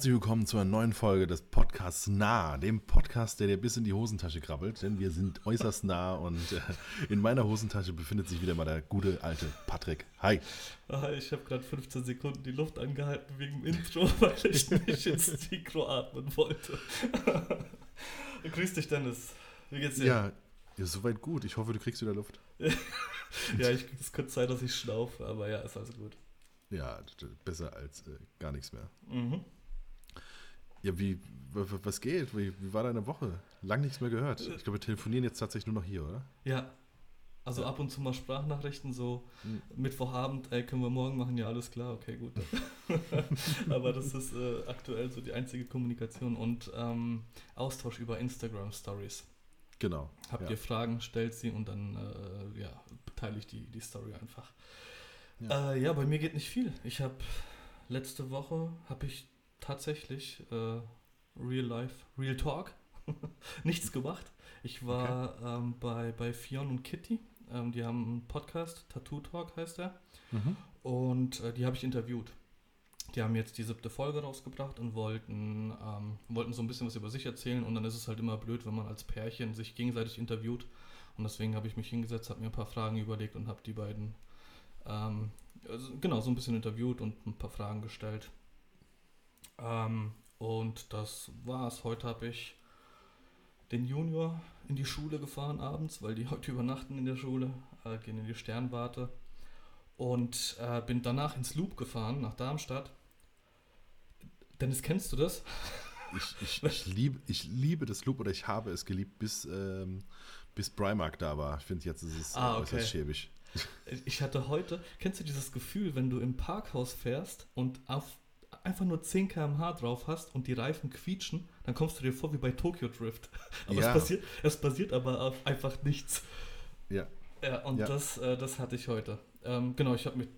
herzlich willkommen zu einer neuen Folge des Podcasts Nah, dem Podcast, der dir bis in die Hosentasche krabbelt, denn wir sind äußerst nah und äh, in meiner Hosentasche befindet sich wieder mal der gute alte Patrick. Hi. Ah, ich habe gerade 15 Sekunden die Luft angehalten wegen dem Intro, weil ich nicht ins Mikro atmen wollte. Grüß dich, Dennis. Wie geht's dir? Ja, ja, soweit gut. Ich hoffe, du kriegst wieder Luft. ja, ich, es könnte sein, dass ich schnaufe, aber ja, ist also gut. Ja, besser als äh, gar nichts mehr. Mhm. Ja, wie, was geht? Wie, wie, war deine Woche? Lang nichts mehr gehört. Ich glaube, wir telefonieren jetzt tatsächlich nur noch hier, oder? Ja. Also ab und zu mal Sprachnachrichten, so mhm. Mittwochabend, ey, können wir morgen machen? Ja, alles klar, okay, gut. Aber das ist äh, aktuell so die einzige Kommunikation und ähm, Austausch über Instagram Stories. Genau. Habt ja. ihr Fragen, stellt sie und dann äh, ja, teile ich die, die Story einfach. Ja. Äh, ja, bei mir geht nicht viel. Ich habe letzte Woche habe ich tatsächlich äh, Real Life, Real Talk, nichts gemacht. Ich war okay. ähm, bei, bei Fion und Kitty. Ähm, die haben einen Podcast, Tattoo Talk heißt der. Mhm. Und äh, die habe ich interviewt. Die haben jetzt die siebte Folge rausgebracht und wollten, ähm, wollten so ein bisschen was über sich erzählen. Und dann ist es halt immer blöd, wenn man als Pärchen sich gegenseitig interviewt. Und deswegen habe ich mich hingesetzt, habe mir ein paar Fragen überlegt und habe die beiden ähm, also genau so ein bisschen interviewt und ein paar Fragen gestellt. Ähm, und das war's. Heute habe ich den Junior in die Schule gefahren abends, weil die heute übernachten in der Schule, äh, gehen in die Sternwarte. Und äh, bin danach ins Loop gefahren, nach Darmstadt. Dennis, kennst du das? Ich, ich, ich, lieb, ich liebe das Loop oder ich habe es geliebt, bis, ähm, bis Primark da war. Ich finde, jetzt ist es ah, okay. äußerst schäbig. Ich hatte heute, kennst du dieses Gefühl, wenn du im Parkhaus fährst und auf einfach nur 10 km/h drauf hast und die Reifen quietschen, dann kommst du dir vor wie bei Tokyo Drift. Aber ja. es, passiert, es passiert aber auf einfach nichts. Ja. Ja, und ja. Das, äh, das hatte ich heute. Ähm, genau, ich habe mir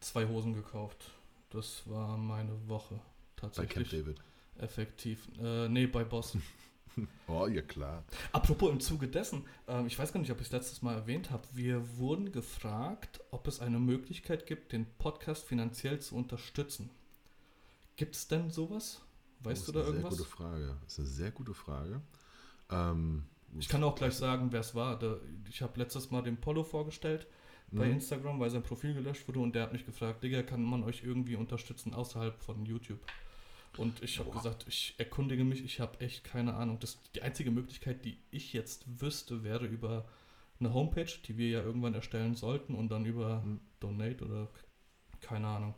zwei Hosen gekauft. Das war meine Woche tatsächlich. Bei Camp David. Effektiv. Äh, nee, bei Boss. Oh, ja klar. Apropos im Zuge dessen, äh, ich weiß gar nicht, ob ich es letztes Mal erwähnt habe, wir wurden gefragt, ob es eine Möglichkeit gibt, den Podcast finanziell zu unterstützen. Gibt es denn sowas? Weißt oh, du da irgendwas? Das ist eine sehr gute Frage. Das ist eine sehr gute Frage. Ähm, ich kann auch gleich sagen, wer es war. Ich habe letztes Mal den Polo vorgestellt bei mhm. Instagram, weil sein Profil gelöscht wurde und der hat mich gefragt, Digga, kann man euch irgendwie unterstützen außerhalb von YouTube? Und ich habe gesagt, ich erkundige mich, ich habe echt keine Ahnung. Das, die einzige Möglichkeit, die ich jetzt wüsste, wäre über eine Homepage, die wir ja irgendwann erstellen sollten und dann über hm. Donate oder keine Ahnung.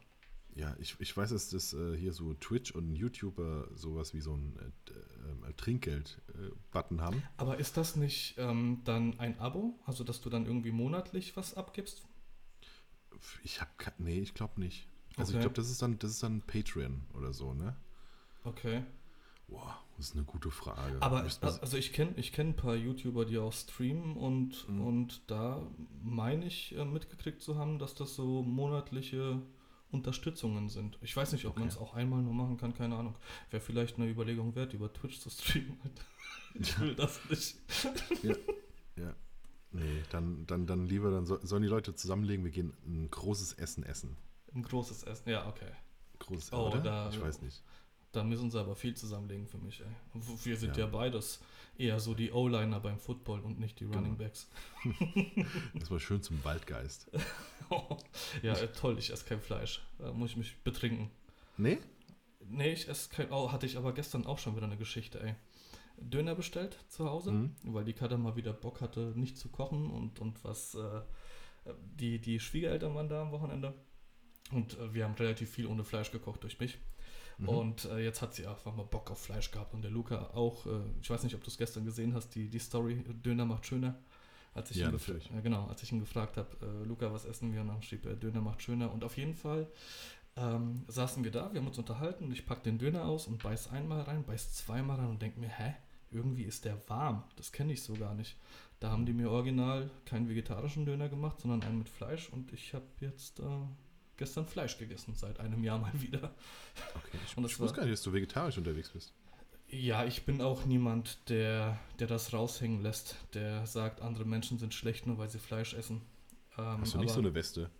Ja, ich, ich weiß, dass das äh, hier so Twitch und YouTuber sowas wie so ein äh, äh, Trinkgeld-Button haben. Aber ist das nicht ähm, dann ein Abo? Also, dass du dann irgendwie monatlich was abgibst? Ich habe nee, ich glaube nicht. Also okay. ich glaube, das ist dann das ist dann Patreon oder so, ne? Okay. Boah, das ist eine gute Frage. Aber also ich kenne ich kenn ein paar YouTuber, die auch streamen und, mhm. und da meine ich äh, mitgekriegt zu haben, dass das so monatliche Unterstützungen sind. Ich weiß nicht, ob okay. man es auch einmal nur machen kann, keine Ahnung. Wäre vielleicht eine Überlegung wert, über Twitch zu streamen. ich will das nicht. ja. ja. Nee, dann, dann, dann lieber, dann sollen die Leute zusammenlegen, wir gehen ein großes Essen essen. Ein großes Essen, ja, okay. Großes Essen, oh, oder? Da, ich weiß nicht. Da müssen sie aber viel zusammenlegen für mich, ey. Wir sind ja, ja beides eher so die O-Liner beim Football und nicht die genau. Running Backs. das war schön zum Waldgeist. ja, äh, toll, ich esse kein Fleisch. Da muss ich mich betrinken. Nee? Nee, ich esse kein. Oh, hatte ich aber gestern auch schon wieder eine Geschichte, ey. Döner bestellt zu Hause, mhm. weil die Kader mal wieder Bock hatte, nicht zu kochen und, und was. Äh, die, die Schwiegereltern waren da am Wochenende und äh, wir haben relativ viel ohne Fleisch gekocht durch mich. Mhm. Und äh, jetzt hat sie einfach mal Bock auf Fleisch gehabt. Und der Luca auch, äh, ich weiß nicht, ob du es gestern gesehen hast, die, die Story Döner macht schöner. Als ich, ja, ihn, äh, genau, als ich ihn gefragt habe, äh, Luca, was essen wir? Und dann schrieb er, Döner macht schöner. Und auf jeden Fall ähm, saßen wir da, wir haben uns unterhalten und ich packe den Döner aus und beiß einmal rein, beiß zweimal rein und denke mir, hä? Irgendwie ist der warm. Das kenne ich so gar nicht. Da haben die mir original keinen vegetarischen Döner gemacht, sondern einen mit Fleisch und ich habe jetzt gestern Fleisch gegessen, seit einem Jahr mal wieder. Okay, ich, ich wusste gar nicht, dass du vegetarisch unterwegs bist. Ja, ich bin auch niemand, der, der das raushängen lässt, der sagt, andere Menschen sind schlecht, nur weil sie Fleisch essen. Ähm, Hast du nicht so eine Weste?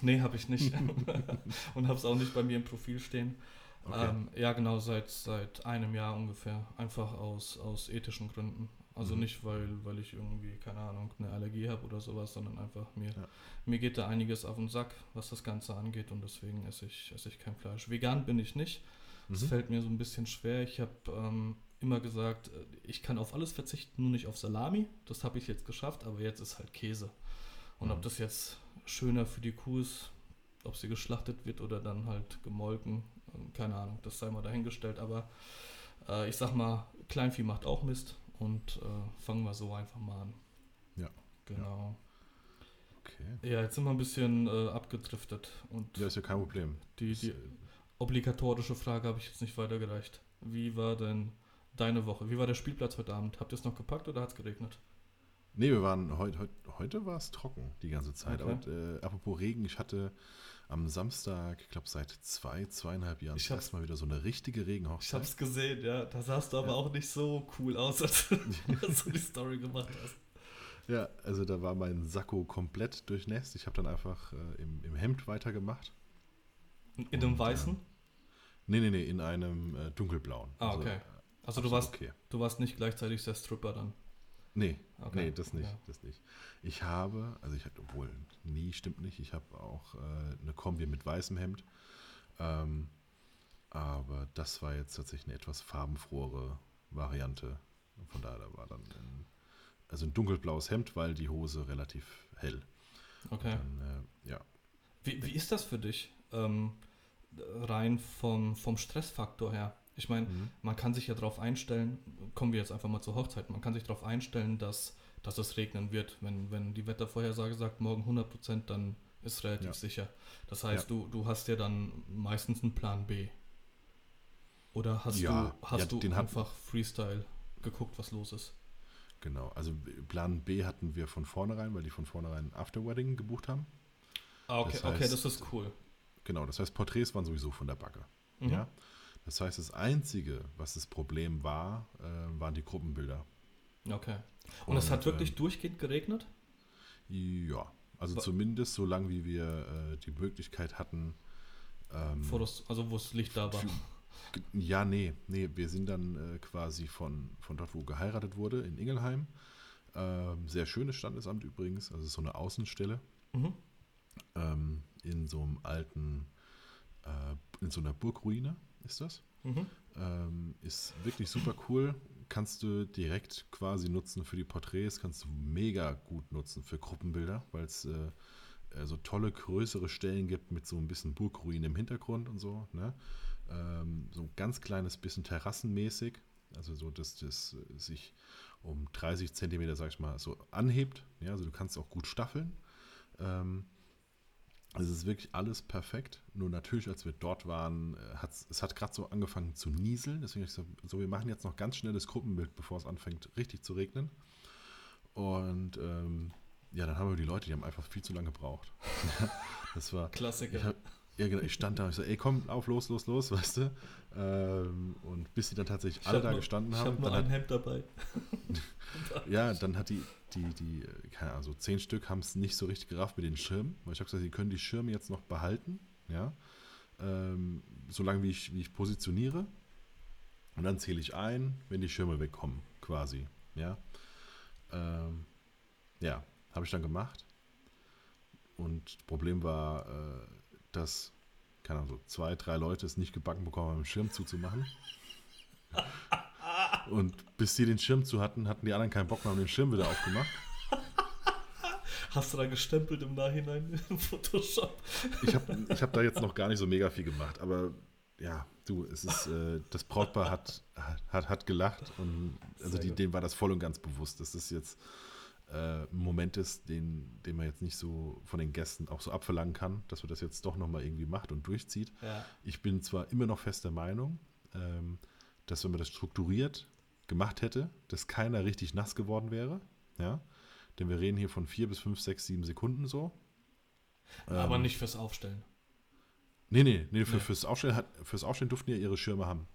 Nee, habe ich nicht. Und habe es auch nicht bei mir im Profil stehen. Okay. Ähm, ja, genau, seit, seit einem Jahr ungefähr. Einfach aus, aus ethischen Gründen. Also mhm. nicht, weil, weil ich irgendwie, keine Ahnung, eine Allergie habe oder sowas, sondern einfach mir, ja. mir geht da einiges auf den Sack, was das Ganze angeht und deswegen esse ich, esse ich kein Fleisch. Vegan bin ich nicht. Es mhm. fällt mir so ein bisschen schwer. Ich habe ähm, immer gesagt, äh, ich kann auf alles verzichten, nur nicht auf Salami. Das habe ich jetzt geschafft, aber jetzt ist halt Käse. Und mhm. ob das jetzt schöner für die Kuh ist, ob sie geschlachtet wird oder dann halt gemolken, ähm, keine Ahnung, das sei mal dahingestellt. Aber äh, ich sag mal, Kleinvieh macht auch Mist und äh, fangen wir so einfach mal an. Ja. Genau. Ja. Okay. Ja, jetzt sind wir ein bisschen äh, abgedriftet. Und ja, ist ja kein Problem. Die, die obligatorische Frage habe ich jetzt nicht weitergereicht. Wie war denn deine Woche? Wie war der Spielplatz heute Abend? Habt ihr es noch gepackt oder hat es geregnet? Nee, wir waren heute, heute, heute war es trocken die ganze Zeit. Okay. Aber äh, apropos Regen, ich hatte am Samstag, ich glaube seit zwei, zweieinhalb Jahren ich erstmal wieder so eine richtige Regenhochzeit. Ich habe es gesehen, ja. Da sahst du aber ja. auch nicht so cool aus, als du so die Story gemacht hast. Ja, also da war mein Sakko komplett durchnässt. Ich habe dann einfach äh, im, im Hemd weitergemacht. In Und, einem weißen? Äh, nee, nee, nee, in einem äh, dunkelblauen. Ah, also, okay. Also, du warst, okay. du warst nicht gleichzeitig der Stripper dann? Nee, okay. nee, das nicht, ja. das nicht. Ich habe, also ich hatte, obwohl, nie stimmt nicht, ich habe auch äh, eine Kombi mit weißem Hemd. Ähm, aber das war jetzt tatsächlich eine etwas farbenfrohere Variante. Von daher da war dann ein, also ein dunkelblaues Hemd, weil die Hose relativ hell. Okay. Dann, äh, ja. Wie, wie ist das für dich? Ähm, rein vom, vom Stressfaktor her. Ich meine, mhm. man kann sich ja darauf einstellen, kommen wir jetzt einfach mal zur Hochzeit, man kann sich darauf einstellen, dass, dass es regnen wird. Wenn, wenn die Wettervorhersage sagt, morgen 100 Prozent, dann ist relativ ja. sicher. Das heißt, ja. du, du hast ja dann meistens einen Plan B. Oder hast ja, du, hast du einfach Freestyle geguckt, was los ist? Genau, also Plan B hatten wir von vornherein, weil die von vornherein After Wedding gebucht haben. Ah, okay, das heißt, okay, das ist cool. Genau, das heißt, Porträts waren sowieso von der Backe. Mhm. Ja. Das heißt, das Einzige, was das Problem war, äh, waren die Gruppenbilder. Okay. Und, es hat wirklich ähm, durchgehend geregnet? Ja, also War, zumindest so lange, wie wir äh, die Möglichkeit hatten. Ähm, Fotos, also wo das Licht da war. Ja, nee, nee, wir sind dann äh, quasi von, von dort, wo geheiratet wurde, in Ingelheim. Ähm, sehr schönes Standesamt übrigens, also so eine Außenstelle. Mhm. Ähm, in so einem alten, äh, in so einer Burgruine ist das. Mhm. Ähm, ist wirklich super cool. Kannst du direkt quasi nutzen für die Porträts, kannst du mega gut nutzen für Gruppenbilder, weil es äh, äh, so tolle, größere Stellen gibt mit so ein bisschen Burgruinen im Hintergrund und so. Ne? Ähm, so ein ganz kleines bisschen terrassenmäßig, also so, dass das sich um 30 Zentimeter, sag ich mal, so anhebt. Ja, also du kannst auch gut staffeln. Ähm, es ist wirklich alles perfekt. Nur natürlich, als wir dort waren, äh, hat es hat gerade so angefangen zu nieseln. Deswegen habe ich gesagt, so, wir machen jetzt noch ganz schnell das Gruppenbild, bevor es anfängt, richtig zu regnen. Und ähm, ja, dann haben wir die Leute, die haben einfach viel zu lange gebraucht. das war Klassiker. Ich hab, ja, genau, ich stand da und ich so, ey, komm, auf, los, los, los, weißt du? Ähm, und bis sie dann tatsächlich ich alle da gestanden haben. Ich habe nur ein Hemd dabei. ja, dann hat die, die, die, keine Ahnung, so zehn Stück haben es nicht so richtig gerafft mit den Schirmen, weil ich habe gesagt, sie können die Schirme jetzt noch behalten, ja, ähm, solange wie ich, wie ich positioniere. Und dann zähle ich ein, wenn die Schirme wegkommen, quasi, ja. Ähm, ja, habe ich dann gemacht. Und das Problem war, äh, dass, keine Ahnung, so zwei, drei Leute es nicht gebacken bekommen haben, den Schirm zuzumachen. Und bis sie den Schirm zu hatten, hatten die anderen keinen Bock mehr, haben den Schirm wieder aufgemacht. Hast du da gestempelt im Nachhinein im Photoshop? Ich habe ich hab da jetzt noch gar nicht so mega viel gemacht, aber ja, du, es ist, äh, das Brautpaar hat, hat, hat gelacht und also die, denen war das voll und ganz bewusst. Das ist jetzt äh, Moment ist, den, den man jetzt nicht so von den Gästen auch so abverlangen kann, dass man das jetzt doch nochmal irgendwie macht und durchzieht. Ja. Ich bin zwar immer noch fester Meinung, ähm, dass wenn man das strukturiert gemacht hätte, dass keiner richtig nass geworden wäre. Ja? Denn wir reden hier von vier bis fünf, sechs, sieben Sekunden so. Aber ähm, nicht fürs Aufstellen. Nee, nee, nee, für, nee. Fürs, Aufstellen hat, fürs Aufstellen durften ja ihre Schirme haben.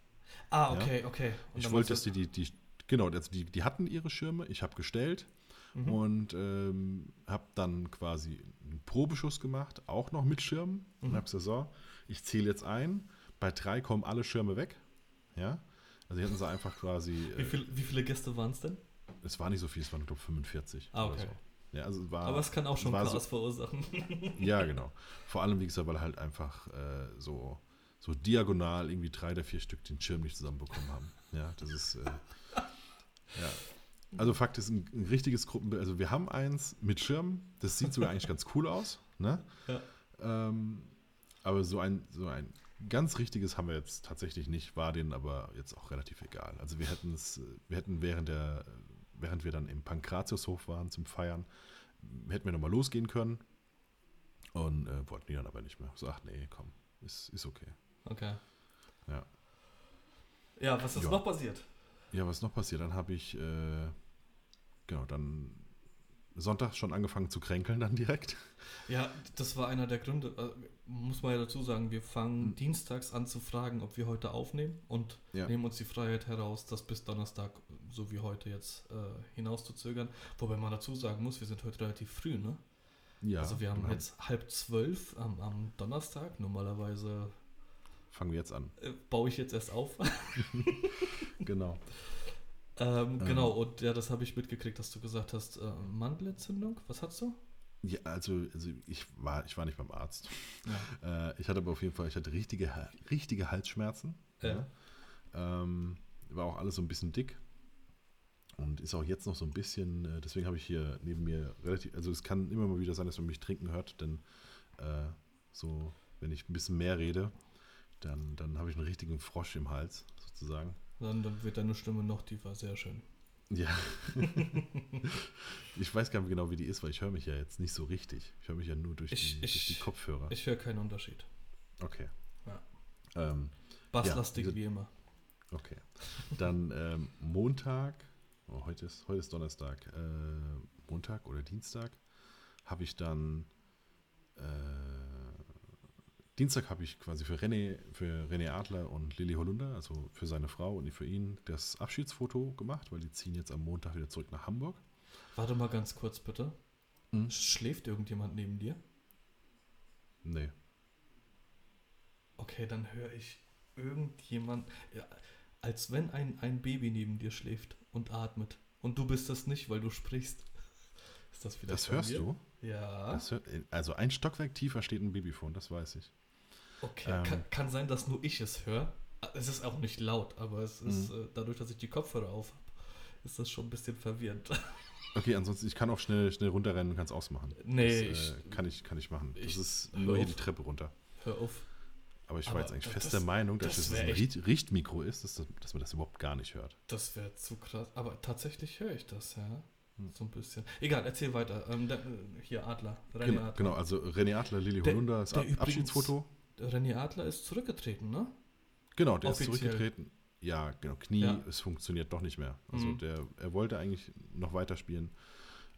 Ah, okay, ja? okay. Und ich wollte, dass die, die, die, genau, also die, die hatten ihre Schirme, ich habe gestellt mhm. und ähm, habe dann quasi einen Probeschuss gemacht, auch noch mit Schirmen. Mhm. Und habe gesagt, so, ich zähle jetzt ein, Bei drei kommen alle Schirme weg. Ja. Also hätten sie einfach quasi. Wie, viel, wie viele Gäste waren es denn? Es war nicht so viel, es waren, glaube 45. Ah, okay. So. Ja, also war, Aber es kann auch schon Chaos so- verursachen. Ja, genau. Vor allem, wie gesagt, weil halt einfach äh, so, so diagonal irgendwie drei der vier Stück den Schirm nicht zusammenbekommen haben. Ja, das ist. Äh, ja. Also Fakt ist ein, ein richtiges Gruppenbild. Also wir haben eins mit Schirm, das sieht sogar eigentlich ganz cool aus. Ne? Ja. Ähm, aber so ein, so ein ganz richtiges haben wir jetzt tatsächlich nicht, war denen aber jetzt auch relativ egal. Also wir hätten es, wir hätten während der, während wir dann im Pankratiushof waren zum Feiern, hätten wir nochmal losgehen können. Und äh, wollten die dann aber nicht mehr. So, ach nee, komm, ist, ist okay. Okay. Ja. Ja, was ist Ja. noch passiert? Ja, was ist noch passiert? Dann habe ich, äh, genau, dann Sonntag schon angefangen zu kränkeln dann direkt. Ja, das war einer der Gründe. äh, Muss man ja dazu sagen, wir fangen Hm. dienstags an zu fragen, ob wir heute aufnehmen und Ja. nehmen uns die Freiheit heraus, das bis Donnerstag, so wie heute jetzt, äh, hinauszuzögern. Wobei man dazu sagen muss, wir sind heute relativ früh, ne? Ja, also wir haben dann jetzt halb zwölf am, am Donnerstag. Normalerweise fangen wir jetzt an. äh, baue ich jetzt erst auf. Genau. Ähm, Ähm. Genau, und ja, das habe ich mitgekriegt, dass du gesagt hast, äh, Mandelentzündung. Was hast du? Ja, also, also ich war, ich war nicht beim Arzt. Ja. Äh, ich hatte aber auf jeden Fall, ich hatte richtige, richtige Halsschmerzen. Ja. Ähm, war auch alles so ein bisschen dick. Und ist auch jetzt noch so ein bisschen, äh, deswegen habe ich hier neben mir relativ, also es kann immer mal wieder sein, dass man mich trinken hört, denn äh, so, wenn ich ein bisschen mehr rede, dann, dann habe ich einen richtigen Frosch im Hals, sozusagen. Dann, dann wird deine Stimme noch tiefer. Sehr schön. Ja. ich weiß gar nicht genau, wie die ist, weil ich höre mich ja jetzt nicht so richtig. Ich höre mich ja nur durch, Ich- die, durch ich- die Kopfhörer. Ich höre keinen Unterschied. okay. Ja. Ähm, Basslastig diese- wie immer. okay. Dann ähm, Montag, oh, heute, ist, heute ist Donnerstag, äh, Montag oder Dienstag habe ich dann, äh, Dienstag habe ich quasi für René, für René Adler und Lilly Holunder, also für seine Frau und für ihn, das Abschiedsfoto gemacht, weil die ziehen jetzt am Montag wieder zurück nach Hamburg. Warte mal ganz kurz bitte. Hm? Schläft irgendjemand neben dir? Nee. Okay, dann höre ich irgendjemand, ja, als wenn ein, ein Baby neben dir schläft und atmet. Und du bist das nicht, weil du sprichst. Ist das vielleicht Das hörst mir? du? Ja. Hör, also ein Stockwerk tiefer steht ein Babyphone, das weiß ich. Okay, ähm, kann, kann sein, dass nur ich es höre. Es ist auch nicht laut, aber es ist Mhm. äh, dadurch, dass ich die Kopfhörer auf habe, ist das schon ein bisschen verwirrend. Okay, ansonsten, ich kann auch schnell, schnell runterrennen und kann es ausmachen. Nee, das, ich- äh, kann, ich, kann ich machen. ich- das ist hör nur hier auf. die Treppe runter. Hör auf. Aber ich Aber war jetzt eigentlich das- fest der Meinung, dass das das, ein echt- Richt, Richtmikro ist, dass, das, dass man das überhaupt gar nicht hört. Das wäre zu krass. Aber tatsächlich höre ich das, ja. Hm. So ein bisschen. Egal, erzähl weiter. Ähm, da, äh, hier Adler. René Genau, Adler. genau, also René Adler, Lilly Der- Holunder, der Ab übrigens- Abschiedsfoto. René Adler ist zurückgetreten, ne? Genau, der ist offiziell. zurückgetreten. Ja, genau, Knie, Ja. es funktioniert doch nicht mehr. Also Mhm. der, er wollte eigentlich noch weiterspielen.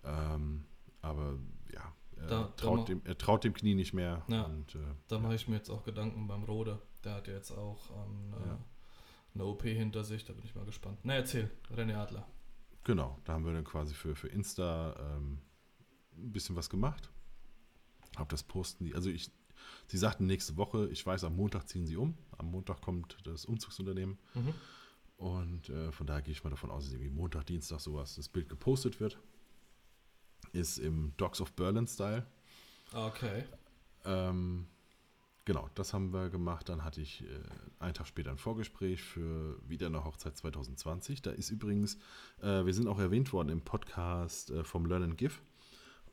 Ähm, aber ja, er, Da- da traut mach- dem, er traut dem Knie nicht mehr. Ja. Und, äh, Da mache ich mir jetzt auch Gedanken beim Rode. Der hat ja jetzt auch ähm, äh, Ja. eine OP hinter sich, da bin ich mal gespannt. Na, erzähl, René Adler. Genau, da haben wir dann quasi für, für Insta ähm, ein bisschen was gemacht. Hab das posten die, also ich, sie sagten nächste Woche, ich weiß, am Montag ziehen sie um. Am Montag kommt das Umzugsunternehmen Mhm. und äh, von daher gehe ich mal davon aus, dass irgendwie Montag, Dienstag sowas, das Bild gepostet wird. Ist im Dogs of Berlin Style. Okay. Ähm, genau, das haben wir gemacht. Dann hatte ich äh, einen Tag später ein Vorgespräch für wieder eine Hochzeit 2020. Da ist übrigens, äh, wir sind auch erwähnt worden im Podcast äh, vom Learn and Give.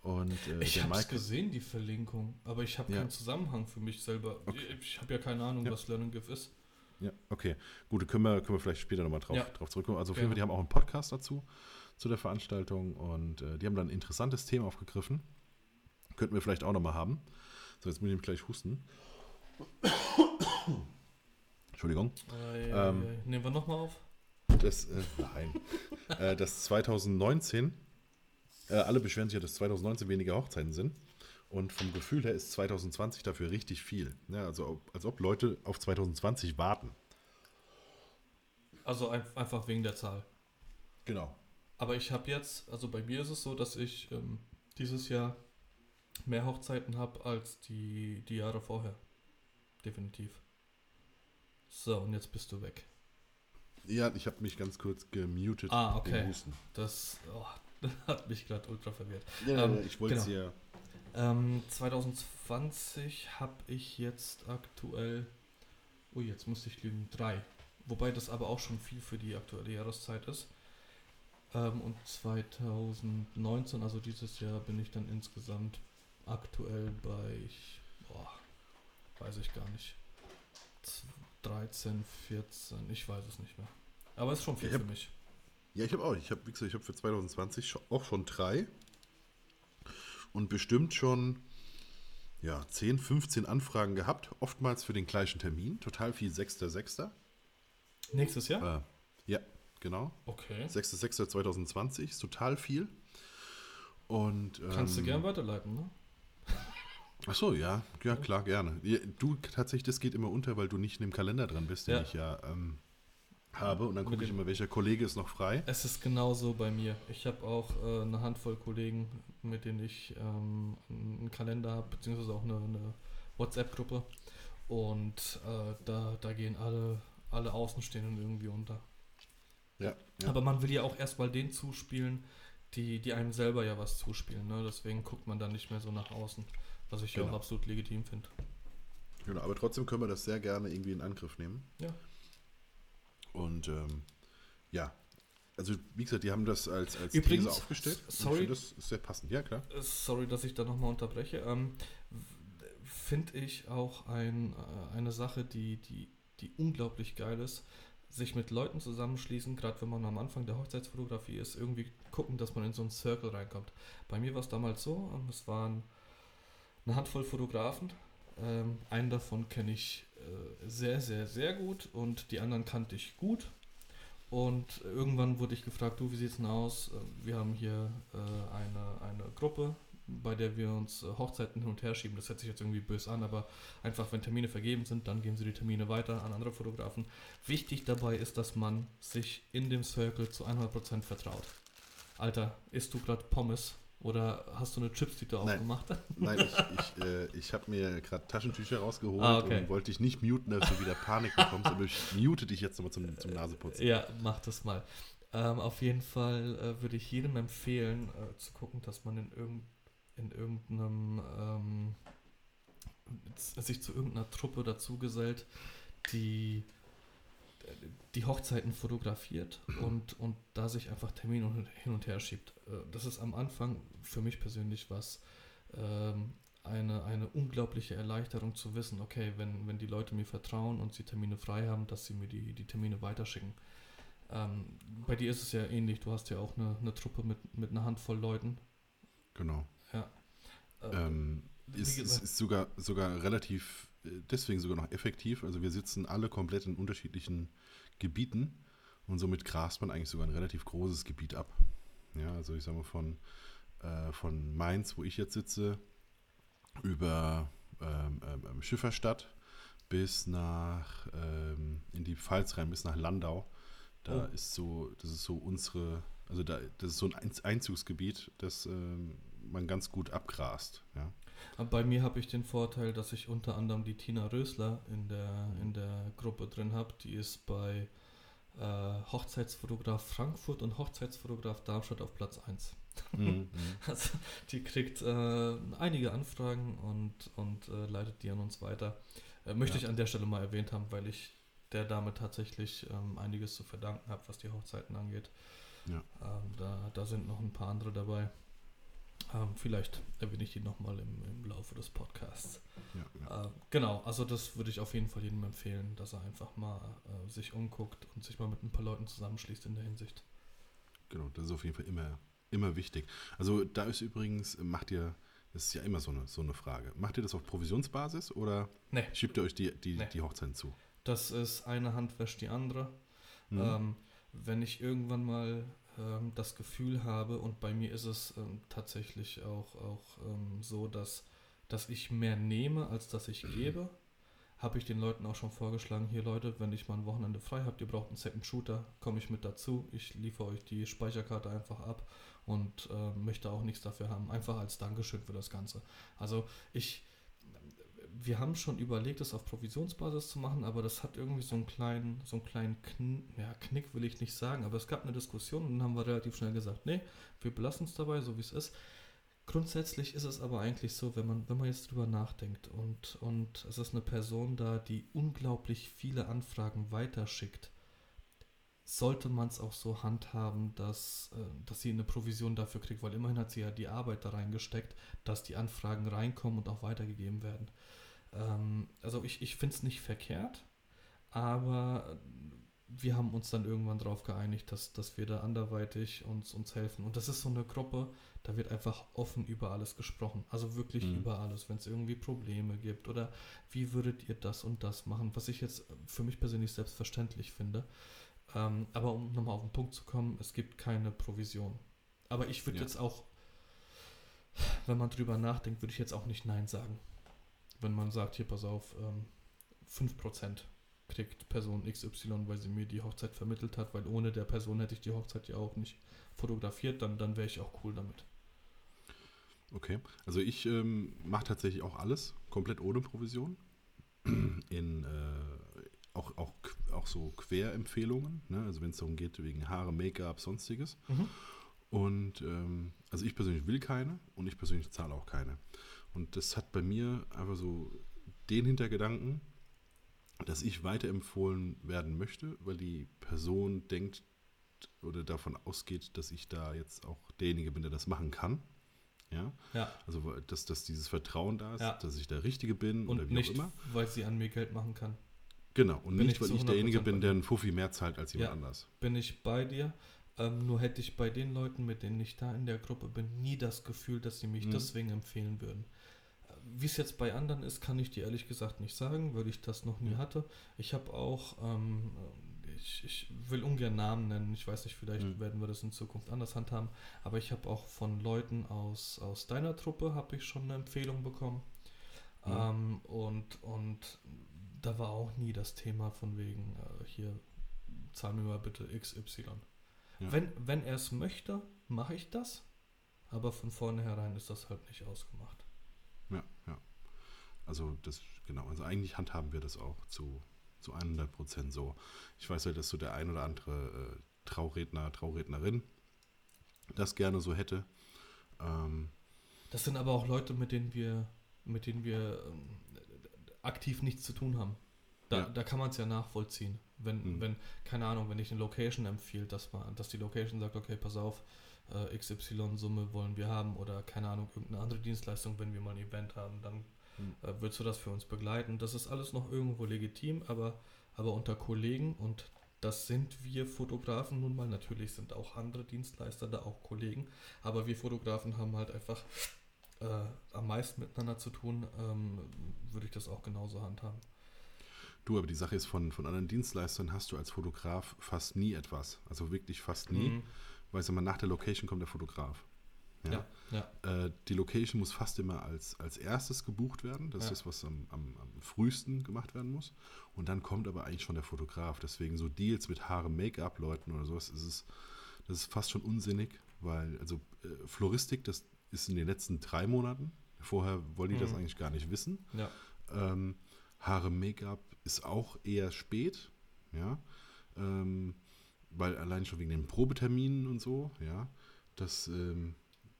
Und äh, Ich habe es gesehen, die Verlinkung, aber ich habe Ja. keinen Zusammenhang für mich selber. Okay. Ich habe ja keine Ahnung, Ja. was Learning Give ist. ja, okay, gut, da können wir, können wir vielleicht später nochmal drauf, Ja. drauf zurückkommen. Also auf jeden. Fall, die haben auch einen Podcast dazu, zu der Veranstaltung und äh, die haben dann ein interessantes Thema aufgegriffen. Könnten wir vielleicht auch nochmal haben. So, jetzt muss ich gleich husten. Entschuldigung. Äh, Ähm. Nehmen wir nochmal auf. Das, äh, nein. äh, dass 2019, äh, alle beschweren sich ja, dass 2019 weniger Hochzeiten sind. Und vom Gefühl her ist 2020 dafür richtig viel. Ja, also als ob Leute auf 2020 warten. Also ein, einfach wegen der Zahl. Genau. Aber ich habe jetzt, also bei mir ist es so, dass ich ähm, dieses Jahr mehr Hochzeiten habe als die, die Jahre vorher. Definitiv. So, und jetzt bist du weg. Ja, ich habe mich ganz kurz gemutet. Ah, okay. Das oh, hat mich gerade ultra verwirrt. Ja, ähm, ich wollte es genau. ja. Ähm, 2020 habe ich jetzt aktuell, oh jetzt musste ich lügen, drei. Wobei das aber auch schon viel für die aktuelle Jahreszeit ist. Ähm, und 2019, also dieses Jahr, bin ich dann insgesamt aktuell bei, ich, boah, weiß ich gar nicht, 13, 14, ich weiß es nicht mehr. Aber es ist schon viel hab, für mich. Ja, ich habe auch, ich habe, wie gesagt, ich habe für 2020 auch schon drei und bestimmt schon ja, 10, 15 Anfragen gehabt, oftmals für den gleichen Termin, total viel 6.6. Nächstes Jahr? Äh, ja, genau. Okay. 6.6.2020 ist total viel. Und, ähm, Kannst du gern weiterleiten, ne? Ach so, ja, ja klar, gerne. Du tatsächlich, das geht immer unter, weil du nicht in dem Kalender dran bist, den ja. ich ja ähm, habe. Und dann gucke ich immer, welcher Kollege ist noch frei. Es ist genauso bei mir. Ich habe auch äh, eine Handvoll Kollegen, mit denen ich ähm, einen Kalender habe, beziehungsweise auch eine, eine WhatsApp-Gruppe. Und äh, da, da gehen alle, alle Außenstehenden irgendwie unter. Ja, ja. Aber man will ja auch erstmal den zuspielen, die, die einem selber ja was zuspielen. Ne? Deswegen guckt man dann nicht mehr so nach außen. Was ich genau. ja auch absolut legitim finde. Genau, aber trotzdem können wir das sehr gerne irgendwie in Angriff nehmen. Ja. Und ähm, ja, also wie gesagt, die haben das als, als Übrigens, These aufgestellt. Sorry, das ist sehr passend. Ja, klar. Äh, sorry, dass ich da nochmal unterbreche. Ähm, Finde ich auch ein, äh, eine Sache, die, die, die unglaublich geil ist, sich mit Leuten zusammenschließen, gerade wenn man am Anfang der Hochzeitsfotografie ist, irgendwie gucken, dass man in so einen Circle reinkommt. Bei mir war es damals so, ähm, es waren eine Handvoll Fotografen. Ähm, einen davon kenne ich äh, sehr, sehr, sehr gut und die anderen kannte ich gut. Und irgendwann wurde ich gefragt, du, wie sieht es denn aus? Äh, wir haben hier äh, eine, eine Gruppe, bei der wir uns äh, Hochzeiten hin und her schieben. Das hört sich jetzt irgendwie böse an, aber einfach, wenn Termine vergeben sind, dann geben sie die Termine weiter an andere Fotografen. Wichtig dabei ist, dass man sich in dem Circle zu 100% vertraut. Alter, isst du gerade Pommes? Oder hast du eine Chips-Tüte aufgemacht? Nein, ich, ich, äh, ich habe mir gerade Taschentücher rausgeholt ah, okay. und wollte dich nicht muten, dass du wieder Panik bekommst, aber ich mute dich jetzt nochmal zum, zum Naseputzen. Ja, mach das mal. Ähm, auf jeden Fall äh, würde ich jedem empfehlen, äh, zu gucken, dass man in, irgend, in irgendeinem ähm, sich zu irgendeiner Truppe dazugesellt, die die Hochzeiten fotografiert und, und da sich einfach Termine hin und her schiebt. Äh, das ist am Anfang für mich persönlich was, ähm, eine, eine unglaubliche Erleichterung zu wissen, okay, wenn, wenn die Leute mir vertrauen und sie Termine frei haben, dass sie mir die, die Termine weiterschicken. Ähm, bei dir ist es ja ähnlich, du hast ja auch eine, eine Truppe mit, mit einer Handvoll Leuten. Genau. Ja. Ähm, ist, ist, ist sogar, sogar relativ deswegen sogar noch effektiv. Also wir sitzen alle komplett in unterschiedlichen Gebieten und somit grast man eigentlich sogar ein relativ großes Gebiet ab. Ja, also ich sage mal von, äh, von Mainz, wo ich jetzt sitze, über ähm, ähm, Schifferstadt bis nach ähm, in die Pfalz rein, bis nach Landau. Da oh. ist so, das ist so unsere, also da, das ist so ein Einzugsgebiet, das ähm, man ganz gut abgrast. Ja. Bei mir habe ich den Vorteil, dass ich unter anderem die Tina Rösler in der, in der Gruppe drin habe. Die ist bei äh, Hochzeitsfotograf Frankfurt und Hochzeitsfotograf Darmstadt auf Platz 1. Mhm, mhm. also die kriegt äh, einige Anfragen und, und äh, leitet die an uns weiter. Äh, möchte ja. ich an der Stelle mal erwähnt haben, weil ich der Dame tatsächlich ähm, einiges zu verdanken habe, was die Hochzeiten angeht. Ja. Ähm, da, da sind noch ein paar andere dabei. Ähm, vielleicht erwähne ich die nochmal im, im Laufe des Podcasts. Ja, ja. Äh, genau, also das würde ich auf jeden Fall jedem empfehlen, dass er einfach mal äh, sich umguckt und sich mal mit ein paar Leuten zusammenschließt in der Hinsicht. Genau, das ist auf jeden Fall immer, immer wichtig. Also da ist übrigens, macht ihr, das ist ja immer so eine, so eine Frage, macht ihr das auf Provisionsbasis oder nee. schiebt ihr euch die, die, nee. die Hochzeiten zu? Das ist eine Hand wäscht die andere. Mhm. Ähm, wenn ich irgendwann mal ähm, das Gefühl habe, und bei mir ist es ähm, tatsächlich auch, auch ähm, so, dass, dass ich mehr nehme, als dass ich gebe, habe ich den Leuten auch schon vorgeschlagen, hier Leute, wenn ich mal ein Wochenende frei habt, ihr braucht einen Second Shooter, komme ich mit dazu, ich liefere euch die Speicherkarte einfach ab und äh, möchte auch nichts dafür haben, einfach als Dankeschön für das Ganze. Also ich wir haben schon überlegt, das auf Provisionsbasis zu machen, aber das hat irgendwie so einen kleinen, so einen kleinen Kn ja, Knick, will ich nicht sagen, aber es gab eine Diskussion und dann haben wir relativ schnell gesagt, nee, wir belassen es dabei, so wie es ist. Grundsätzlich ist es aber eigentlich so, wenn man, wenn man jetzt drüber nachdenkt und, und es ist eine Person da, die unglaublich viele Anfragen weiterschickt, sollte man es auch so handhaben, dass, äh, dass sie eine Provision dafür kriegt, weil immerhin hat sie ja die Arbeit da reingesteckt, dass die Anfragen reinkommen und auch weitergegeben werden. Ähm, also ich, ich finde es nicht verkehrt, aber wir haben uns dann irgendwann darauf geeinigt, dass, dass wir da anderweitig uns, uns helfen. Und das ist so eine Gruppe, da wird einfach offen über alles gesprochen. Also wirklich mhm. über alles, wenn es irgendwie Probleme gibt oder wie würdet ihr das und das machen, was ich jetzt für mich persönlich selbstverständlich finde. Ähm, aber um nochmal auf den Punkt zu kommen, es gibt keine Provision. Aber ich würde ja. jetzt auch, wenn man drüber nachdenkt, würde ich jetzt auch nicht Nein sagen. Wenn man sagt, hier pass auf, ähm, 5% kriegt Person XY, weil sie mir die Hochzeit vermittelt hat, weil ohne der Person hätte ich die Hochzeit ja auch nicht fotografiert, dann, dann wäre ich auch cool damit. Okay, also ich ähm, mache tatsächlich auch alles komplett ohne Provision. In äh, auch, auch, auch so Querempfehlungen, ne? also wenn es darum geht, wegen Haare, Make-up, sonstiges. Mhm. Und ähm, also ich persönlich will keine und ich persönlich zahle auch keine. Und das hat bei mir einfach so den Hintergedanken, dass ich weiterempfohlen werden möchte, weil die Person denkt oder davon ausgeht, dass ich da jetzt auch derjenige bin, der das machen kann. Ja. ja. Also dass, dass dieses Vertrauen da ist, ja. dass ich der Richtige bin und oder wie nicht, auch immer. Weil sie an mir Geld machen kann. Genau, und bin nicht, weil ich derjenige bin, der einen Fuffi mehr zahlt als jemand ja, anders. Bin ich bei dir. Ähm, nur hätte ich bei den Leuten, mit denen ich da in der Gruppe bin, nie das Gefühl, dass sie mich mhm. deswegen empfehlen würden. Wie es jetzt bei anderen ist, kann ich dir ehrlich gesagt nicht sagen, weil ich das noch nie hatte. Ich habe auch, ähm, ich, ich, will ungern Namen nennen, ich weiß nicht, vielleicht mhm. werden wir das in Zukunft anders handhaben, aber ich habe auch von Leuten aus, aus deiner Truppe, habe ich schon eine Empfehlung bekommen. Mhm. Ähm, und, und da war auch nie das Thema von wegen, äh, hier, zahl mir mal bitte XY. Ja. Wenn, wenn er es möchte, mache ich das, aber von vornherein ist das halt nicht ausgemacht. Also das, genau, also eigentlich handhaben wir das auch zu, zu 100 Prozent so. Ich weiß ja, dass so der ein oder andere äh, Trauredner, Traurednerin das gerne so hätte. Ähm, das sind aber auch Leute, mit denen wir, mit denen wir ähm, aktiv nichts zu tun haben. Da, ja. da kann man es ja nachvollziehen. Wenn, mhm. wenn, keine Ahnung, wenn ich eine Location empfiehlt, dass man, dass die Location sagt, okay, pass auf, äh, XY-Summe wollen wir haben oder keine Ahnung, irgendeine andere Dienstleistung, wenn wir mal ein Event haben, dann mhm. äh, würdest du das für uns begleiten. Das ist alles noch irgendwo legitim, aber, aber unter Kollegen und das sind wir Fotografen nun mal. Natürlich sind auch andere Dienstleister da auch Kollegen, aber wir Fotografen haben halt einfach äh, am meisten miteinander zu tun, ähm, würde ich das auch genauso handhaben. Du, aber die Sache ist, von, von anderen Dienstleistern hast du als Fotograf fast nie etwas. Also wirklich fast nie. Mhm. Weil sag mal, nach der Location kommt der Fotograf. Ja, ja, ja. Äh, die Location muss fast immer als, als erstes gebucht werden. Das ja. ist, was am, am, am, frühesten gemacht werden muss. Und dann kommt aber eigentlich schon der Fotograf. Deswegen so Deals mit Haare, Make-up-Leuten oder sowas, ist es, das ist fast schon unsinnig, weil, also äh, Floristik, das ist in den letzten drei Monaten. Vorher wollen die mhm. das eigentlich gar nicht wissen. Ja. Ähm, Haare, Make-up ist auch eher spät, ja. Ähm, weil allein schon wegen den Probeterminen und so, ja, das ähm,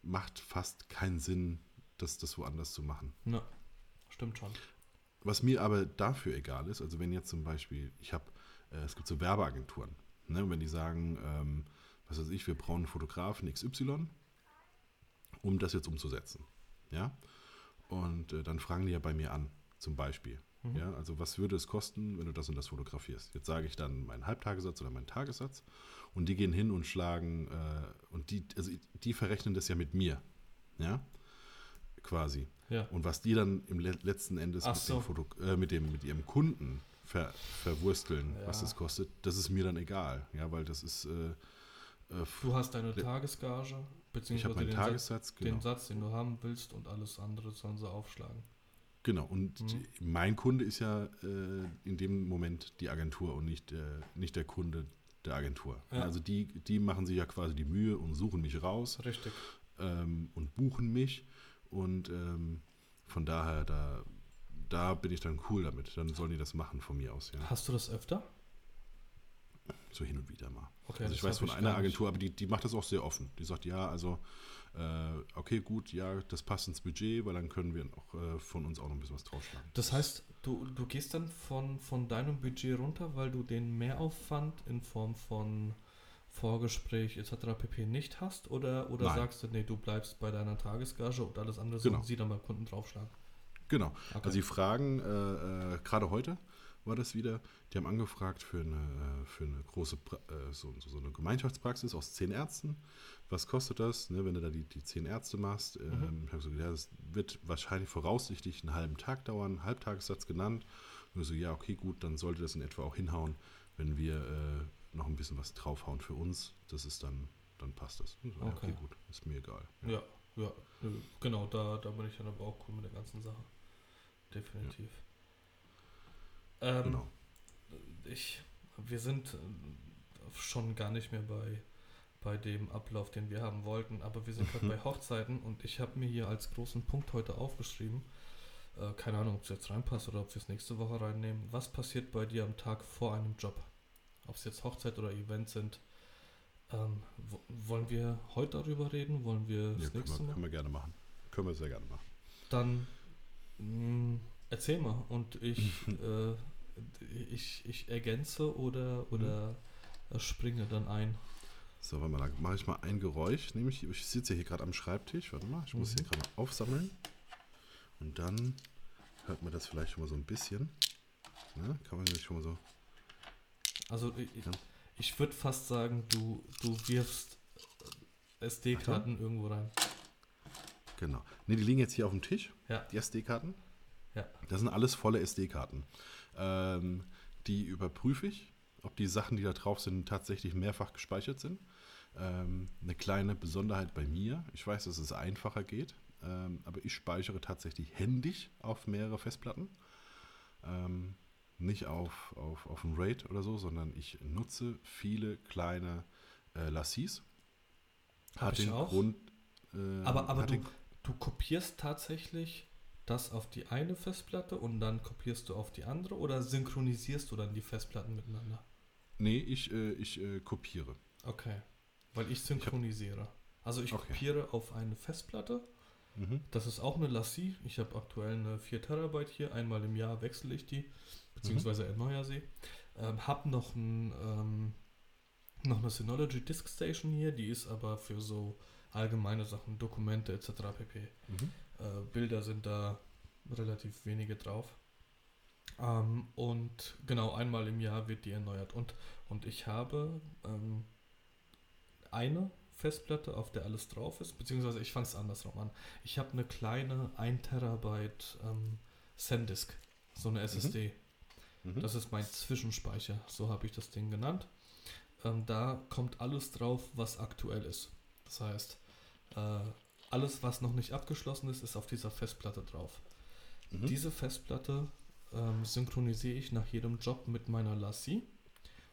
macht fast keinen Sinn, das, das woanders zu machen. Ja, stimmt schon. Was mir aber dafür egal ist, also wenn jetzt zum Beispiel, ich habe, äh, es gibt so Werbeagenturen, ne, wenn die sagen, ähm, was weiß ich, wir brauchen einen Fotografen XY, um das jetzt umzusetzen. Ja? Und äh, dann fragen die ja bei mir an, zum Beispiel. Mhm. Ja, also was würde es kosten, wenn du das und das fotografierst? Jetzt sage ich dann meinen Halbtagessatz oder meinen Tagessatz und die gehen hin und schlagen äh, und die, also die verrechnen das ja mit mir. Ja, quasi. Ja. Und was die dann im letzten Endes mit, so. Foto, äh, mit, dem, mit ihrem Kunden ver, verwursteln, ja. was das kostet, das ist mir dann egal. Ja, weil das ist. Äh, äh du hast deine Tagesgage, beziehungsweise den, Tagessatz, Satz, genau. den Satz, den du haben willst und alles andere sollen sie aufschlagen. Genau, und mhm. mein Kunde ist ja äh, in dem Moment die Agentur und nicht, nicht der Kunde der Agentur. Ja. Also die, die machen sich ja quasi die Mühe und suchen mich raus. Richtig. Ähm, und buchen mich. Und ähm, von daher, da da bin ich dann cool damit. Dann sollen die das machen von mir aus, ja. Hast du das öfter? So hin und wieder mal. Okay, also ich weiß von einer. Agentur, aber die, die macht das auch sehr offen. Die sagt, ja, also äh, okay, gut, ja, das passt ins Budget, weil dann können wir auch äh, von uns auch noch ein bisschen was draufschlagen. Das heißt, du, du gehst dann von, von deinem Budget runter, weil du den Mehraufwand in Form von Vorgespräch etc. pp. nicht hast? Oder, oder Nein. sagst du, nee, du bleibst bei deiner Tagesgage und alles andere Genau. sollen sie dann beim Kunden draufschlagen? Genau. Okay. Also die Fragen, äh, äh, gerade heute war das wieder, die haben angefragt für eine, äh, für eine große, äh, so, so, eine Gemeinschaftspraxis aus zehn Ärzten. Was kostet das, ne, wenn du da die, die zehn Ärzte machst? Ähm, Ich habe so gedacht, ja, das wird wahrscheinlich voraussichtlich einen halben Tag dauern, Halbtagessatz genannt. Nur so, ja, okay, gut, dann sollte das in etwa auch hinhauen, wenn wir äh, noch ein bisschen was draufhauen für uns. Das ist dann, dann passt das. So, ja, okay, Okay. gut, ist mir egal. Ja, ja, nö, genau, da, da bin ich dann aber auch cool mit der ganzen Sache. Definitiv. Ähm, Genau. ich, wir sind äh, schon gar nicht mehr bei, bei dem Ablauf, den wir haben wollten, aber wir sind gerade Mhm. bei Hochzeiten und ich habe mir hier als großen Punkt heute aufgeschrieben, äh, keine Ahnung, ob es jetzt reinpasst oder ob wir es nächste Woche reinnehmen, was passiert bei dir am Tag vor einem Job? Ob es jetzt Hochzeit oder Event sind. Ähm, wo- wollen wir heute darüber reden? Wollen wir Ja, das können, nächste wir, Mal? können wir gerne machen. Können wir sehr gerne machen. Dann mh, erzähl mal und ich, äh, ich, ich ergänze oder, oder äh, springe dann ein. So, warte mal, da mache ich mal ein Geräusch. Nämlich, ich sitze hier gerade am Schreibtisch. Warte mal, ich muss Mhm. hier gerade mal aufsammeln. Und dann hört man das vielleicht schon mal so ein bisschen. Ne? Kann man nämlich schon mal so. Also ich, Ja. ich würde fast sagen, du, du wirfst SD-Karten irgendwo rein. Genau. Ne, die liegen jetzt hier auf dem Tisch. Ja. Die SD-Karten. Ja. Das sind alles volle SD-Karten. Ähm, die überprüfe ich, ob die Sachen, die da drauf sind, tatsächlich mehrfach gespeichert sind. Ähm, eine kleine Besonderheit bei mir. Ich weiß, dass es einfacher geht, ähm, aber ich speichere tatsächlich händisch auf mehrere Festplatten. Ähm, nicht auf, auf, auf ein RAID oder so, sondern ich nutze viele kleine äh, Lassis. Hat den auch. Grund. äh, Aber, aber du, du kopierst tatsächlich das auf die eine Festplatte und dann kopierst du auf die andere oder synchronisierst du dann die Festplatten miteinander? Nee, ich, äh, ich äh, kopiere. Okay. Weil ich synchronisiere. Also ich Okay. kopiere auf eine Festplatte. Mhm. Das ist auch eine Lassie. Ich habe aktuell eine 4 Terabyte hier. Einmal im Jahr wechsle ich die, beziehungsweise erneuere sie. Ähm, hab noch, ein, ähm, noch eine Synology Disk Station hier. Die ist aber für so allgemeine Sachen, Dokumente etc. pp. Mhm. Äh, Bilder sind da relativ wenige drauf. Ähm, und genau einmal im Jahr wird die erneuert. Und, und ich habe ähm, eine Festplatte, auf der alles drauf ist, beziehungsweise ich fange es andersrum an. Ich habe eine kleine 1 Terabyte ähm, SanDisk, so eine SSD. Mhm. Das ist mein Zwischenspeicher, so habe ich das Ding genannt. Ähm, da kommt alles drauf, was aktuell ist. Das heißt, äh, alles, was noch nicht abgeschlossen ist, ist auf dieser Festplatte drauf. Mhm. Diese Festplatte ähm, synchronisiere ich nach jedem Job mit meiner Lassie.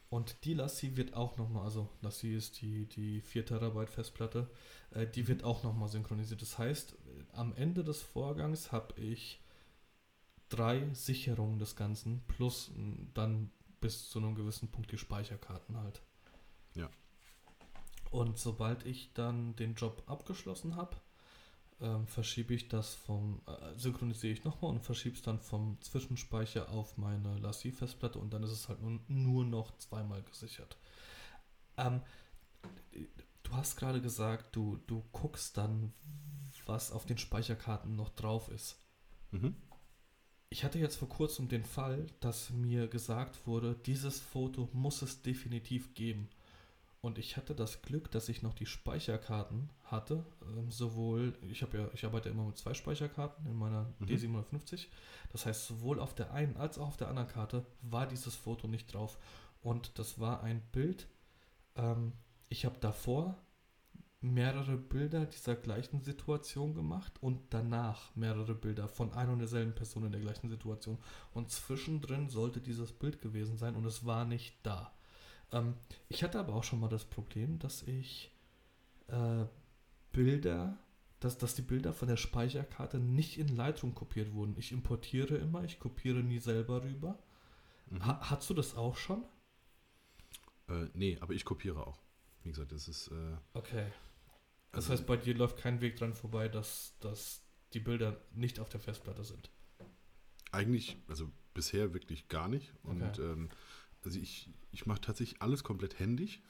Und die Lassie wird auch nochmal, also Lassie ist die, die 4 Terabyte Festplatte, äh, die wird auch nochmal synchronisiert. Das heißt, äh, am Ende des Vorgangs habe ich drei Sicherungen des Ganzen plus dann bis zu einem gewissen Punkt die Speicherkarten halt. Ja. Und sobald ich dann den Job abgeschlossen habe, ähm, verschiebe ich das vom, äh, synchronisiere ich nochmal und verschiebe es dann vom Zwischenspeicher auf meine Lassie-Festplatte und dann ist es halt nur, nur noch zweimal gesichert. Ähm, du hast gerade gesagt, du, du guckst dann, was auf den Speicherkarten noch drauf ist. Mhm. Ich hatte jetzt vor kurzem den Fall, dass mir gesagt wurde, dieses Foto muss es definitiv geben. Und ich hatte das Glück, dass ich noch die Speicherkarten hatte. Ähm, sowohl, ich habe ja, ich arbeite immer mit zwei Speicherkarten in meiner Mhm. D750. Das heißt, sowohl auf der einen als auch auf der anderen Karte war dieses Foto nicht drauf. Und das war ein Bild. Ähm, ich habe davor mehrere Bilder dieser gleichen Situation gemacht und danach mehrere Bilder von einer und derselben Person in der gleichen Situation. Und zwischendrin sollte dieses Bild gewesen sein und es war nicht da. Ähm, ich hatte aber auch schon mal das Problem, dass ich äh, Bilder dass, dass die Bilder von der Speicherkarte nicht in Lightroom kopiert wurden. Ich importiere immer, ich kopiere nie selber rüber. Mhm. Ha, hast du das auch schon? Äh, nee, aber ich kopiere auch. Wie gesagt, das ist. Äh, okay. Das also, heißt, bei dir läuft kein Weg dran vorbei, dass, dass die Bilder nicht auf der Festplatte sind. Eigentlich, also bisher wirklich gar nicht. Und okay. ähm, also ich, ich mache tatsächlich alles komplett händig.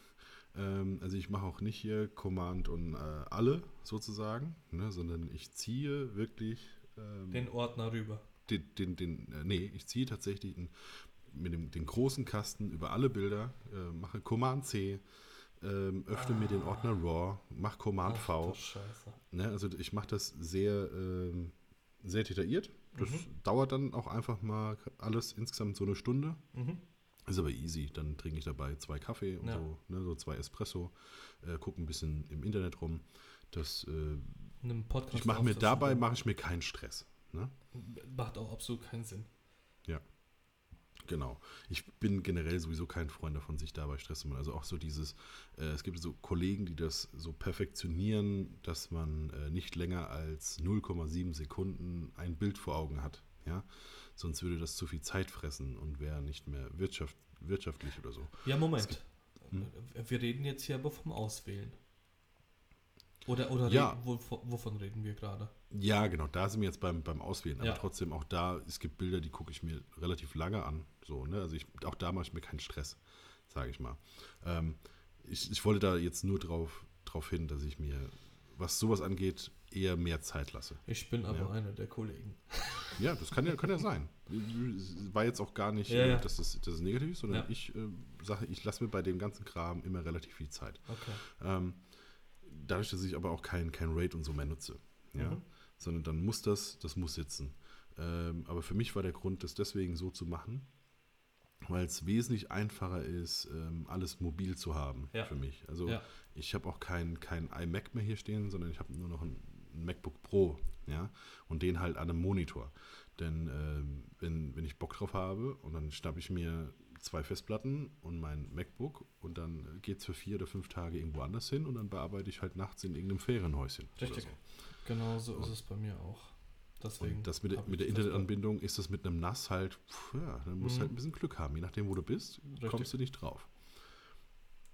Ähm, also ich mache auch nicht hier Command und äh, alle sozusagen, ne, sondern ich ziehe wirklich ähm, den Ordner rüber. Den, den, den, äh, nee, ich ziehe tatsächlich einen, mit dem den großen Kasten über alle Bilder, äh, mache Command C, ähm, öffne ah. mir den Ordner RAW, mache Command Ach, V. Ne, also ich mache das sehr, ähm, sehr detailliert. Das mhm. dauert dann auch einfach mal alles insgesamt so eine Stunde. Mhm. Ist aber easy. Dann trinke ich dabei zwei Kaffee und ja. so, ne, so zwei Espresso, äh, gucke ein bisschen im Internet rum. Das, äh, ich mache mir dabei mache ich mir keinen Stress. Ne? Macht auch absolut keinen Sinn. Ja. Genau. Ich bin generell sowieso kein Freund davon, sich dabei Stress zu machen. Also auch so dieses, äh, es gibt so Kollegen, die das so perfektionieren, dass man äh, nicht länger als 0,7 Sekunden ein Bild vor Augen hat. Ja, sonst würde das zu viel Zeit fressen und wäre nicht mehr wirtschaft, wirtschaftlich oder so. Ja, Moment. Gibt, hm? Wir reden jetzt hier aber vom Auswählen. Oder, oder ja. reden, wo, wovon reden wir gerade? Ja, genau, da sind wir jetzt beim, beim Auswählen. Aber ja. trotzdem auch da, es gibt Bilder, die gucke ich mir relativ lange an. So, ne? Also ich, auch da mache ich mir keinen Stress, sage ich mal. Ähm, ich, ich wollte da jetzt nur drauf, drauf hin, dass ich mir, was sowas angeht, eher mehr Zeit lasse. Ich bin aber ja. einer der Kollegen. Ja, das kann ja, kann ja sein. War jetzt auch gar nicht, ja, ja. Dass, das, dass es negativ ist, sondern ich äh, sage, ich lasse mir bei dem ganzen Kram immer relativ viel Zeit. Okay. Ähm, dadurch, dass ich aber auch kein, kein Raid und so mehr nutze. Ja? Mhm. Sondern dann muss das, das muss sitzen. Ähm, aber für mich war der Grund, das deswegen so zu machen, weil es wesentlich einfacher ist, ähm, alles mobil zu haben ja. für mich. Also ja. ich habe auch kein, kein iMac mehr hier stehen, sondern ich habe nur noch ein, ein, MacBook Pro, ja, und den halt an einem Monitor. Denn ähm, wenn, wenn ich Bock drauf habe und dann schnappe ich mir zwei Festplatten und mein MacBook und dann geht es für vier oder fünf Tage irgendwo anders hin und dann bearbeite ich halt nachts in irgendeinem Ferienhäuschen. Richtig. So. Genau so ist es bei mir auch. Deswegen und das mit, mit der Internetanbindung ist das mit einem NAS halt, pff, ja, dann musst du mhm. halt ein bisschen Glück haben. Je nachdem, wo du bist, Richtig. kommst du nicht drauf.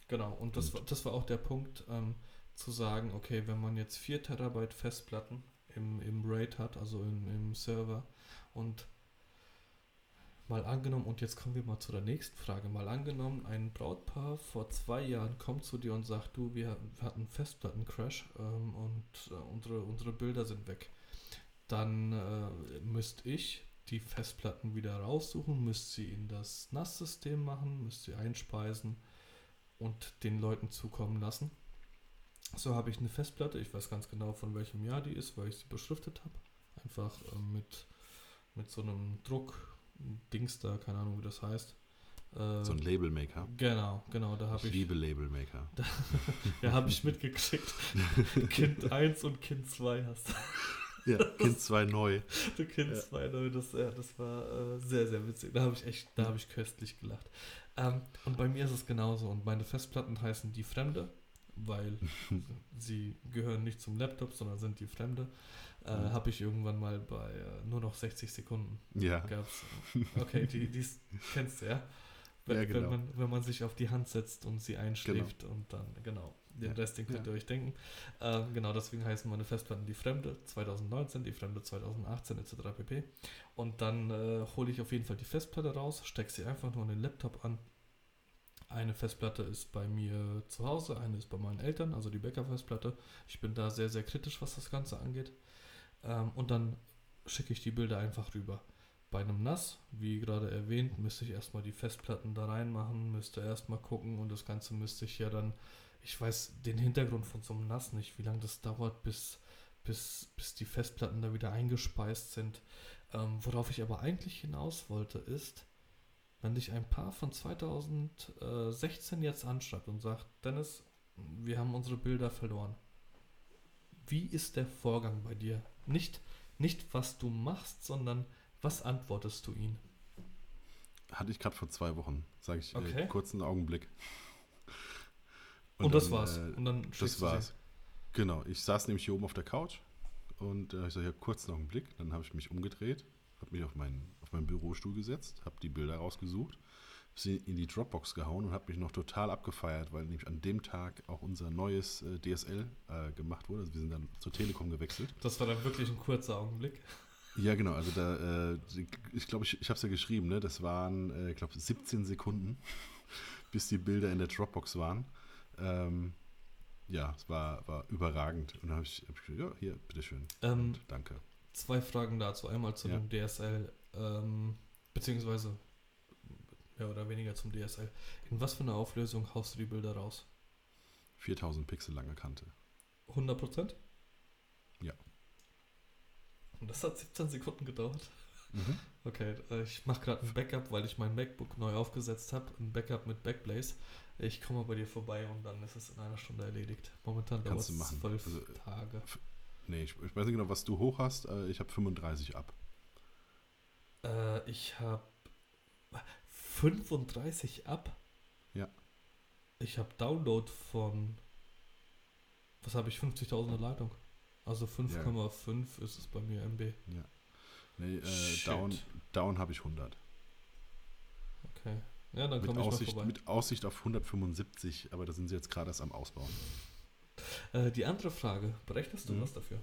Genau, und das, und. War, das war auch der Punkt, ähm, zu sagen, okay, wenn man jetzt 4 Terabyte Festplatten im, im RAID hat, also im, im Server, und mal angenommen, und jetzt kommen wir mal zu der nächsten Frage, mal angenommen, ein Brautpaar vor zwei Jahren kommt zu dir und sagt, du, wir, hatten einen Festplattencrash ähm, und äh, unsere, unsere Bilder sind weg dann äh, müsste ich die Festplatten wieder raussuchen, müsste sie in das NAS-System machen, müsste sie einspeisen und den Leuten zukommen lassen. So habe ich eine Festplatte, ich weiß ganz genau von welchem Jahr die ist, weil ich sie beschriftet habe. Einfach äh, mit, mit so einem Druck, Dings da, keine Ahnung wie das heißt. Äh, so ein Labelmaker. Genau, genau, da habe ich. Ich liebe Labelmaker. Da, ja, habe ich mitgekriegt. kind 1 und Kind 2 hast du. Ja, Kind 2 neu. Du Kind 2 ja. neu, das, ja, das war äh, sehr, sehr witzig. Da habe ich echt, da habe ich köstlich gelacht. Ähm, und bei mir ist es genauso. Und meine Festplatten heißen die Fremde, weil sie gehören nicht zum Laptop, sondern sind die Fremde. Äh, mhm. Habe ich irgendwann mal bei äh, nur noch 60 Sekunden. Ja. Gab's. Okay, die, die kennst du ja. Wenn, ja, genau. wenn, man, wenn man sich auf die Hand setzt und sie einschläft genau. und dann, genau. Den Rest, den könnt ihr euch denken. Ähm, genau, deswegen heißen meine Festplatten die Fremde 2019, die Fremde 2018 etc. pp. Und dann äh, hole ich auf jeden Fall die Festplatte raus, stecke sie einfach nur in den Laptop an. Eine Festplatte ist bei mir zu Hause, eine ist bei meinen Eltern, also die Backup-Festplatte. Ich bin da sehr, sehr kritisch, was das Ganze angeht. Ähm, und dann schicke ich die Bilder einfach rüber. Bei einem NAS, wie gerade erwähnt, müsste ich erstmal die Festplatten da reinmachen, müsste erstmal gucken und das Ganze müsste ich ja dann ich weiß den Hintergrund von so einem NAS nicht, wie lange das dauert, bis, bis, bis die Festplatten da wieder eingespeist sind. Ähm, worauf ich aber eigentlich hinaus wollte, ist, wenn dich ein Paar von 2016 jetzt anschreibt und sagt, Dennis, wir haben unsere Bilder verloren. Wie ist der Vorgang bei dir? Nicht, nicht was du machst, sondern was antwortest du ihnen? Hatte ich gerade vor zwei Wochen, sage ich äh, okay. äh, kurz einen Augenblick. Und, und das war's. Äh, und dann das war's. Genau. Ich saß nämlich hier oben auf der Couch, und äh, ich sage, ja, kurz einen Blick. Dann habe ich mich umgedreht, habe mich auf meinen, auf meinen Bürostuhl gesetzt, habe die Bilder rausgesucht, sie in die Dropbox gehauen und habe mich noch total abgefeiert, weil nämlich an dem Tag auch unser neues äh, DSL äh, gemacht wurde. Also wir sind dann zur Telekom gewechselt. Das war dann wirklich ein kurzer Augenblick. Ja, genau. Also da, äh, ich glaube, ich, ich habe es ja geschrieben, ne? Das waren, äh, ich glaube, 17 Sekunden, bis die Bilder in der Dropbox waren. Ähm, ja, es war, war überragend. Und dann habe ich, hab ich gesagt, ja, hier, bitteschön. Ähm, danke. Zwei Fragen dazu. Einmal zu ja. dem DSL, ähm, beziehungsweise mehr oder weniger zum DSL. In was für eine Auflösung haust du die Bilder raus? 4000 Pixel lange Kante. 100 Prozent? Ja. Und das hat 17 Sekunden gedauert. Mhm. Okay, äh, ich mache gerade ein Backup, weil ich mein MacBook neu aufgesetzt habe. Ein Backup mit Backblaze. Ich komme bei dir vorbei und dann ist es in einer Stunde erledigt. Momentan dauert es zwölf also, Tage. Nee, ich, ich, weiß nicht genau, was du hoch hast. Äh, ich habe 35 ab. Äh, ich habe 35 ab? Ja. Ich habe Download von. Was habe ich? 50.000er Leitung. Also 5,5 ja. ist es bei mir MB. Ja. Nee, äh, Down, Down habe ich 100. Okay. Ja, dann komme ich Aussicht, mal vorbei. Mit Aussicht auf 175, aber da sind sie jetzt gerade erst am Ausbauen. Äh, die andere Frage, berechnest du mhm. was dafür?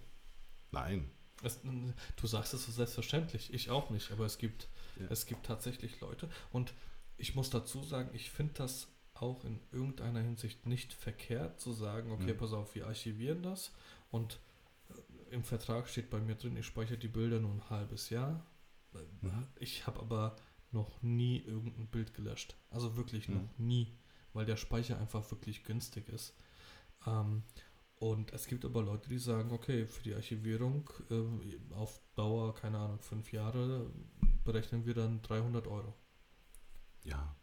Nein. Es, du sagst es so selbstverständlich, ich auch nicht, aber es gibt, ja. es gibt tatsächlich Leute und ich muss dazu sagen, ich finde das auch in irgendeiner Hinsicht nicht verkehrt zu sagen, okay, mhm. pass auf, wir archivieren das und im Vertrag steht bei mir drin, ich speichere die Bilder nur ein halbes Jahr. Mhm. Ich habe aber noch nie irgendein Bild gelöscht. Also wirklich mhm. noch nie, weil der Speicher einfach wirklich günstig ist. Ähm, und es gibt aber Leute, die sagen, okay, für die Archivierung äh, auf Dauer, keine Ahnung, fünf Jahre, berechnen wir dann 300 Euro. Ja,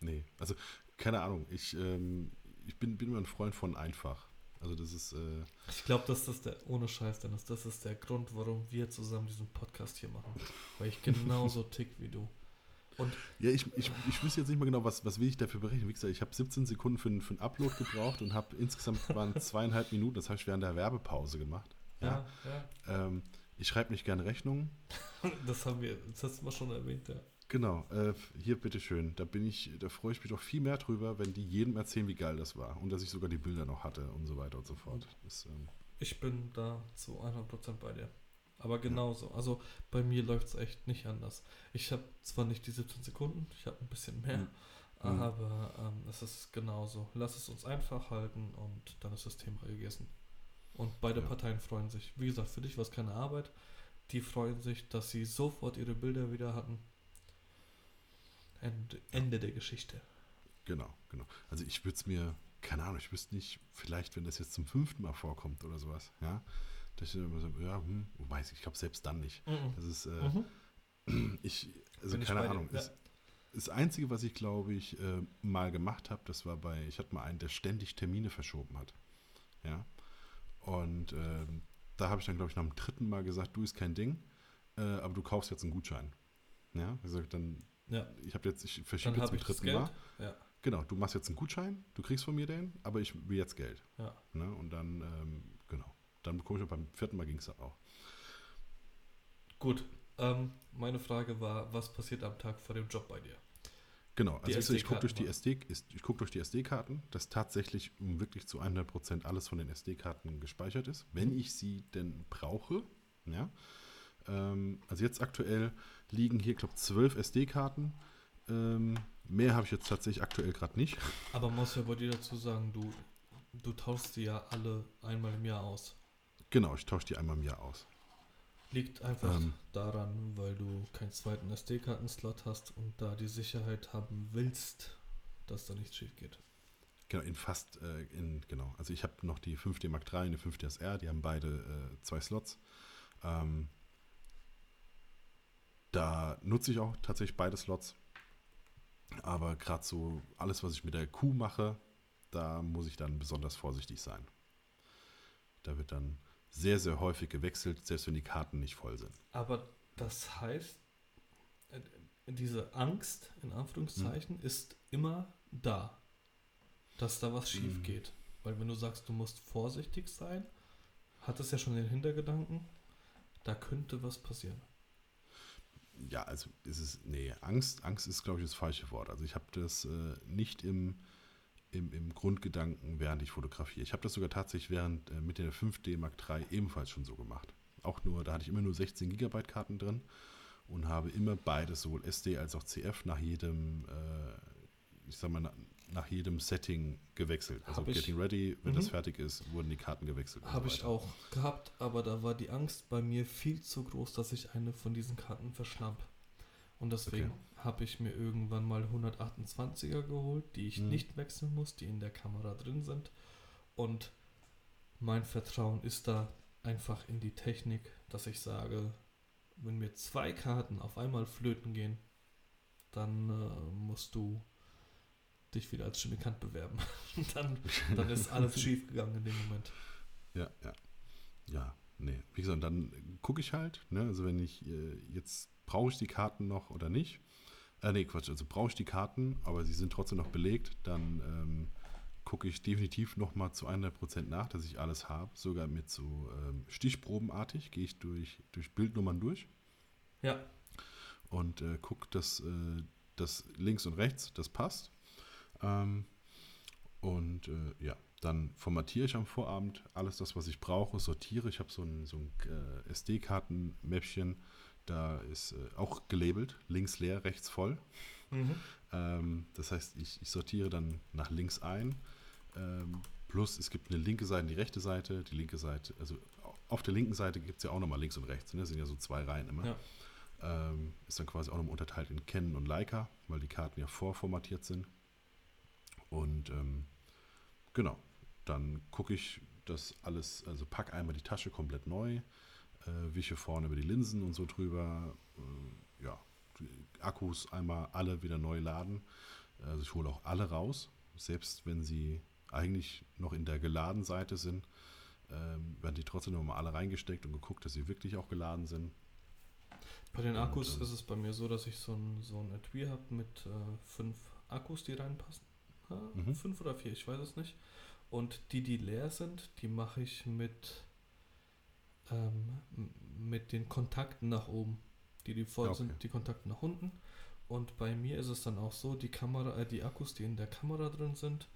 nee, also keine Ahnung, ich, ähm, ich bin, bin immer ein Freund von einfach. Also das ist. Äh ich glaube, dass das der, ohne Scheiß, Dennis, das ist der Grund, warum wir zusammen diesen Podcast hier machen. Weil ich genauso tick wie du. Und ja, ich, ich, ich wüsste jetzt nicht mal genau, was, was will ich dafür berechnen. Wie gesagt, ich habe 17 Sekunden für, für einen Upload gebraucht und habe insgesamt waren zweieinhalb Minuten, das habe ich während der Werbepause gemacht. Ja. ja, ja. Ähm, ich schreibe nicht gerne Rechnungen. das haben wir, das hast du mal schon erwähnt, ja. Genau, äh, hier bitteschön. Da bin ich, da freue ich mich doch viel mehr drüber, wenn die jedem erzählen, wie geil das war und dass ich sogar die Bilder noch hatte und so weiter und so fort. Das, ähm ich bin da zu 100% bei dir. Aber genauso. Also bei mir läuft es echt nicht anders. Ich habe zwar nicht die 17 Sekunden, ich habe ein bisschen mehr, mhm. aber ähm, es ist genauso. Lass es uns einfach halten und dann ist das Thema gegessen. Und beide ja. Parteien freuen sich. Wie gesagt, für dich war es keine Arbeit. Die freuen sich, dass sie sofort ihre Bilder wieder hatten Ende, Ende der Geschichte. Genau, genau. Also ich würde es mir, keine Ahnung, ich wüsste nicht, vielleicht, wenn das jetzt zum fünften Mal vorkommt oder sowas, ja, dass ich immer so, ja, hm, wobei ich glaube selbst dann nicht. Mhm. Das ist, äh, mhm. ich, also Bin keine ich Ahnung. Ist, das Einzige, was ich glaube ich äh, mal gemacht habe, das war bei, ich hatte mal einen, der ständig Termine verschoben hat. Ja. Und äh, da habe ich dann, glaube ich, nach dem dritten Mal gesagt, du ist kein Ding, äh, aber du kaufst jetzt einen Gutschein. Ja, also dann ja. Ich habe jetzt, ich verschiebe jetzt zum dritten Mal. Ja. Genau, du machst jetzt einen Gutschein, du kriegst von mir den, aber ich will jetzt Geld. Ja. Ne? Und dann, ähm. Dann bekomme ich beim vierten Mal ging es dann auch. Gut. Ähm, meine Frage war, was passiert am Tag vor dem Job bei dir? Genau, also ich gucke durch die SD, ich gucke durch die SD-Karten, dass tatsächlich wirklich zu 100% alles von den SD-Karten gespeichert ist, wenn ich sie denn brauche. Ja. Ähm, also jetzt aktuell liegen hier, glaube ich, zwölf SD-Karten. Ähm, mehr habe ich jetzt tatsächlich aktuell gerade nicht. Aber muss ja bei dir dazu sagen, du, du tauschst sie ja alle einmal im Jahr aus. Genau, ich tausche die einmal im Jahr aus. Liegt einfach ähm, daran, weil du keinen zweiten SD-Karten-Slot hast und da die Sicherheit haben willst, dass da nichts schief geht. Genau, in fast, äh, in, genau. Also ich habe noch die 5D Mark III und die 5D SR, die haben beide äh, zwei Slots. Ähm, da nutze ich auch tatsächlich beide Slots. Aber gerade so alles, was ich mit der Kuh mache, da muss ich dann besonders vorsichtig sein. Da wird dann sehr, sehr häufig gewechselt, selbst wenn die Karten nicht voll sind. Aber das heißt, äh, diese Angst, in Anführungszeichen, hm. ist immer da, dass da was schief hm. geht. Weil wenn du sagst, du musst vorsichtig sein, hattest ja schon den Hintergedanken, da könnte was passieren. Ja, also ist es, nee, Angst, Angst ist, glaube ich, das falsche Wort. Also ich habe das äh, nicht im, im, im Grundgedanken, während ich fotografiere. Ich habe das sogar tatsächlich während äh, mit der 5D Mark III ebenfalls schon so gemacht. Auch nur, da hatte ich immer nur 16 Gigabyte Karten drin und habe immer beides, sowohl SD als auch CF, nach jedem, äh, ich sag mal, nach jedem Setting gewechselt. Also Hab ich- Getting Ready, wenn Mhm. das fertig ist, wurden die Karten gewechselt. Habe so ich auch gehabt, aber da war die Angst bei mir viel zu groß, dass ich eine von diesen Karten verschnapp. Und deswegen Okay. habe ich mir irgendwann mal 128er geholt, die ich Mhm. nicht wechseln muss, die in der Kamera drin sind. Und mein Vertrauen ist da einfach in die Technik, dass ich sage, wenn mir zwei Karten auf einmal flöten gehen, dann äh, musst du dich wieder als Chemikant bewerben. dann, dann ist alles schief gegangen in dem Moment. Ja, ja. Ja, nee. Wie gesagt, dann gucke ich halt, ne? Also wenn ich äh, jetzt brauche ich die Karten noch oder nicht. Äh, nee, Quatsch, also brauche ich die Karten, aber sie sind trotzdem noch belegt, dann ähm, gucke ich definitiv nochmal zu 100% nach, dass ich alles habe. Sogar mit so ähm, Stichprobenartig gehe ich durch, durch Bildnummern durch Ja, und äh, gucke, dass äh, das links und rechts, das passt. Ähm, und äh, ja, dann formatiere ich am Vorabend alles das, was ich brauche, sortiere. Ich habe so ein, so ein äh, SD-Karten-Mäppchen, da ist äh, auch gelabelt, links leer, rechts voll. Mhm. Ähm, das heißt, ich, ich sortiere dann nach links ein. Ähm, plus es gibt eine linke Seite und die rechte Seite. Die linke Seite, also auf der linken Seite gibt es ja auch nochmal links und rechts. Ne? Das sind ja so zwei Reihen immer. Ja. Ähm, ist dann quasi auch nochmal unterteilt in Canon und Leica, weil die Karten ja vorformatiert sind. Und ähm, genau, dann gucke ich das alles, also packe einmal die Tasche komplett neu, äh, wische vorne über die Linsen und so drüber. Äh, ja, Akkus einmal alle wieder neu laden. Also ich hole auch alle raus, selbst wenn sie eigentlich noch in der geladen Seite sind, ähm, werden die trotzdem nochmal alle reingesteckt und geguckt, dass sie wirklich auch geladen sind. Bei den Und, Akkus ähm, ist es bei mir so, dass ich so ein, so ein Etui habe mit äh, fünf Akkus, die reinpassen. Ja, Mhm. Fünf oder vier, ich weiß es nicht. Und die, die leer sind, die mache ich mit, ähm, mit den Kontakten nach oben. Die, die voll okay. sind, die Kontakte nach unten. Und bei mir ist es dann auch so, die Kamera, äh, die Akkus, die in der Kamera drin sind,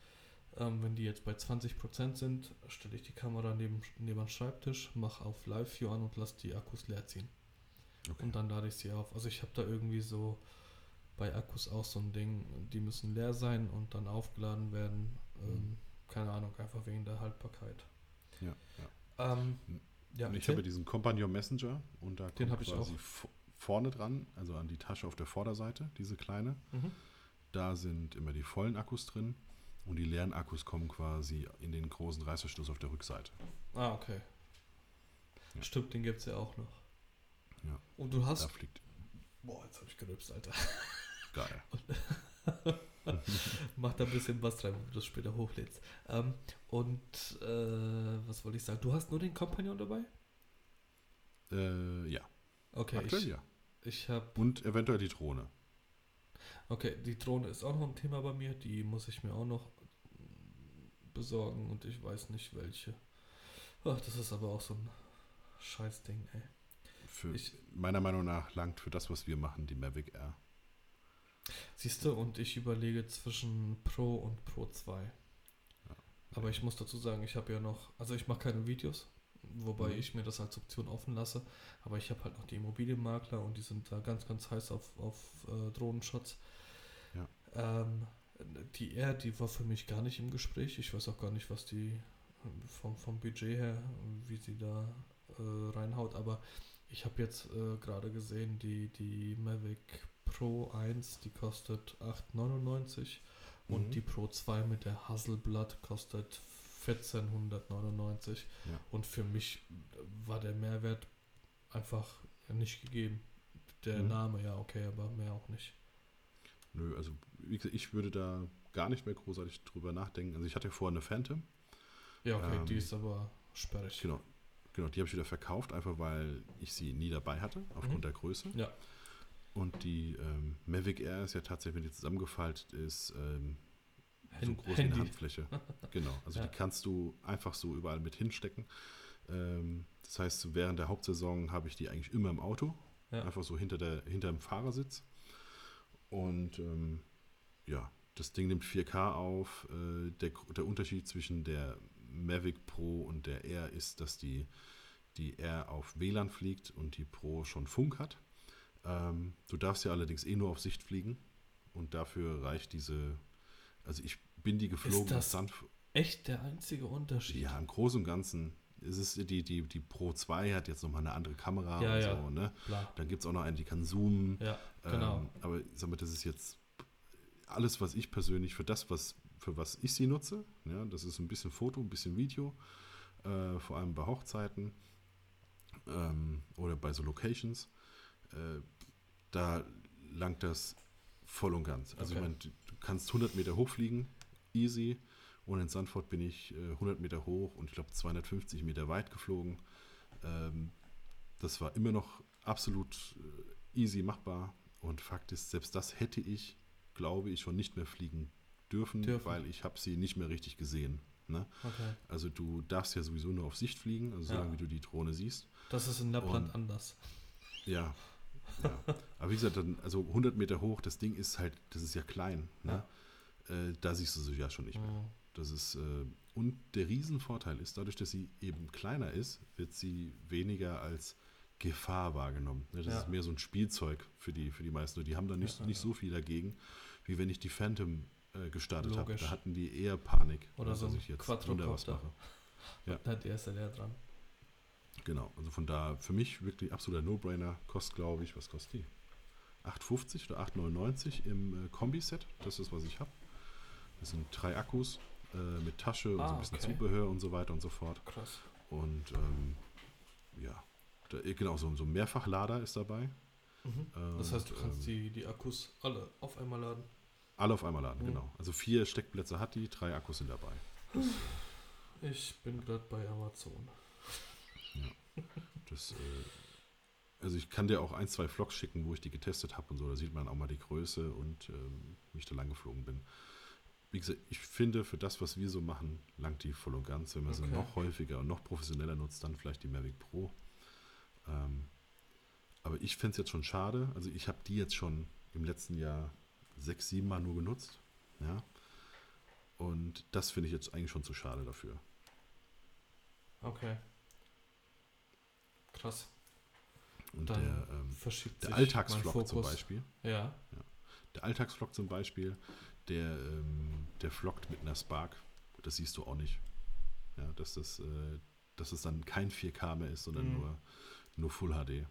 ähm, wenn die jetzt bei 20% sind, stelle ich die Kamera neben, neben den Schreibtisch, mache auf Live View an und lasse die Akkus leer ziehen. Okay. Und dann lade ich sie auf. Also ich habe da irgendwie so bei Akkus auch so ein Ding, die müssen leer sein und dann aufgeladen werden. Ähm, Mhm. Keine Ahnung, einfach wegen der Haltbarkeit. Ja, ja. Ähm, ja, Und ich habe ja diesen Companion Messenger und da Den kommt ich quasi auch. vorne dran, also an die Tasche auf der Vorderseite, diese kleine. mhm. Da sind immer die vollen Akkus drin und die leeren Akkus kommen quasi in den großen Reißverschluss auf der Rückseite. Ah, okay. Ja. Stimmt, den gibt es ja auch noch. Ja. Und du Da hast. fliegt Boah, jetzt habe ich gerülpst, Alter. geil. Mach da ein bisschen was rein, wenn du das später hochlädst. Ähm, und äh, was wollte ich sagen? Du hast nur den Companion dabei? Äh, ja, Okay, aktuell ich, ja. ich habe Und eventuell die Drohne. Okay, die Drohne ist auch noch ein Thema bei mir. Die muss ich mir auch noch besorgen und ich weiß nicht welche. Ach, das ist aber auch so ein Scheißding, ey. Für, Ich- meiner Meinung nach langt für das, was wir machen, die Mavic Air. Siehst du, und ich überlege zwischen Pro und Pro 2. Ja. Aber ich muss dazu sagen, ich habe ja noch, also ich mache keine Videos, wobei Mhm. ich mir das als Option offen lasse. Aber ich habe halt noch die Immobilienmakler und die sind da ganz, ganz heiß auf, auf äh, Drohnenshots. Ja. Ähm, die Air, die war für mich gar nicht im Gespräch. Ich weiß auch gar nicht, was die äh, vom, vom Budget her, wie sie da äh, reinhaut. Aber ich habe jetzt äh, gerade gesehen, die, die Mavic Pro 1, die kostet 8,99 und Mhm. die Pro 2 mit der Hasselblatt kostet 1499. Ja. Und für mich war der Mehrwert einfach nicht gegeben. Der Mhm. Name, ja, okay, aber mehr auch nicht. Nö, also wie gesagt, ich würde da gar nicht mehr großartig drüber nachdenken. Also ich hatte vorher eine Phantom. Ja, okay, Ähm, die ist aber sperrig. Genau, genau die habe ich wieder verkauft, einfach weil ich sie nie dabei hatte, aufgrund Mhm. der Größe. Ja. Und die ähm, Mavic Air ist ja tatsächlich, wenn die zusammengefaltet ist, ähm, so groß wie eine. Handfläche. Genau, also Ja. die kannst du einfach so überall mit hinstecken. Ähm, das heißt, während der Hauptsaison habe ich die eigentlich immer im Auto, ja. einfach so hinter, der, hinter dem Fahrersitz. Und ähm, ja, das Ding nimmt 4K auf. Äh, der, der Unterschied zwischen der Mavic Pro und der Air ist, dass die, die Air auf WLAN fliegt und die Pro schon Funk hat. Ähm, du darfst ja allerdings eh nur auf Sicht fliegen und dafür reicht diese, also ich bin die geflogen. Ist das echt der einzige Unterschied? Ja, im Großen und Ganzen es ist die, die, die Pro 2 hat jetzt nochmal eine andere Kamera ja, und ja, so, ne? Dann gibt es auch noch eine, die kann zoomen. Ja, genau. Ähm, aber sag mal, das ist jetzt alles, was ich persönlich für das, was, für was ich sie nutze. Ja, das ist ein bisschen Foto, ein bisschen Video, äh, vor allem bei Hochzeiten ähm, oder bei so Locations. Äh, da langt das voll und ganz. Also okay. ich meine, du kannst 100 Meter hochfliegen, easy. Und in Sandford bin ich äh, 100 Meter hoch und ich glaube 250 Meter weit geflogen. Ähm, das war immer noch absolut äh, easy machbar. Und Fakt ist, selbst das hätte ich, glaube ich, schon nicht mehr fliegen dürfen, dürfen. weil ich habe sie nicht mehr richtig gesehen. Ne? Okay. Also du darfst ja sowieso nur auf Sicht fliegen, also solange wie du die Drohne siehst. Das ist in Lappland und, anders. Ja, ja. Aber wie gesagt, dann, also 100 Meter hoch, das Ding ist halt, das ist ja klein. Ne? Ja. Äh, da siehst du sie ja schon nicht mehr. Mhm. Das ist, äh, und der Riesenvorteil ist, dadurch, dass sie eben kleiner ist, wird sie weniger als Gefahr wahrgenommen. Ne? Das ja. ist mehr so ein Spielzeug für die, für die meisten. Die haben da nicht, nicht so viel dagegen, wie wenn ich die Phantom äh, gestartet habe. Da hatten die eher Panik, Oder so dass ich jetzt Wunder was mache. Ja. Da hat die erste leer dran. Genau, also von da für mich wirklich absoluter No-Brainer. Kostet, glaube ich, was kostet die? 8,50 oder 8,99 im äh, Kombi-Set. Das ist, was ich habe. Das sind drei Akkus äh, mit Tasche und ah, so ein bisschen okay. Zubehör und so weiter und so fort. Krass. Und ähm, ja, da, äh, genau, so, so ein Mehrfachlader ist dabei. Mhm. Das heißt, du kannst ähm, die, die Akkus alle auf einmal laden? Alle auf einmal laden, mhm. genau. Also vier Steckplätze hat die, drei Akkus sind dabei. Das, ich bin gerade bei Amazon. Ja. Das, äh, also ich kann dir auch ein, zwei Vlogs schicken, wo ich die getestet habe und so. Da sieht man auch mal die Größe und ähm, wie ich da lang geflogen bin. Wie gesagt, ich finde, für das, was wir so machen, langt die voll und ganz. Wenn man okay. sie noch häufiger und noch professioneller nutzt, dann vielleicht die Mavic Pro. Ähm, aber ich fände es jetzt schon schade. Also ich habe die jetzt schon im letzten Jahr sechs, sieben Mal nur genutzt. Ja. Und das finde ich jetzt eigentlich schon zu schade dafür. Okay. Krass. Und Dann der, ähm, der Alltagsvlog zum Beispiel. Ja. ja. Der Alltagsvlog zum Beispiel, der, ähm, der vloggt mit einer Spark. Das siehst du auch nicht. Ja, dass das, äh, dass es dann kein 4K mehr ist, sondern mhm. nur, nur Full HD.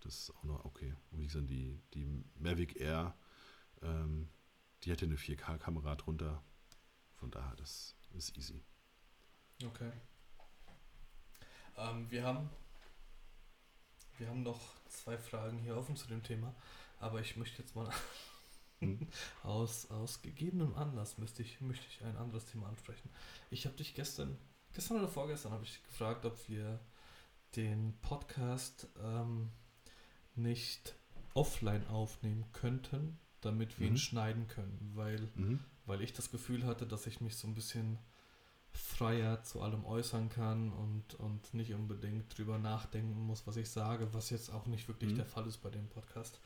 Das ist auch noch okay. Und wie gesagt, die, die Mavic Air, ähm, die hätte eine 4K-Kamera drunter. Von daher, das ist easy. Okay. Ähm, wir haben wir haben noch zwei Fragen hier offen zu dem Thema, aber ich möchte jetzt mal hm. aus, aus gegebenem Anlass möchte ich, möchte ich ein anderes Thema ansprechen. Ich habe dich gestern, gestern oder vorgestern habe ich gefragt, ob wir den Podcast ähm, nicht offline aufnehmen könnten, damit wir mhm. ihn schneiden können, weil, mhm. weil ich das Gefühl hatte, dass ich mich so ein bisschen freier zu allem äußern kann und, und nicht unbedingt drüber nachdenken muss, was ich sage, was jetzt auch nicht wirklich mhm. der Fall ist bei dem Podcast.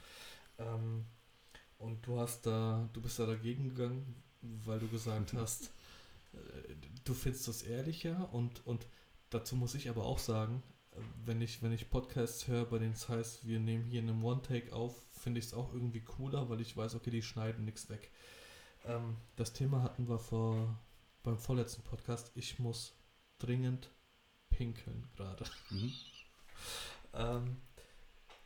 Ähm, und du hast da, du bist da dagegen gegangen, weil du gesagt mhm. hast, äh, du findest das ehrlicher und, und dazu muss ich aber auch sagen, wenn ich, wenn ich Podcasts höre, bei denen es heißt, wir nehmen hier einen One-Take auf, finde ich es auch irgendwie cooler, weil ich weiß, okay, die schneiden nichts weg. Ähm, das Thema hatten wir vor beim vorletzten Podcast, ich muss dringend pinkeln gerade. Mhm. ähm,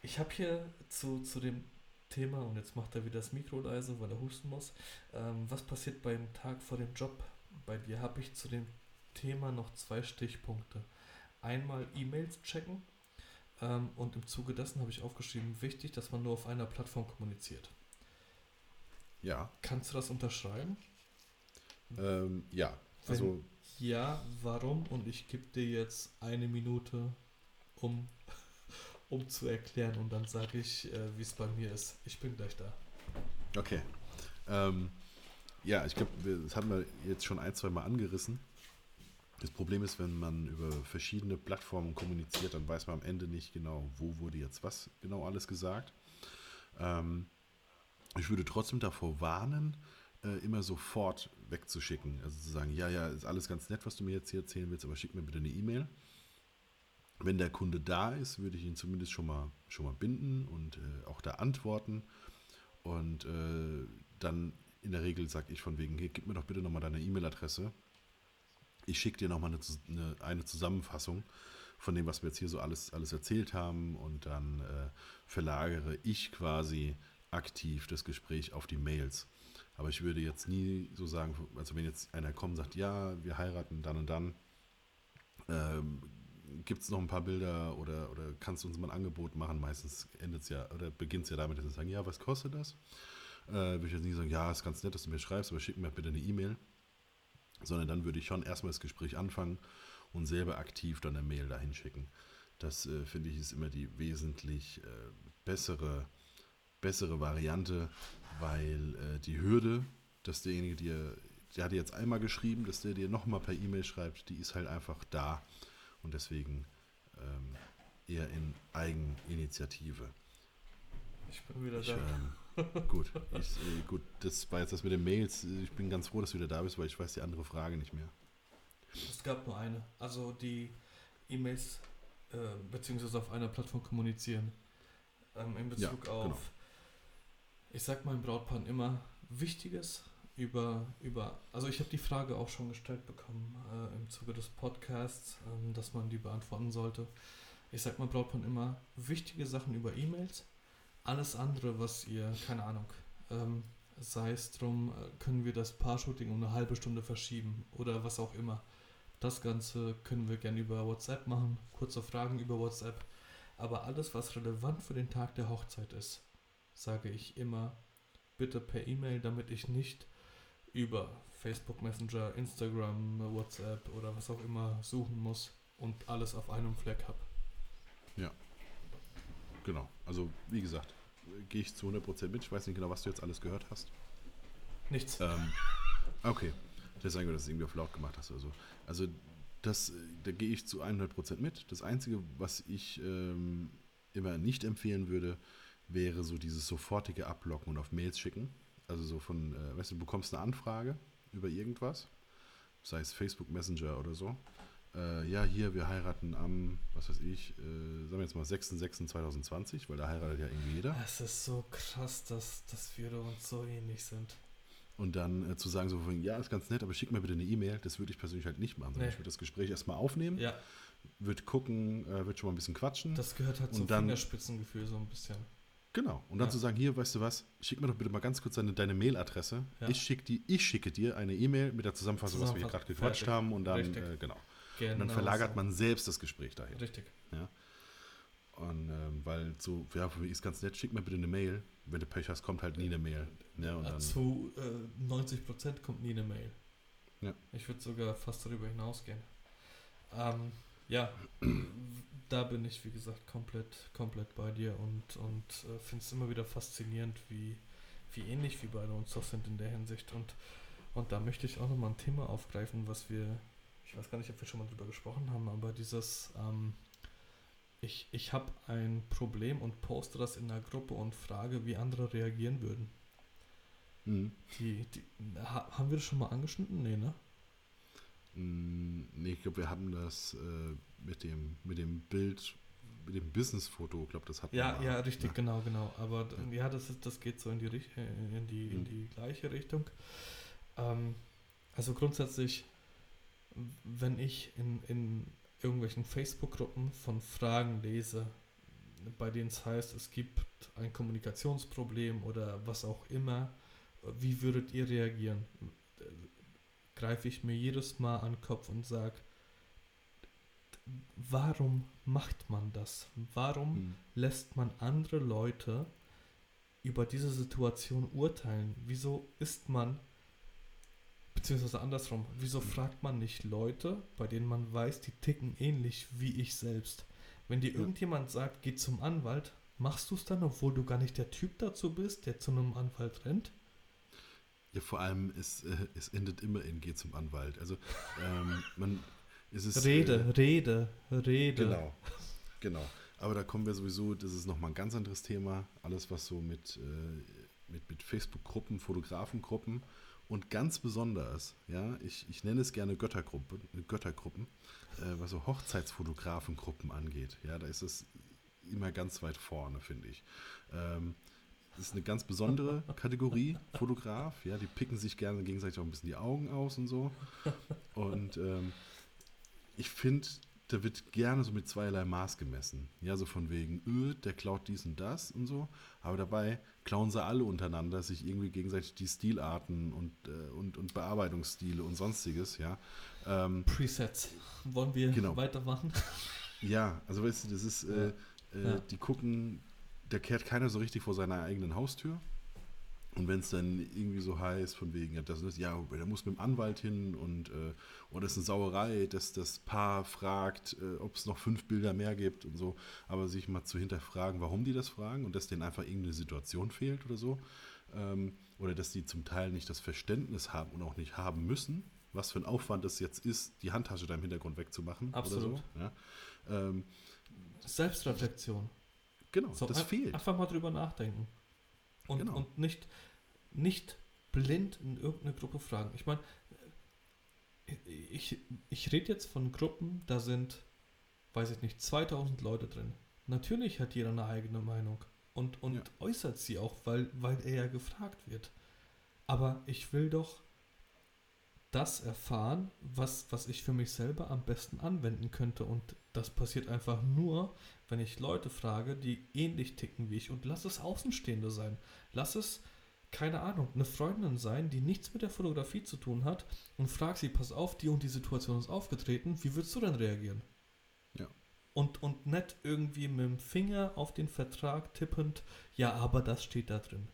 ich habe hier zu, zu dem Thema, und jetzt macht er wieder das Mikro leise, weil er husten muss, ähm, was passiert beim Tag vor dem Job? Bei dir habe ich zu dem Thema noch zwei Stichpunkte. Einmal E-Mails checken ähm, und im Zuge dessen habe ich aufgeschrieben, wichtig, dass man nur auf einer Plattform kommuniziert. Ja. Kannst du das unterschreiben? Ähm, ja, also. Wenn ja, warum? Und ich gebe dir jetzt eine Minute, um, um zu erklären und dann sage ich, äh, wie es bei mir ist. Ich bin gleich da. Okay. Ähm, ja, ich glaube, das hatten wir jetzt schon ein, zwei Mal angerissen. Das Problem ist, wenn man über verschiedene Plattformen kommuniziert, dann weiß man am Ende nicht genau, wo wurde jetzt was genau alles gesagt. Ähm, ich würde trotzdem davor warnen, äh, immer sofort wegzuschicken. Also zu sagen, ja, ja, ist alles ganz nett, was du mir jetzt hier erzählen willst, aber schick mir bitte eine E-Mail. Wenn der Kunde da ist, würde ich ihn zumindest schon mal, schon mal binden und äh, auch da antworten. Und äh, dann in der Regel sage ich von wegen, hey, gib mir doch bitte nochmal deine E-Mail-Adresse ich schicke dir nochmal eine, eine, eine Zusammenfassung von dem, was wir jetzt hier so alles, alles erzählt haben und dann äh, verlagere ich quasi aktiv das Gespräch auf die Mails. Aber ich würde jetzt nie so sagen, also wenn jetzt einer kommt und sagt, ja, wir heiraten dann und dann, ähm, gibt es noch ein paar Bilder oder, oder kannst du uns mal ein Angebot machen? Meistens endet es ja oder beginnt es ja damit, dass sie sagen, ja, was kostet das? Äh, würde ich jetzt nie sagen, ja, ist ganz nett, dass du mir schreibst, aber schick mir bitte eine E-Mail sondern dann würde ich schon erstmal das Gespräch anfangen und selber aktiv dann eine Mail dahin schicken. Das äh, finde ich ist immer die wesentlich äh, bessere, bessere Variante, weil äh, die Hürde, dass derjenige dir, der hat dir jetzt einmal geschrieben, dass der dir nochmal per E-Mail schreibt, die ist halt einfach da und deswegen ähm, eher in Eigeninitiative. Ich bin wieder ich, da. Ähm, gut, ich, äh, gut, das war jetzt das mit den Mails. Ich bin ganz froh, dass du wieder da bist, weil ich weiß die andere Frage nicht mehr. Es gab nur eine. Also die E-Mails äh, beziehungsweise auf einer Plattform kommunizieren. Ähm, in Bezug ja, auf, genau. Ich sag meinem Brautpaar immer Wichtiges über, über also ich habe die Frage auch schon gestellt bekommen äh, im Zuge des Podcasts, äh, dass man die beantworten sollte. Ich sag meinem Brautpaar immer wichtige Sachen über E-Mails alles andere, was ihr, keine Ahnung, ähm, sei es drum, äh, können wir das Paar-Shooting um eine halbe Stunde verschieben oder was auch immer. Das Ganze können wir gerne über WhatsApp machen, kurze Fragen über WhatsApp. Aber alles, was relevant für den Tag der Hochzeit ist, sage ich immer bitte per E-Mail, damit ich nicht über Facebook Messenger, Instagram, WhatsApp oder was auch immer suchen muss und alles auf einem Fleck habe. Ja. Genau. Also, wie gesagt, gehe ich zu 100% mit. Ich weiß nicht genau, was du jetzt alles gehört hast. Nichts. Ähm, okay. Das sagen wir, dass du irgendwie auf laut gemacht hast oder so. Also, das, da gehe ich zu 100% mit. Das Einzige, was ich ähm, immer nicht empfehlen würde, wäre so dieses sofortige Ablocken und auf Mails schicken. Also so von, äh, weißt du, du bekommst eine Anfrage über irgendwas, sei es Facebook Messenger oder so äh, ja, hier, wir heiraten am, was weiß ich, äh, sagen wir jetzt mal 6.6.2020, weil da heiratet ja irgendwie jeder. Es ist so krass, dass, dass wir uns so ähnlich sind. Und dann äh, zu sagen, so, ja, ist ganz nett, aber schick mir bitte eine E-Mail, das würde ich persönlich halt nicht machen. Nee. Ich würde das Gespräch erstmal aufnehmen, ja. würde gucken, äh, würde schon mal ein bisschen quatschen. Das gehört halt zum dann, Fingerspitzengefühl so ein bisschen. Genau. Und dann ja. zu sagen, hier, weißt du was, schick mir doch bitte mal ganz kurz deine, deine Mailadresse. Ja. Ich, schick die, ich schicke dir eine E-Mail mit der Zusammenfassung, was wir hier gerade gequatscht Fertig. haben. Und dann, äh, genau. Genau und dann verlagert so. man selbst das Gespräch dahin. Richtig. Ja. Und ähm, weil so, ja, für mich ist ganz nett, schick mir bitte eine Mail. Wenn du Pech hast, kommt halt nie eine Mail. Ja, und dann, Zu äh, 90 Prozent kommt nie eine Mail. Ja. Ich würde sogar fast darüber hinausgehen. Ähm, ja, da bin ich, wie gesagt, komplett, komplett bei dir und, und äh, finde es immer wieder faszinierend, wie, wie ähnlich wir beide uns doch sind in der Hinsicht. Und, und da möchte ich auch nochmal ein Thema aufgreifen, was wir ich weiß gar nicht, ob wir schon mal drüber gesprochen haben, aber dieses, ähm, ich, ich habe ein Problem und poste das in der Gruppe und frage, wie andere reagieren würden. Mhm. Die, die, haben wir das schon mal angeschnitten? Nee, ne? Mm, nee, ich glaube, wir haben das äh, mit, dem, mit dem Bild, mit dem Business-Foto, ich glaube, das hat Ja, ja, richtig, ja. genau, genau. Aber ja, ja das, ist, das geht so in die, äh, in die, in mhm. die gleiche Richtung. Ähm, also grundsätzlich wenn ich in, in irgendwelchen Facebook-Gruppen von Fragen lese, bei denen es heißt, es gibt ein Kommunikationsproblem oder was auch immer, wie würdet ihr reagieren? Greife ich mir jedes Mal an den Kopf und sage, warum macht man das? Warum hm. lässt man andere Leute über diese Situation urteilen? Wieso ist man Beziehungsweise andersrum. Wieso fragt man nicht Leute, bei denen man weiß, die ticken ähnlich wie ich selbst? Wenn dir ja. irgendjemand sagt, geh zum Anwalt, machst du es dann, obwohl du gar nicht der Typ dazu bist, der zu einem Anwalt rennt? Ja, vor allem, es, äh, es endet immer in geh zum Anwalt. Also, ähm, man, ist es. Rede, äh, Rede, Rede. Genau, genau. Aber da kommen wir sowieso, das ist nochmal ein ganz anderes Thema. Alles, was so mit, äh, mit, mit Facebook-Gruppen, Fotografengruppen und ganz besonders, ja, ich, ich nenne es gerne Göttergruppe, Göttergruppen, äh, was so Hochzeitsfotografengruppen angeht. Ja, da ist es immer ganz weit vorne, finde ich. Ähm, das ist eine ganz besondere Kategorie, Fotograf. Ja, die picken sich gerne gegenseitig auch ein bisschen die Augen aus und so. Und ähm, ich finde, da wird gerne so mit zweierlei Maß gemessen. Ja, so von wegen, öh, der klaut dies und das und so. Aber dabei klauen sie alle untereinander sich irgendwie gegenseitig die Stilarten und, äh, und, und Bearbeitungsstile und sonstiges, ja. Ähm, Presets. Wollen wir genau. weitermachen? Ja, also weißt du, das ist, äh, äh, ja. die gucken, da kehrt keiner so richtig vor seiner eigenen Haustür. Und wenn es dann irgendwie so heißt, von wegen, ja, das ja, der muss mit dem Anwalt hin und äh, oder ist eine Sauerei, dass das Paar fragt, äh, ob es noch fünf Bilder mehr gibt und so, aber sich mal zu hinterfragen, warum die das fragen und dass denen einfach irgendeine Situation fehlt oder so. Ähm, oder dass die zum Teil nicht das Verständnis haben und auch nicht haben müssen, was für ein Aufwand es jetzt ist, die Handtasche da im Hintergrund wegzumachen. Absolut. Oder so, ja. ähm, Selbstreflexion. Genau, so, das fehlt. Einfach mal drüber nachdenken. Und, genau. und nicht, nicht blind in irgendeine Gruppe fragen. Ich meine, ich, ich rede jetzt von Gruppen, da sind, weiß ich nicht, 2000 Leute drin. Natürlich hat jeder eine eigene Meinung und, und ja. äußert sie auch, weil, weil er ja gefragt wird. Aber ich will doch das erfahren, was, was ich für mich selber am besten anwenden könnte. Und das passiert einfach nur, wenn ich Leute frage, die ähnlich ticken wie ich. Und lass es Außenstehende sein. Lass es, keine Ahnung, eine Freundin sein, die nichts mit der Fotografie zu tun hat. Und frag sie, pass auf, die und die Situation ist aufgetreten. Wie würdest du denn reagieren? Ja. Und, und nicht irgendwie mit dem Finger auf den Vertrag tippend, ja, aber das steht da drin.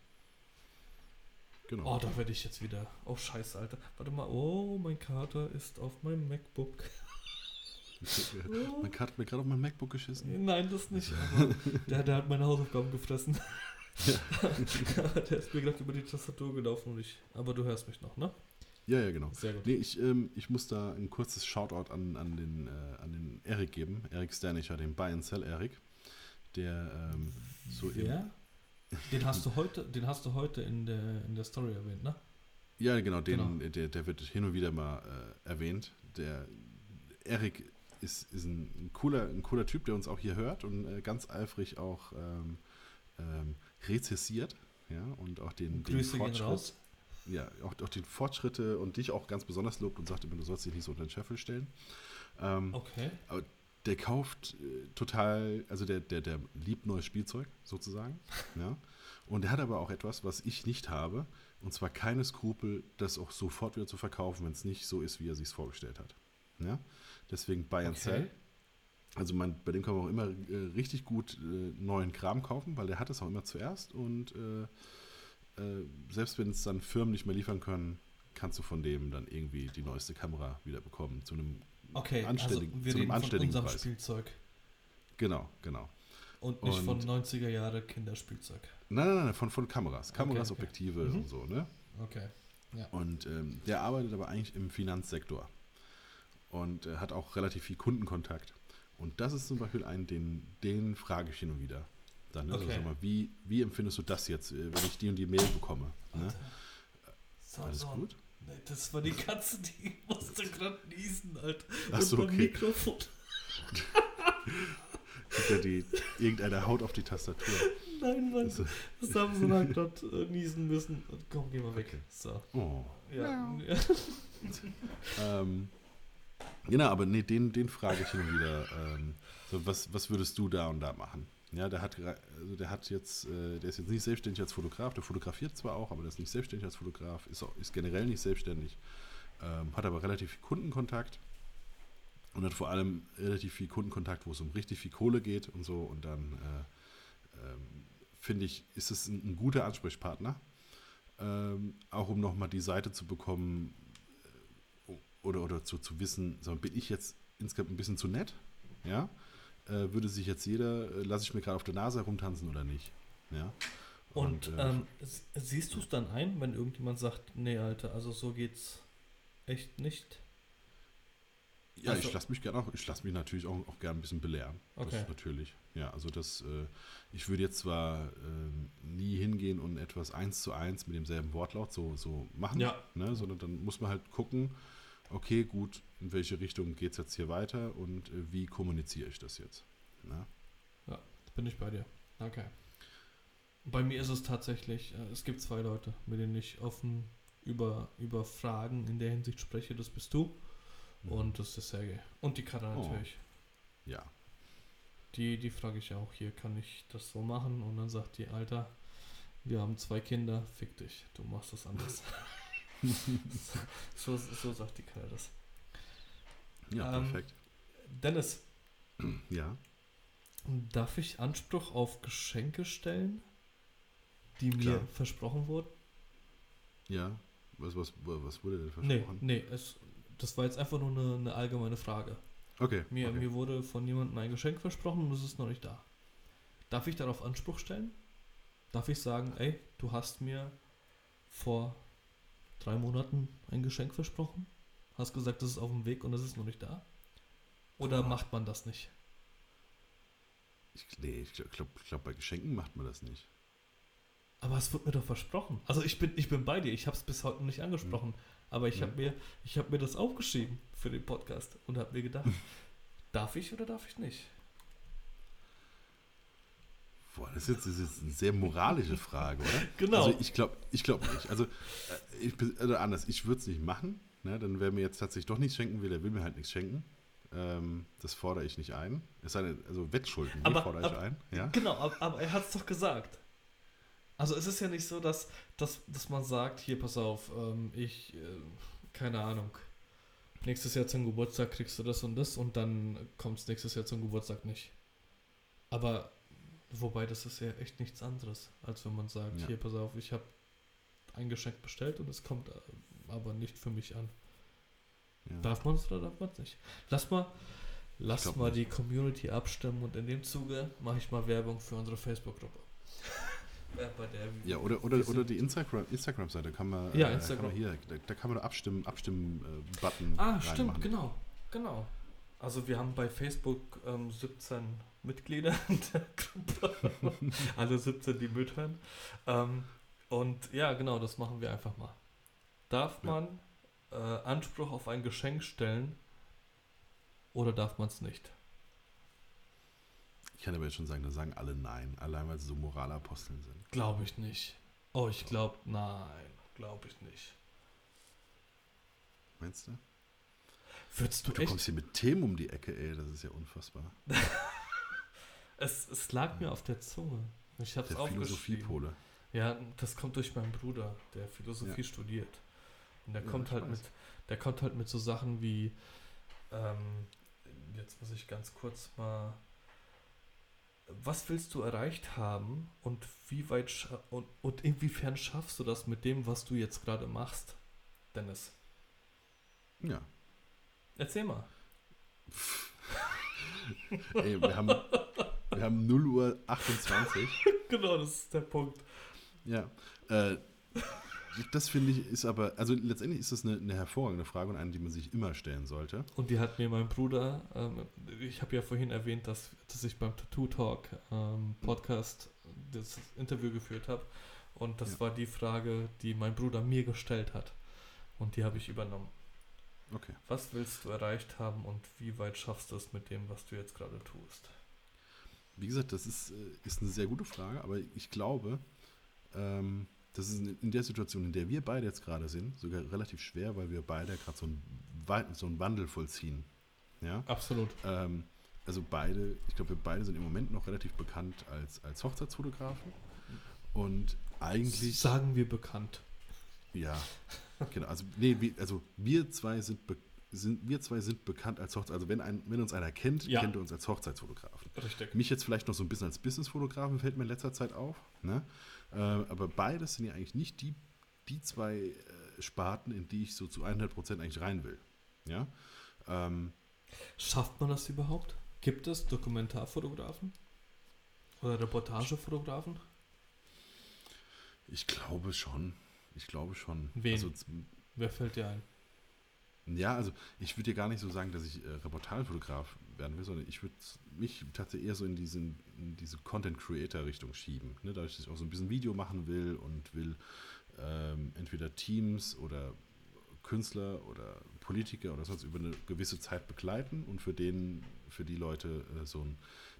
Genau. Oh, da werde ich jetzt wieder. Oh, scheiße, Alter. Warte mal. Oh, mein Kater ist auf meinem MacBook. mein Kater hat mir gerade auf mein MacBook geschissen. Nein, das nicht. Der, der hat meine Hausaufgaben gefressen. Ja. der ist mir gerade über die Tastatur gelaufen und ich. Aber du hörst mich noch, ne? Ja, ja, genau. Sehr gut. Nee, ich, ähm, ich muss da ein kurzes Shoutout an, an, den, äh, an den Erik geben. Erik Sternicher, den Buy and Sell Erik. Der ähm, so Wer? Den hast du heute, den hast du heute in der, in der Story erwähnt, ne? Ja, genau, den, genau. Der, der wird hin und wieder mal äh, erwähnt. Der Erik ist, ist ein, ein, cooler, ein cooler Typ, der uns auch hier hört und äh, ganz eifrig auch ähm, ähm, rezessiert, ja, und auch den, den Fortschritt. Ja, auch, auch den Fortschritte und dich auch ganz besonders lobt und sagt immer, du sollst dich nicht so unter den Scheffel stellen. Ähm, okay. Aber der kauft äh, total, also der, der, der liebt neues Spielzeug sozusagen. ja. Und der hat aber auch etwas, was ich nicht habe, und zwar keine Skrupel, das auch sofort wieder zu verkaufen, wenn es nicht so ist, wie er sich es vorgestellt hat. Ja? Deswegen Buy and okay. Sell. Also man, bei dem kann man auch immer äh, richtig gut äh, neuen Kram kaufen, weil der hat es auch immer zuerst und äh, äh selbst wenn es dann Firmen nicht mehr liefern können, kannst du von dem dann irgendwie die neueste Kamera wieder bekommen zu einem Okay, anständigen, also wir zu einem anständigen von Preis. Spielzeug. Genau, genau. Und nicht und, von 90er Jahre Kinderspielzeug. Nein, nein, nein, von, von Kameras. Kameras, okay, okay. Objektive mhm. und so, ne? Okay. Ja. Und ähm, der arbeitet aber eigentlich im Finanzsektor und äh, hat auch relativ viel Kundenkontakt. Und das ist zum Beispiel ein, den, den frage ich hin und wieder. Dann, ne? okay. also, mal, wie, wie empfindest du das jetzt, äh, wenn ich die und die Mail bekomme? Ne? So, Alles so. gut? Nee, das war die Katze, die musste gerade niesen, Alter. Achso, okay. Mikrofon. ja die, irgendeiner haut auf die Tastatur. Nein, Mann. Also. Samson hat gerade äh, niesen müssen. Komm, geh mal weg. Okay. So. Oh. Ja. ja. ähm, genau, aber nee, den, den frage ich hin wieder. Ähm, so, was, was würdest du da und da machen? Ja, der hat, also der hat jetzt, äh, der ist jetzt nicht selbstständig als Fotograf, der fotografiert zwar auch, aber der ist nicht selbstständig als Fotograf, ist, auch, ist generell nicht selbstständig, ähm, hat aber relativ viel Kundenkontakt und hat vor allem relativ viel Kundenkontakt, wo es um richtig viel Kohle geht und so. Und dann äh, ähm, finde ich, ist es ein, ein guter Ansprechpartner, ähm, auch um nochmal die Seite zu bekommen äh, oder, oder zu, zu wissen, so, bin ich jetzt insgesamt ein bisschen zu nett? Ja äh, würde sich jetzt jeder, äh, lasse ich mir gerade auf der Nase herumtanzen oder nicht. Ja. Und, Und äh, ähm, siehst du es dann ein, wenn irgendjemand sagt, nee, Alter, also so geht's echt nicht? Ja, also, ich lasse mich gerne auch, ich lasse mich natürlich auch, auch gerne ein bisschen belehren. Okay. Natürlich. Ja, also das, äh, ich würde jetzt zwar äh, nie hingehen und etwas eins zu eins mit demselben Wortlaut so, so machen, ja. ne, sondern dann muss man halt gucken, okay, gut, in welche Richtung geht es jetzt hier weiter und äh, wie kommuniziere ich das jetzt. Ne? Ja, bin ich bei dir. Okay. Bei mir ist es tatsächlich, äh, es gibt zwei Leute, mit denen ich offen über, über Fragen in der Hinsicht spreche. Das bist du mhm. und das ist Sergej. Und die Kara oh. natürlich. Oh. Ja. Die, die frage ich auch, hier kann ich das so machen? Und dann sagt die, Alter, wir haben zwei Kinder, fick dich, du machst das anders. so, so sagt die Kara das. Ja, ähm, perfekt. Dennis. Ja. Darf ich Anspruch auf Geschenke stellen? die Klar. mir versprochen wurden. Ja, was, was, was wurde denn versprochen? Nee, nee es, das war jetzt einfach nur eine, eine allgemeine Frage. Okay mir, okay. mir wurde von jemandem ein Geschenk versprochen und es ist noch nicht da. Darf ich darauf Anspruch stellen? Darf ich sagen, ey, du hast mir vor drei Monaten ein Geschenk versprochen? Hast gesagt, das ist auf dem Weg und es ist noch nicht da? Oder oh. macht man das nicht? Ich, nee, ich glaube, glaub, bei Geschenken macht man das nicht. Aber es wird mir doch versprochen. Also ich bin, ich bin bei dir, ich habe es bis heute noch nicht angesprochen. Mhm. Aber ich mhm. habe mir, hab mir das aufgeschrieben für den Podcast und habe mir gedacht, darf ich oder darf ich nicht? Boah, das ist jetzt, das ist eine sehr moralische Frage, oder? Genau. Also ich glaube ich glaub nicht. Also, äh, ich oder anders, ich würde es nicht machen. Ne? Dann wer mir jetzt tatsächlich doch nichts schenken will, der will mir halt nichts schenken. Ähm, das fordere ich nicht ein. Es sei denn, also Wettschulden, die fordere ich aber, ein. Ja? Genau, aber, aber er hat es doch gesagt. Also es ist ja nicht so, dass, dass, dass man sagt, hier pass auf, ähm, ich, äh, keine Ahnung, nächstes Jahr zum Geburtstag kriegst du das und das und dann kommt es nächstes Jahr zum Geburtstag nicht. Aber wobei das ist ja echt nichts anderes, als wenn man sagt, ja. hier pass auf, ich habe ein Geschenk bestellt und es kommt äh, aber nicht für mich an. Ja. Darf man es oder darf man es nicht? Lass mal, lass mal nicht. die Community abstimmen und in dem Zuge mache ich mal Werbung für unsere Facebook-Gruppe. Ja, oder, oder, oder die Instagram-Seite Instagram kann man, ja, Instagram. Kann man hier, da, da, kann man abstimmen, Abstimmen-Button. Äh, ah, stimmt, genau. Genau. Also wir haben bei Facebook ähm, 17 Mitglieder in der Gruppe. Alle 17, die mithören. Ähm, und ja, genau, das machen wir einfach mal. Darf man äh, Anspruch auf ein Geschenk stellen oder darf man es nicht? Ich kann aber jetzt schon sagen, da sagen alle nein, allein weil sie so Moralaposteln sind. Glaube ich nicht. Oh, ich glaube, nein, glaube ich nicht. Meinst du? Würdest du, du echt? kommst hier mit Themen um die Ecke, ey, das ist ja unfassbar. es, es lag mir auf der Zunge. Ich habe es Philosophiepole. Ja, das kommt durch meinen Bruder, der Philosophie ja. studiert. Und der ja, kommt halt weiß. mit, der kommt halt mit so Sachen wie, ähm, jetzt muss ich ganz kurz mal was willst du erreicht haben und wie weit und, und inwiefern schaffst du das mit dem, was du jetzt gerade machst, Dennis? Ja. Erzähl mal. Ey, wir haben, wir haben 0 Uhr 28. genau, das ist der Punkt. Ja. Äh, das finde ich ist aber, also letztendlich ist das eine, eine, hervorragende Frage und eine, die man sich immer stellen sollte. Und die hat mir mein Bruder, ähm, ich habe ja vorhin erwähnt, dass, dass ich beim Tattoo Talk ähm, Podcast das Interview geführt habe. Und das ja. war die Frage, die mein Bruder mir gestellt hat. Und die habe ich übernommen. Okay. Was willst du erreicht haben und wie weit schaffst du es mit dem, was du jetzt gerade tust? Wie gesagt, das ist, äh, ist eine sehr gute Frage, aber ich glaube, ähm, das ist in der Situation, in der wir beide jetzt gerade sind, sogar relativ schwer, weil wir beide gerade so, so einen Wandel vollziehen. Ja? Absolut. Ähm, also beide, ich glaube, wir beide sind im Moment noch relativ bekannt als, als Hochzeitsfotografen. Und eigentlich. Sagen wir bekannt. Ja, genau. Also, nee, wir, also wir zwei sind, sind, wir zwei sind bekannt als Hochzeits... Also wenn, ein, wenn uns einer kennt, ja. kennt er uns als Hochzeitsfotografen. Richtig. Mich jetzt vielleicht noch so ein bisschen als Businessfotografen, fällt mir in letzter Zeit auf. Ne? Äh, aber beides sind ja eigentlich nicht die, die zwei äh, Sparten, in die ich so zu 100% eigentlich rein will. Ja? Ähm, Schafft man das überhaupt? Gibt es Dokumentarfotografen? Oder Reportagefotografen? Ich glaube schon. Ich glaube schon. Wen? Also, Wer fällt dir ein? Ja, also ich würde dir gar nicht so sagen, dass ich äh, Reportagenfotograf werden will, sondern ich würde mich tatsächlich eher so in, diesen, in diese Content-Creator-Richtung schieben. Ne? Dadurch, dass ich auch so ein bisschen Video machen will und will ähm, entweder Teams oder Künstler oder Politiker oder sonst über eine gewisse Zeit begleiten und für den, für die Leute äh, so einen,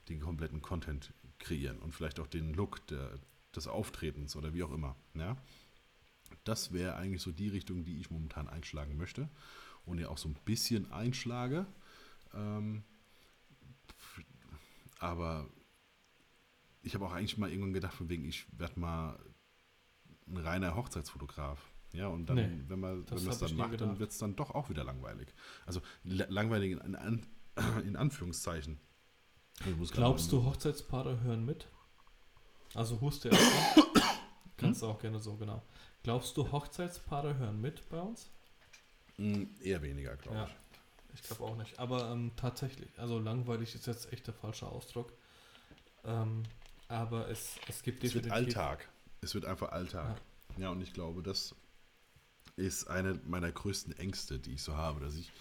den kompletten Content kreieren und vielleicht auch den Look der, des Auftretens oder wie auch immer. Ja? Das wäre eigentlich so die Richtung, die ich momentan einschlagen möchte und ja auch so ein bisschen einschlage. Ähm, aber ich habe auch eigentlich mal irgendwann gedacht, von wegen, ich werde mal ein reiner Hochzeitsfotograf. Ja, und dann, nee, wenn man das, wenn das dann macht, gedacht. dann wird es dann doch auch wieder langweilig. Also langweilig in, in, in Anführungszeichen. Glaubst du, Hochzeitspaare hören mit? Also huste erstmal. Kannst du auch gerne so, genau. Glaubst du, Hochzeitspaare hören mit bei uns? Mm, eher weniger, glaube ja, ich. Ich glaube auch nicht. Aber ähm, tatsächlich, also langweilig ist jetzt echt der falsche Ausdruck. Ähm, aber es, es gibt Es wird Alltag. Es wird einfach Alltag. Ja. ja, und ich glaube, das ist eine meiner größten Ängste, die ich so habe, dass ich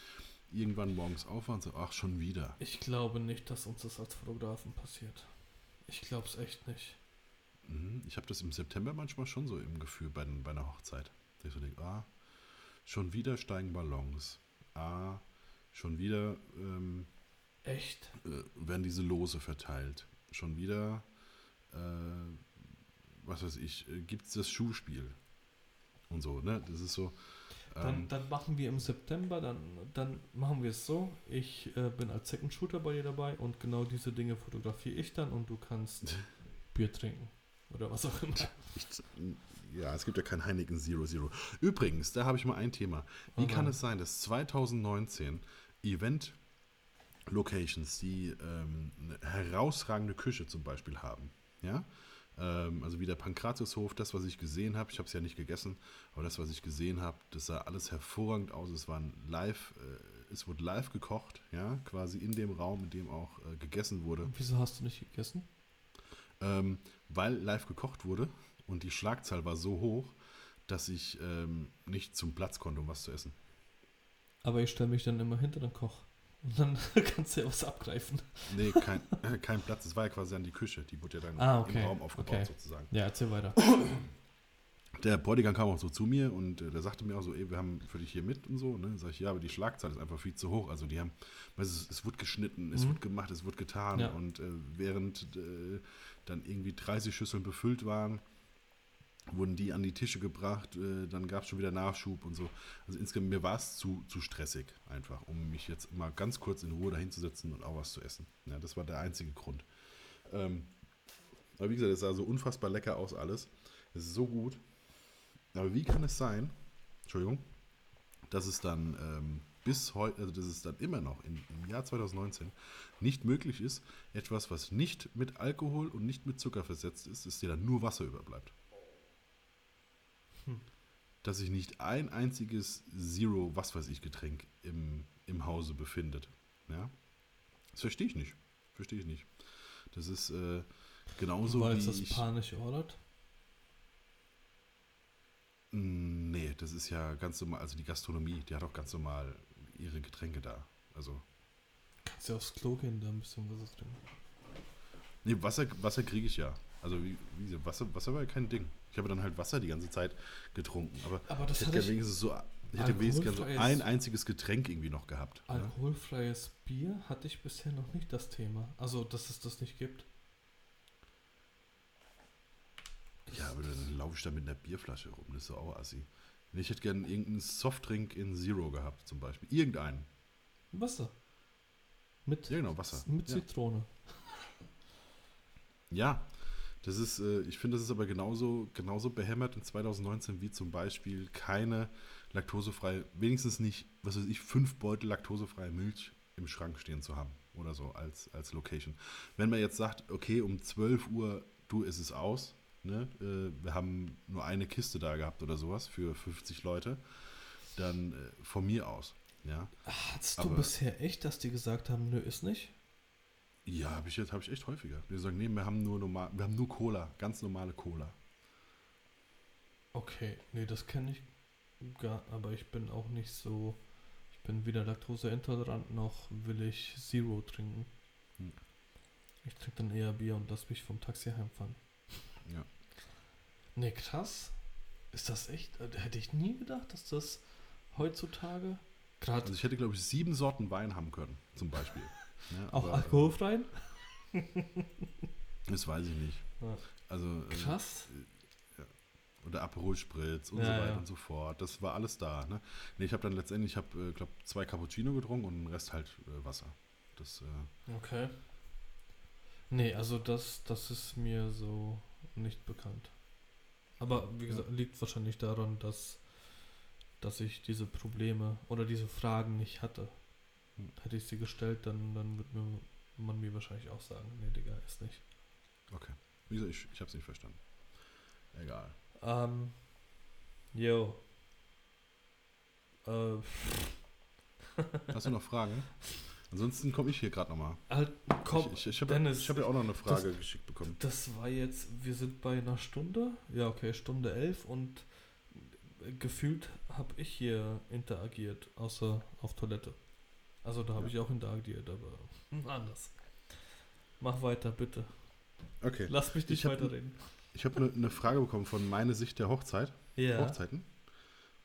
irgendwann morgens aufwache und sage, ach, schon wieder. Ich glaube nicht, dass uns das als Fotografen passiert. Ich glaube es echt nicht. Mhm. Ich habe das im September manchmal schon so im Gefühl bei, bei einer Hochzeit. Dass ich so denke, ah, schon wieder steigen Ballons. Ah, schon wieder ähm, Echt? Äh, werden diese Lose verteilt. Schon wieder, äh, was weiß ich, äh, gibt es das Schuhspiel. Und so, ne? Das ist so. Dann, ähm, dann, machen wir im September, dann, dann machen wir es so. Ich äh, bin als Second Shooter bei dir dabei und genau diese Dinge fotografiere ich dann und du kannst Bier trinken. Oder was auch immer. Ich, ja, es gibt ja kein Heineken Zero Zero. Übrigens, da habe ich mal ein Thema. Wie okay. kann es sein, dass 2019 Event Locations, die ähm, eine herausragende Küche zum Beispiel haben, ja, ähm, also wie der Pankratiushof, das, was ich gesehen habe, ich habe es ja nicht gegessen, aber das, was ich gesehen habe, das sah alles hervorragend aus. Es war live, äh, es wurde live gekocht, ja, quasi in dem Raum, in dem auch äh, gegessen wurde. Und wieso hast du nicht gegessen? Ähm, weil live gekocht wurde und die Schlagzahl war so hoch, dass ich ähm, nicht zum Platz konnte, um was zu essen. Aber ich stelle mich dann immer hinter den Koch. Und dann kannst du ja was abgreifen. Nee, kein, äh, kein Platz. Es war ja quasi an die Küche. Die wurde ja dann ah, okay. im Raum aufgebaut okay. sozusagen. Ja, erzähl weiter. Der Bräutigam kam auch so zu mir und äh, der sagte mir auch so, ey, wir haben für dich hier mit und so. Ne? Dann sag ich, ja, aber die Schlagzahl ist einfach viel zu hoch. Also die haben, weißt du, es, es wird geschnitten, es mhm. wird gemacht, es wird getan. Ja. Und äh, während äh, dann irgendwie 30 Schüsseln befüllt waren, wurden die an die Tische gebracht, äh, dann gab es schon wieder Nachschub und so. Also insgesamt, mir war es zu, zu stressig einfach, um mich jetzt mal ganz kurz in Ruhe dahinzusetzen und auch was zu essen. Ja, das war der einzige Grund. Ähm, aber wie gesagt, es sah so unfassbar lecker aus alles. Es ist so gut. Aber wie kann es sein, Entschuldigung, dass es dann ähm, bis heute, also dass es dann immer noch in, im Jahr 2019 nicht möglich ist, etwas, was nicht mit Alkohol und nicht mit Zucker versetzt ist, dass dir dann nur Wasser überbleibt. Hm. Dass sich nicht ein einziges Zero, was weiß ich, Getränk im, im Hause befindet. Ja? Das verstehe ich nicht. Verstehe ich nicht. Das ist äh, genauso Weil wie das ich, panisch ordert? Nee, das ist ja ganz normal, also die Gastronomie, die hat auch ganz normal ihre Getränke da. Also. Kannst du aufs Klo gehen, da ein bisschen Wasser trinken. Nee, Wasser, Wasser kriege ich ja. Also wie, wie Wasser, Wasser war ja kein Ding. Ich habe dann halt Wasser die ganze Zeit getrunken. Aber, aber das ich hätte wenigstens so, ich hätte wenigstens so ein einziges Getränk irgendwie noch gehabt. Ne? Alkoholfreies ja? Bier hatte ich bisher noch nicht das Thema. Also, dass es das nicht gibt. Ja, aber dann laufe ich da mit einer Bierflasche rum. Das ist so auch assi. Ich hätte gerne irgendeinen Softdrink in Zero gehabt, zum Beispiel. Irgendeinen. Wasser. Mit, ja, genau, Wasser. Mit Zitrone. Ja, das ist, äh, ich finde, das ist aber genauso, genauso behämmert in 2019 wie zum Beispiel keine laktosefreie, wenigstens nicht, was weiß ich, fünf Beutel laktosefreie Milch im Schrank stehen zu haben oder so als, als Location. Wenn man jetzt sagt, okay, um 12 Uhr, du, ist es aus, ne? Äh, wir haben nur eine Kiste da gehabt oder sowas für 50 Leute, dann äh, von mir aus. Ja. Hattest du bisher echt, dass die gesagt haben, nö, ist nicht? Ja, habe ich jetzt habe ich echt häufiger. Wir sagen, nee, wir haben nur normal, wir haben nur Cola, ganz normale Cola. Okay, nee, das kenne ich gar, aber ich bin auch nicht so, ich bin weder laktoseintolerant noch will ich Zero trinken. Hm. Ich trinke dann eher Bier und lass mich vom Taxi heimfahren. Ja. Ne, krass. Ist das echt? Äh, hätte ich nie gedacht, dass das heutzutage gerade. Also ich hätte, glaube ich, sieben Sorten Wein haben können, zum Beispiel. ja, Auch aber, alkoholfreien? das weiß ich nicht. Also. Äh, krass. Äh, ja. Oder Aperol Spritz und ja, so weiter und so fort. Das war alles da. Ne? Nee, ich habe dann letztendlich, ich habe, äh, glaube zwei Cappuccino getrunken und den Rest halt äh, Wasser. Das, äh, okay. Nee, also das, das ist mir so nicht bekannt. Aber wie gesagt, liegt wahrscheinlich daran, dass, dass ich diese Probleme oder diese Fragen nicht hatte. Hm. Hätte ich sie gestellt, dann, dann würde mir, man mir wahrscheinlich auch sagen, nee, Digga, ist nicht. Okay. Wieso? Ich, ich habe es nicht verstanden. Egal. Ähm, yo. Äh. Hast du noch Fragen? Ansonsten komme ich hier gerade nochmal. Halt, komm, ich, ich, ich habe hab ja auch noch eine Frage das, geschickt bekommen. Das war jetzt, wir sind bei einer Stunde, ja okay, Stunde elf und gefühlt habe ich hier interagiert, außer auf Toilette. Also da habe ja. ich auch interagiert, aber anders. Mach weiter, bitte. Okay. Lass mich nicht weiterreden. Ich habe eine ne Frage bekommen von meine Sicht der Hochzeit. Ja. Hochzeiten.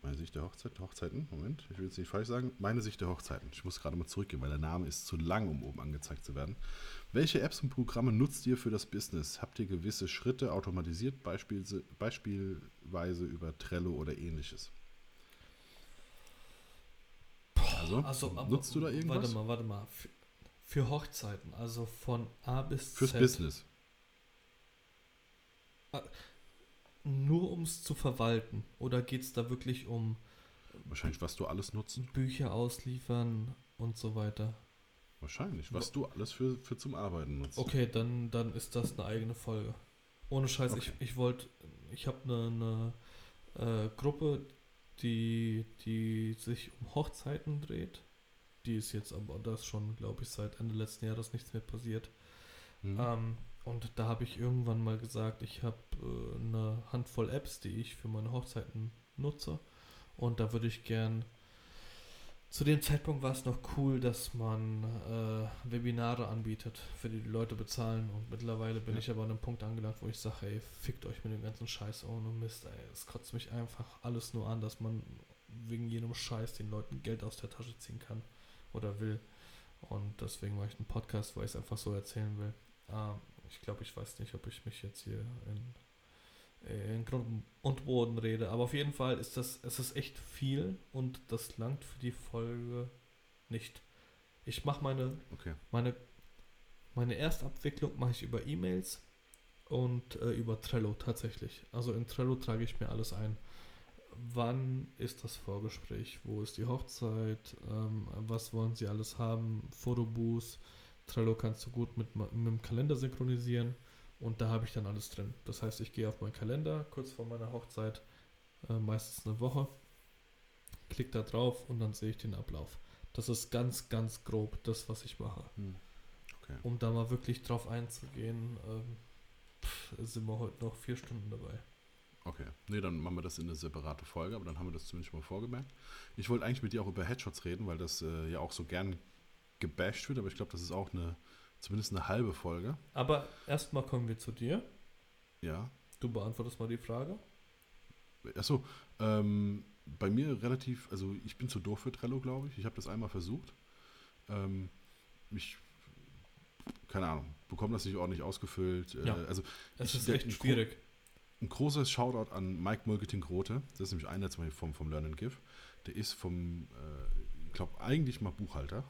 Meine Sicht der Hochzeit, Hochzeiten, Moment, ich will es nicht falsch sagen. Meine Sicht der Hochzeiten. Ich muss gerade mal zurückgehen, weil der Name ist zu lang, um oben angezeigt zu werden. Welche Apps und Programme nutzt ihr für das Business? Habt ihr gewisse Schritte automatisiert, beispielsweise, über Trello oder ähnliches? Also, also nutzt du da irgendwas? Warte mal, warte mal. Für, für Hochzeiten, also von A bis Fürs Z. Fürs Business. Nur ums zu verwalten? Oder geht es da wirklich um. Wahrscheinlich, was du alles nutzen? Bücher ausliefern und so weiter. Wahrscheinlich, was du alles für, für zum Arbeiten nutzt. Okay, dann, dann ist das eine eigene Folge. Ohne Scheiß, okay. ich, ich wollte, ich habe eine, eine äh, Gruppe, die, die sich um Hochzeiten dreht. Die ist jetzt aber, das schon, glaube ich, seit Ende letzten Jahres nichts mehr passiert. Mhm. Ähm, und da habe ich irgendwann mal gesagt, ich habe äh, eine Handvoll Apps, die ich für meine Hochzeiten nutze. Und da würde ich gern. Zu dem Zeitpunkt war es noch cool, dass man äh, Webinare anbietet, für die, die Leute bezahlen. Und mittlerweile bin ja. ich aber an einem Punkt angelangt, wo ich sage, ey, fickt euch mit dem ganzen Scheiß ohne Mist, ey. Es kotzt mich einfach alles nur an, dass man wegen jedem Scheiß den Leuten Geld aus der Tasche ziehen kann oder will. Und deswegen mache ich einen Podcast, wo ich es einfach so erzählen will. Ähm, ich glaube, ich weiß nicht, ob ich mich jetzt hier in, in Grund und Boden rede. Aber auf jeden Fall ist das, es ist echt viel und das langt für die Folge nicht. Ich mache meine, okay. meine, meine Erstabwicklung mache ich über E-Mails und äh, über Trello tatsächlich. Also in Trello trage ich mir alles ein. Wann ist das Vorgespräch? Wo ist die Hochzeit? Ähm, was wollen Sie alles haben? Fotobooth, Trello kannst du gut mit, mit dem Kalender synchronisieren und da habe ich dann alles drin. Das heißt, ich gehe auf meinen Kalender kurz vor meiner Hochzeit, äh, meistens eine Woche, klicke da drauf und dann sehe ich den Ablauf. Das ist ganz, ganz grob das, was ich mache. Hm. Okay. Um da mal wirklich drauf einzugehen, ähm, pff, sind wir heute noch vier Stunden dabei. Okay. Nee, dann machen wir das in eine separate Folge, aber dann haben wir das zumindest mal vorgemerkt. Ich wollte eigentlich mit dir auch über Headshots reden, weil das äh, ja auch so gern gebasht wird, aber ich glaube, das ist auch eine, zumindest eine halbe Folge. Aber erstmal kommen wir zu dir. Ja. Du beantwortest mal die Frage. Achso, ähm, bei mir relativ, also ich bin zu doof für Trello, glaube ich. Ich habe das einmal versucht. Ähm, ich, keine Ahnung, bekomme das nicht ordentlich ausgefüllt. Äh, ja, äh, also es ist echt schwierig. Ein großes Shoutout an Mike Mulketing-Grote. Das ist nämlich einer zum Beispiel vom, vom Learn and Give. Der ist vom äh, glaube, eigentlich mal Buchhalter.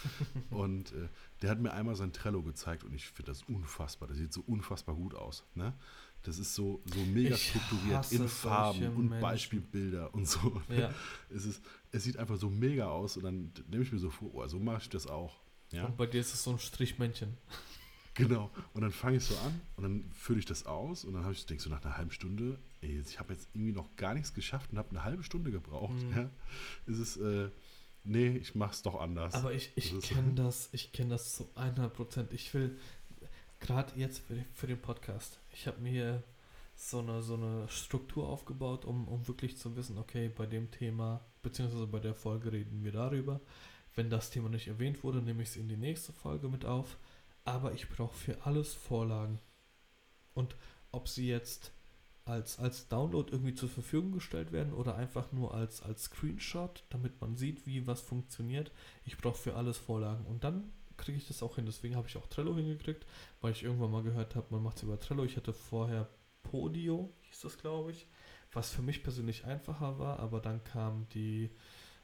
und äh, der hat mir einmal sein Trello gezeigt und ich finde das unfassbar. Das sieht so unfassbar gut aus. Ne? Das ist so, so mega ich strukturiert in Farben und Menschen. Beispielbilder und so. Ne? Ja. Es, ist, es sieht einfach so mega aus und dann nehme ich mir so vor, oh, so mache ich das auch. Ja? Und bei dir ist es so ein Strichmännchen. Genau. Und dann fange ich so an und dann fülle ich das aus und dann habe ich, denke so nach einer halben Stunde, ey, ich habe jetzt irgendwie noch gar nichts geschafft und habe eine halbe Stunde gebraucht. Mhm. Ja? Es ist, äh, nee, ich mach's doch anders. Aber ich, ich kenne das, ich kenne das zu 100 Prozent. Ich will, gerade jetzt für, für, den Podcast, ich habe mir so eine, so eine Struktur aufgebaut, um, um wirklich zu wissen, okay, bei dem Thema, beziehungsweise bei der Folge reden wir darüber. Wenn das Thema nicht erwähnt wurde, nehme ich es in die nächste Folge mit auf. Aber ich brauche für alles Vorlagen. Und ob sie jetzt als, als Download irgendwie zur Verfügung gestellt werden oder einfach nur als, als Screenshot, damit man sieht, wie was funktioniert. Ich brauche für alles Vorlagen. Und dann kriege ich das auch hin. Deswegen habe ich auch Trello hingekriegt, weil ich irgendwann mal gehört habe, man macht es über Trello. Ich hatte vorher Podio, hieß das glaube ich, was für mich persönlich einfacher war, aber dann kam die,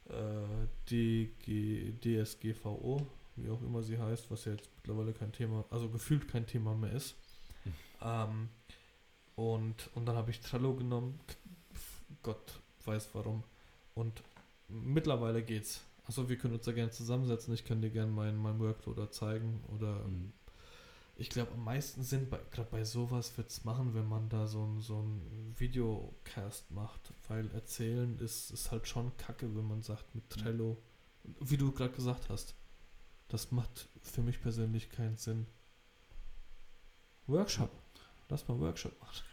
äh, die G DSGVO, wie auch immer sie heißt, was ja jetzt mittlerweile kein Thema, also gefühlt kein Thema mehr ist. Hm. Ähm, und, und dann habe ich Trello genommen. Gott weiß warum. Und mittlerweile geht's. Also wir können uns da gerne zusammensetzen. Ich kann dir gerne meinen mein Workflow da zeigen. Oder mhm. ich glaube, am meisten Sinn, gerade bei sowas wird es machen, wenn man da so ein, so ein Videocast macht. Weil erzählen ist, ist halt schon kacke, wenn man sagt mit Trello. Wie du gerade gesagt hast. Das macht für mich persönlich keinen Sinn. Workshop. Lass mal Workshop machen.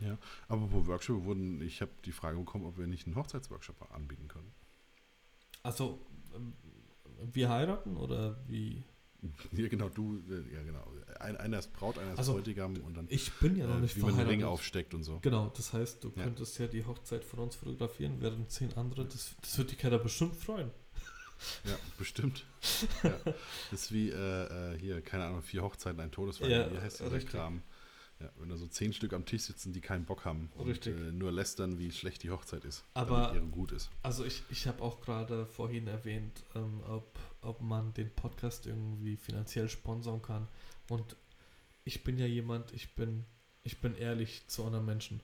Ja, aber wo Workshop wurden, ich habe die Frage bekommen, ob wir nicht einen Hochzeitsworkshop anbieten können. Also, wir heiraten oder wie? Ja, genau, du, äh, ja, genau. Ein, einer ist Braut, einer ist also, Bräutigam und dann. Ich bin ja noch äh, nicht äh, Wie man den Ring aufsteckt und so. Genau, das heißt, du ja. könntest ja die Hochzeit von uns fotografieren, während zehn andere, das, das wird die Keller bestimmt freuen. Ja, bestimmt. ja. Das ist wie äh, äh, hier, keine Ahnung, vier Hochzeiten, ein Todesfall. Ja, wie heißt der Kram? Ja, wenn da so zehn Stück am Tisch sitzen, die keinen Bock haben Richtig. und äh, nur lästern, wie schlecht die Hochzeit ist, aber ihre gut ist. Also ich, ich habe auch gerade vorhin erwähnt, ähm, ob, ob man den Podcast irgendwie finanziell sponsern kann. Und ich bin ja jemand, ich bin, ich bin ehrlich zu anderen Menschen.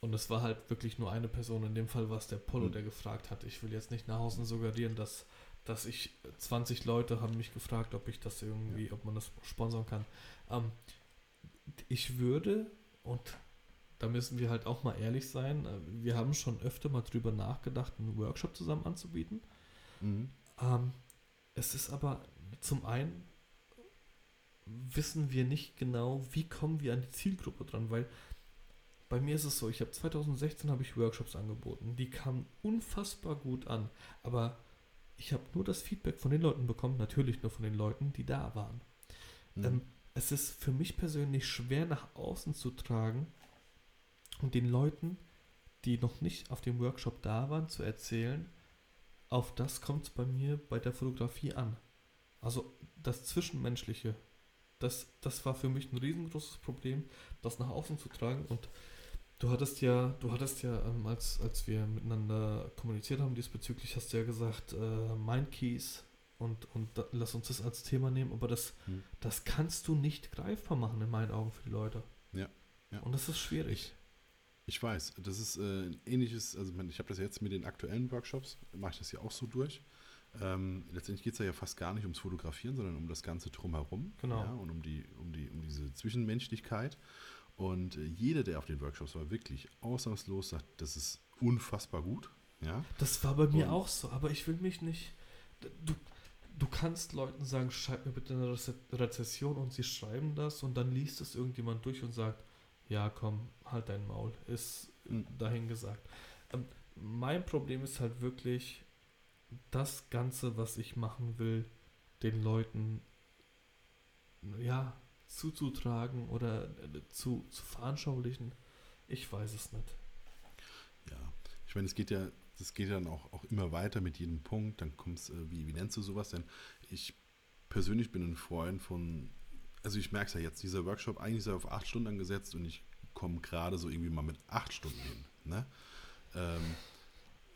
Und es war halt wirklich nur eine Person. In dem Fall war es der Polo, mhm. der gefragt hat. Ich will jetzt nicht nach außen suggerieren, dass, dass ich 20 Leute haben mich gefragt, ob ich das irgendwie, ja. ob man das sponsern kann. Ähm, ich würde, und da müssen wir halt auch mal ehrlich sein, äh, wir haben schon öfter mal drüber nachgedacht, einen Workshop zusammen anzubieten. Mhm. Ähm, es ist aber zum einen wissen wir nicht genau, wie kommen wir an die Zielgruppe dran, weil bei mir ist es so, ich habe 2016 habe ich Workshops angeboten, die kamen unfassbar gut an, aber ich habe nur das Feedback von den Leuten bekommen, natürlich nur von den Leuten, die da waren. Mhm. Ähm, es ist für mich persönlich schwer nach außen zu tragen und den Leuten, die noch nicht auf dem Workshop da waren, zu erzählen, auf das kommt es bei mir bei der Fotografie an. Also das Zwischenmenschliche, das, das war für mich ein riesengroßes Problem, das nach außen zu tragen. Und du hattest ja, du hattest ja, ähm, als, als wir miteinander kommuniziert haben diesbezüglich, hast du ja gesagt, äh, Mindkeys und, und da, lass uns das als Thema nehmen, aber das, hm. das kannst du nicht greifbar machen in meinen Augen für die Leute. Ja. ja. Und das ist schwierig. Ich, ich weiß, das ist äh, ein ähnliches, also ich habe das jetzt mit den aktuellen Workshops, mache ich das ja auch so durch. Ähm, letztendlich geht es ja fast gar nicht ums Fotografieren, sondern um das Ganze drumherum. Genau. Ja, und um, die, um, die, um diese Zwischenmenschlichkeit. Und äh, jeder, der auf den Workshops war, wirklich ausnahmslos sagt, das ist unfassbar gut. Ja? Das war bei mir und, auch so, aber ich will mich nicht. Du, du kannst Leuten sagen, schreib mir bitte eine Rezession und sie schreiben das und dann liest es irgendjemand durch und sagt, ja komm, halt dein Maul, ist dahin gesagt. Ähm, mein Problem ist halt wirklich das Ganze, was ich machen will, den Leuten ja zuzutragen oder äh, zu, zu veranschaulichen. Ich weiß es nicht. Ja, ich meine, es geht ja das geht dann auch, auch immer weiter mit jedem Punkt. Dann kommst äh, wie, wie nennst du sowas denn? Ich persönlich bin ein Freund von, also ich merke es ja jetzt, dieser Workshop, eigentlich ist auf acht Stunden angesetzt und ich komme gerade so irgendwie mal mit acht Stunden hin. Ne? Ähm,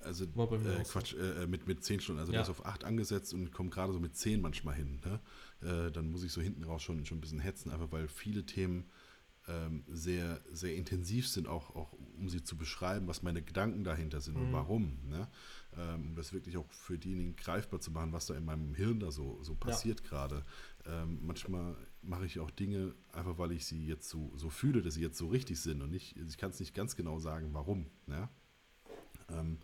also äh, Quatsch, äh, mit, mit zehn Stunden, also ja. ist auf acht angesetzt und komme gerade so mit zehn manchmal hin. Ne? Äh, dann muss ich so hinten raus schon, schon ein bisschen hetzen, einfach weil viele Themen ähm, sehr, sehr intensiv sind, auch, auch um sie zu beschreiben, was meine Gedanken dahinter sind mhm. und warum. Ne? Ähm, um das wirklich auch für diejenigen greifbar zu machen, was da in meinem Hirn da so, so passiert ja. gerade. Ähm, manchmal mache ich auch Dinge einfach, weil ich sie jetzt so, so fühle, dass sie jetzt so richtig sind und nicht, ich kann es nicht ganz genau sagen, warum. Ne? Ähm,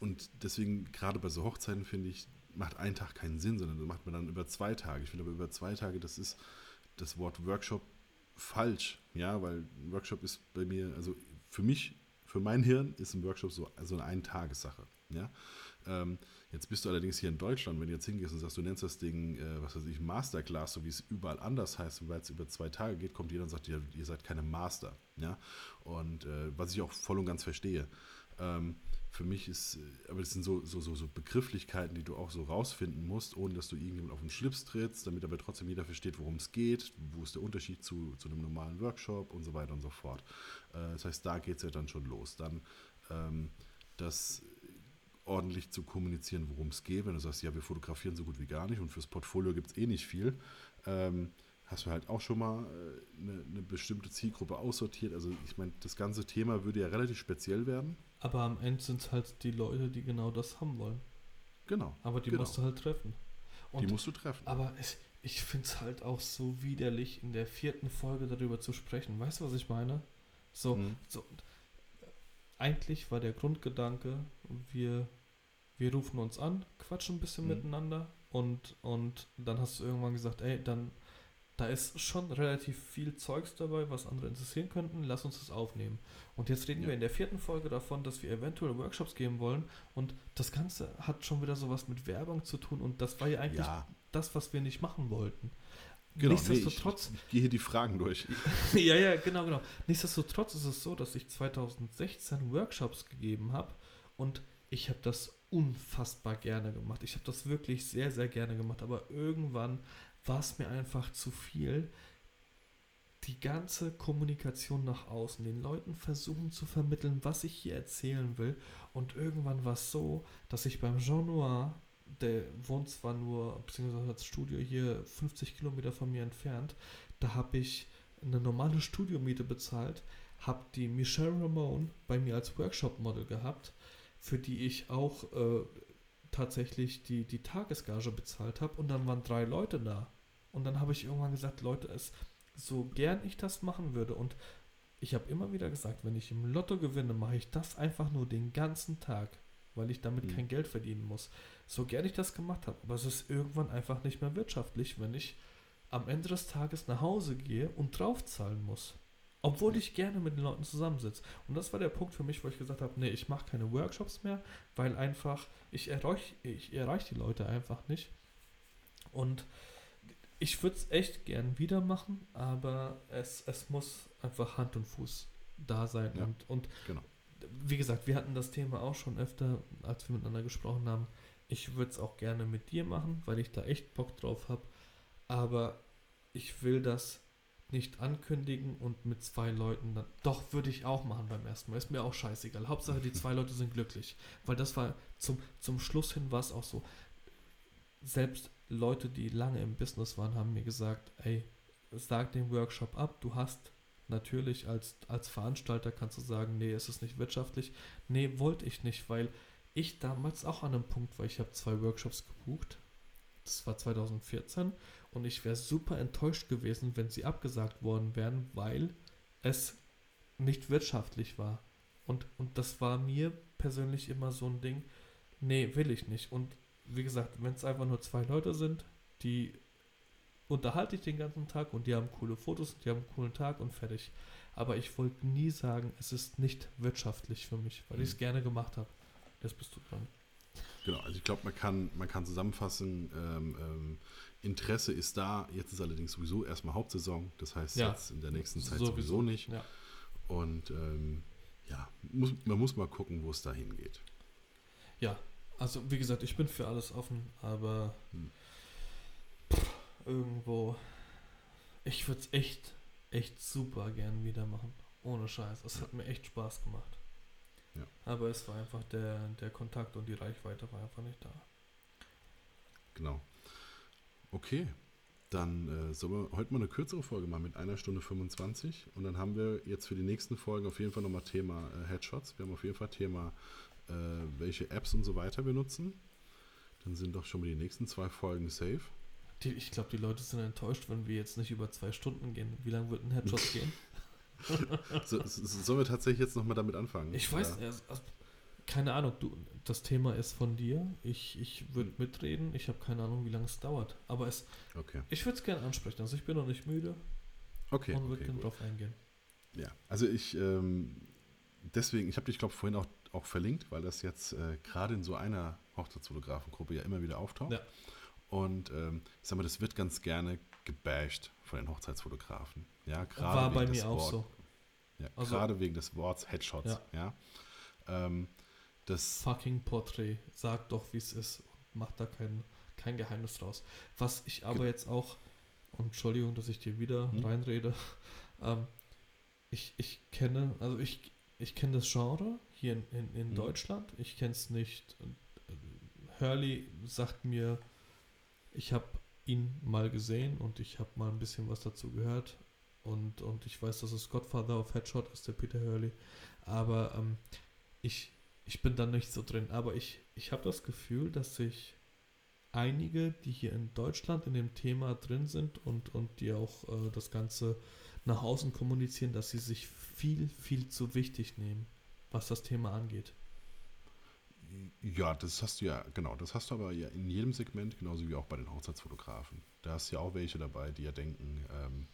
und deswegen, gerade bei so Hochzeiten, finde ich, macht ein Tag keinen Sinn, sondern das macht man dann über zwei Tage. Ich finde aber über zwei Tage, das ist das Wort Workshop falsch, ja, weil ein Workshop ist bei mir, also für mich, für mein Hirn ist ein Workshop so, so eine Eintagessache, ja. Ähm, jetzt bist du allerdings hier in Deutschland, wenn du jetzt hingehst und sagst, du nennst das Ding, äh, was weiß ich, Masterclass, so wie es überall anders heißt, weil es über zwei Tage geht, kommt jeder und sagt, ihr, ihr seid keine Master, ja. Und äh, was ich auch voll und ganz verstehe. Ähm, für mich ist, äh, aber das sind so, so, so, so Begrifflichkeiten, die du auch so rausfinden musst, ohne dass du irgendjemand auf den Schlips trittst, damit aber trotzdem jeder versteht, worum es geht, wo ist der Unterschied zu, zu einem normalen Workshop und so weiter und so fort. Äh, das heißt, da geht es ja dann schon los. Dann ähm, das ordentlich zu kommunizieren, worum es geht. Wenn du sagst, ja, wir fotografieren so gut wie gar nicht und fürs Portfolio gibt es eh nicht viel, ähm, hast du halt auch schon mal äh, eine, eine bestimmte Zielgruppe aussortiert. Also ich meine, das ganze Thema würde ja relativ speziell werden. Aber am Ende sind es halt die Leute, die genau das haben wollen. Genau. Aber die genau. musst du halt treffen. Und, die musst du treffen. Aber es, ich finde es halt auch so widerlich, in der vierten Folge darüber zu sprechen. Weißt du, was ich meine? So, mhm. so eigentlich war der Grundgedanke, wir, wir rufen uns an, quatschen ein bisschen mhm. miteinander und, und dann hast du irgendwann gesagt, ey, dann da ist schon relativ viel Zeugs dabei, was andere interessieren könnten. Lass uns das aufnehmen. Und jetzt reden ja. wir in der vierten Folge davon, dass wir eventuell Workshops geben wollen. Und das Ganze hat schon wieder sowas mit Werbung zu tun. Und das war ja eigentlich ja. das, was wir nicht machen wollten. Genau, Nichtsdestotrotz. Nee, ich, ich, gehe hier die Fragen durch. ja, ja, genau, genau. Nichtsdestotrotz ist es so, dass ich 2016 Workshops gegeben habe und ich habe das unfassbar gerne gemacht. Ich habe das wirklich sehr, sehr gerne gemacht. Aber irgendwann war es mir einfach zu viel. Die ganze Kommunikation nach außen, den Leuten versuchen zu vermitteln, was ich hier erzählen will. Und irgendwann war es so, dass ich beim Jean Noir, der wohnt zwar nur, beziehungsweise das Studio hier 50 Kilometer von mir entfernt, da habe ich eine normale Studiomiete bezahlt, habe die Michelle Ramone bei mir als Workshop-Model gehabt, für die ich auch äh, tatsächlich die, die Tagesgage bezahlt habe und dann waren drei Leute da. Und dann habe ich irgendwann gesagt, Leute, es so gern ich das machen würde und ich habe immer wieder gesagt, wenn ich im Lotto gewinne, mache ich das einfach nur den ganzen Tag, weil ich damit mhm. kein Geld verdienen muss. So gern ich das gemacht habe, aber es ist irgendwann einfach nicht mehr wirtschaftlich, wenn ich am Ende des Tages nach Hause gehe und draufzahlen muss. Obwohl ich gerne mit den Leuten zusammensitze. Und das war der Punkt für mich, wo ich gesagt habe, nee, ich mache keine Workshops mehr, weil einfach, ich erreiche ich erreich die Leute einfach nicht. Und ich würde es echt gern wieder machen, aber es, es muss einfach Hand und Fuß da sein. Ja, und, und genau. wie gesagt, wir hatten das Thema auch schon öfter, als wir miteinander gesprochen haben. Ich würde es auch gerne mit dir machen, weil ich da echt Bock drauf habe. Aber ich will das nicht ankündigen und mit zwei Leuten dann. Doch, würde ich auch machen beim ersten Mal. Ist mir auch scheißegal. Hauptsache, die zwei Leute sind glücklich. Weil das war zum, zum Schluss hin war es auch so. Selbst Leute, die lange im Business waren, haben mir gesagt, ey, sag den Workshop ab, du hast natürlich als, als Veranstalter kannst du sagen, nee, es ist nicht wirtschaftlich. Nee, wollte ich nicht, weil ich damals auch an einem Punkt war, ich habe zwei Workshops gebucht. Das war 2014 und ich wäre super enttäuscht gewesen, wenn sie abgesagt worden wären, weil es nicht wirtschaftlich war. Und, und das war mir persönlich immer so ein Ding, nee, will ich nicht. Und wie gesagt, wenn es einfach nur zwei Leute sind, die unterhalte ich den ganzen Tag und die haben coole Fotos, die haben einen coolen Tag und fertig. Aber ich wollte nie sagen, es ist nicht wirtschaftlich für mich, weil mhm. ich es gerne gemacht habe. Jetzt bist du dran. Genau, also ich glaube, man kann, man kann zusammenfassen, ähm, ähm, Interesse ist da, jetzt ist allerdings sowieso erstmal Hauptsaison, das heißt ja, jetzt in der nächsten Zeit sowieso, sowieso nicht. Ja. Und ähm, ja, muss, man muss mal gucken, wo es dahin geht. Ja, also, wie gesagt, ich bin für alles offen, aber hm. pff, irgendwo, ich würde es echt, echt super gern wieder machen. Ohne Scheiß. Es ja. hat mir echt Spaß gemacht. Ja. Aber es war einfach der, der Kontakt und die Reichweite war einfach nicht da. Genau. Okay, dann äh, sollen wir heute mal eine kürzere Folge machen mit einer Stunde 25 und dann haben wir jetzt für die nächsten Folgen auf jeden Fall nochmal Thema äh, Headshots. Wir haben auf jeden Fall Thema äh, welche Apps und so weiter wir nutzen. Dann sind doch schon mal die nächsten zwei Folgen safe. Die, ich glaube, die Leute sind enttäuscht, wenn wir jetzt nicht über zwei Stunden gehen. Wie lange wird ein Headshot gehen? so, sollen wir tatsächlich jetzt nochmal damit anfangen? Ich weiß, ja. also, keine Ahnung, du, das Thema ist von dir. Ich, ich würde mitreden. Ich habe keine Ahnung, wie lange es dauert. Aber es, okay. ich würde es gerne ansprechen. Also ich bin noch nicht müde. Okay. Und würde okay, drauf eingehen. Ja, also ich, ähm, deswegen, ich habe dich, glaube ich, vorhin auch, auch verlinkt, weil das jetzt äh, gerade in so einer Hochzeitsfotografengruppe ja immer wieder auftaucht. Ja. Und ähm, ich sag mal, das wird ganz gerne gebasht von den Hochzeitsfotografen. Ja, gerade War bei mir auch Wort, so. Ja, also, gerade wegen des Worts Headshots. Ja. ja. Ähm, das Fucking Porträt. Sag doch, wie es ist. Mach da kein, kein Geheimnis draus. Was ich aber jetzt auch, und Entschuldigung, dass ich dir wieder hm? reinrede, ähm, ich, ich kenne, also ich, ich kenne das Genre hier in, in, in hm. Deutschland. Ich kenne es nicht. Hurley sagt mir, ich habe ihn mal gesehen und ich habe mal ein bisschen was dazu gehört. Und, und ich weiß, dass es Godfather of Headshot ist, der Peter Hurley. Aber ähm, ich, ich bin da nicht so drin. Aber ich, ich habe das Gefühl, dass sich einige, die hier in Deutschland in dem Thema drin sind und, und die auch äh, das Ganze nach außen kommunizieren, dass sie sich viel, viel zu wichtig nehmen, was das Thema angeht. Ja, das hast du ja, genau, das hast du aber ja in jedem Segment, genauso wie auch bei den Hochzeitsfotografen. Da hast du ja auch welche dabei, die ja denken, ähm,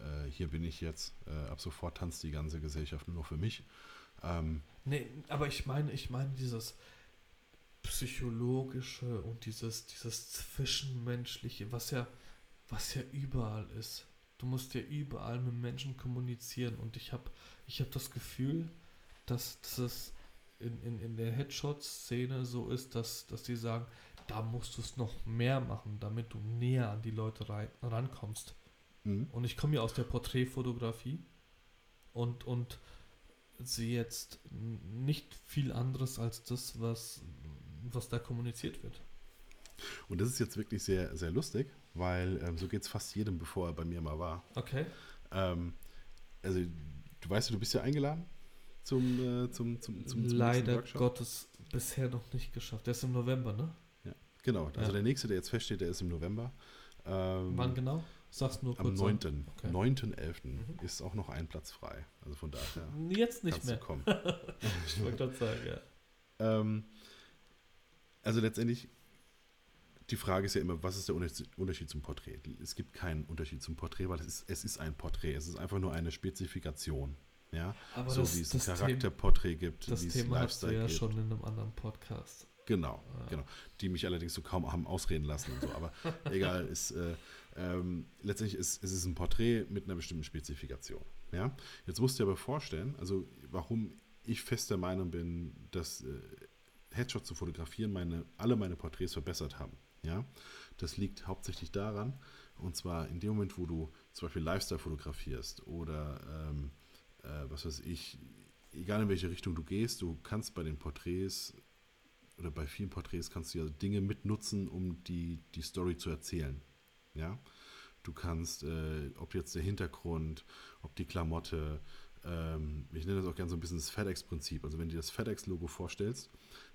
äh, hier bin ich jetzt, äh, ab sofort tanzt die ganze Gesellschaft nur für mich. Ähm, nee, aber ich meine, ich meine dieses psychologische und dieses, dieses zwischenmenschliche, was ja, was ja überall ist. Du musst ja überall mit Menschen kommunizieren und ich habe ich hab das Gefühl, dass, es in, in, in der Headshot-Szene so ist, dass, dass die sagen, da musst du es noch mehr machen, damit du näher an die Leute rein, rankommst. Mhm. Und ich komme ja aus der Porträtfotografie und, und sehe jetzt nicht viel anderes als das, was, was da kommuniziert wird. Und das ist jetzt wirklich sehr, sehr lustig, weil ähm, so geht es fast jedem, bevor er bei mir mal war. Okay. Ähm, also, du weißt, du bist ja eingeladen zum, äh, zum, zum, zum, zum Leider Gottes bisher noch nicht geschafft. Der ist im November, ne? Ja, genau. Also ja. der nächste, der jetzt feststeht, der ist im November. Ähm, Wann genau? Sag's nur kurz. Am 9. Okay. 9.11. Mhm. ist auch noch ein Platz frei. Also von daher. Jetzt nicht mehr. kommen. ich wollte gerade sagen, ja. Ähm, also letztendlich, die Frage ist ja immer, was ist der Unterschied zum Porträt? Es gibt keinen Unterschied zum Porträt, weil es ist, es ist ein Porträt. Es ist einfach nur eine Spezifikation. Ja, Aber so das, wie es ein Charakterporträt gibt, das wie Thema es Lifestyle du ja gibt. schon in einem anderen Podcast. Genau, ja. genau. Die mich allerdings so kaum haben ausreden lassen und so. Aber egal, ist, äh, ähm, letztendlich ist, ist es ein Porträt mit einer bestimmten Spezifikation. Ja? Jetzt musst du dir aber vorstellen, also warum ich fest der Meinung bin, dass äh, Headshots zu fotografieren meine, alle meine Porträts verbessert haben. Ja? Das liegt hauptsächlich daran, und zwar in dem Moment, wo du zum Beispiel Lifestyle fotografierst oder ähm, äh, was weiß ich, egal in welche Richtung du gehst, du kannst bei den Porträts oder bei vielen Porträts kannst du ja Dinge mitnutzen, um die, die Story zu erzählen. Ja, du kannst, äh, ob jetzt der Hintergrund, ob die Klamotte, ähm, ich nenne das auch gerne so ein bisschen das FedEx-Prinzip. Also wenn du dir das FedEx-Logo vorstellst,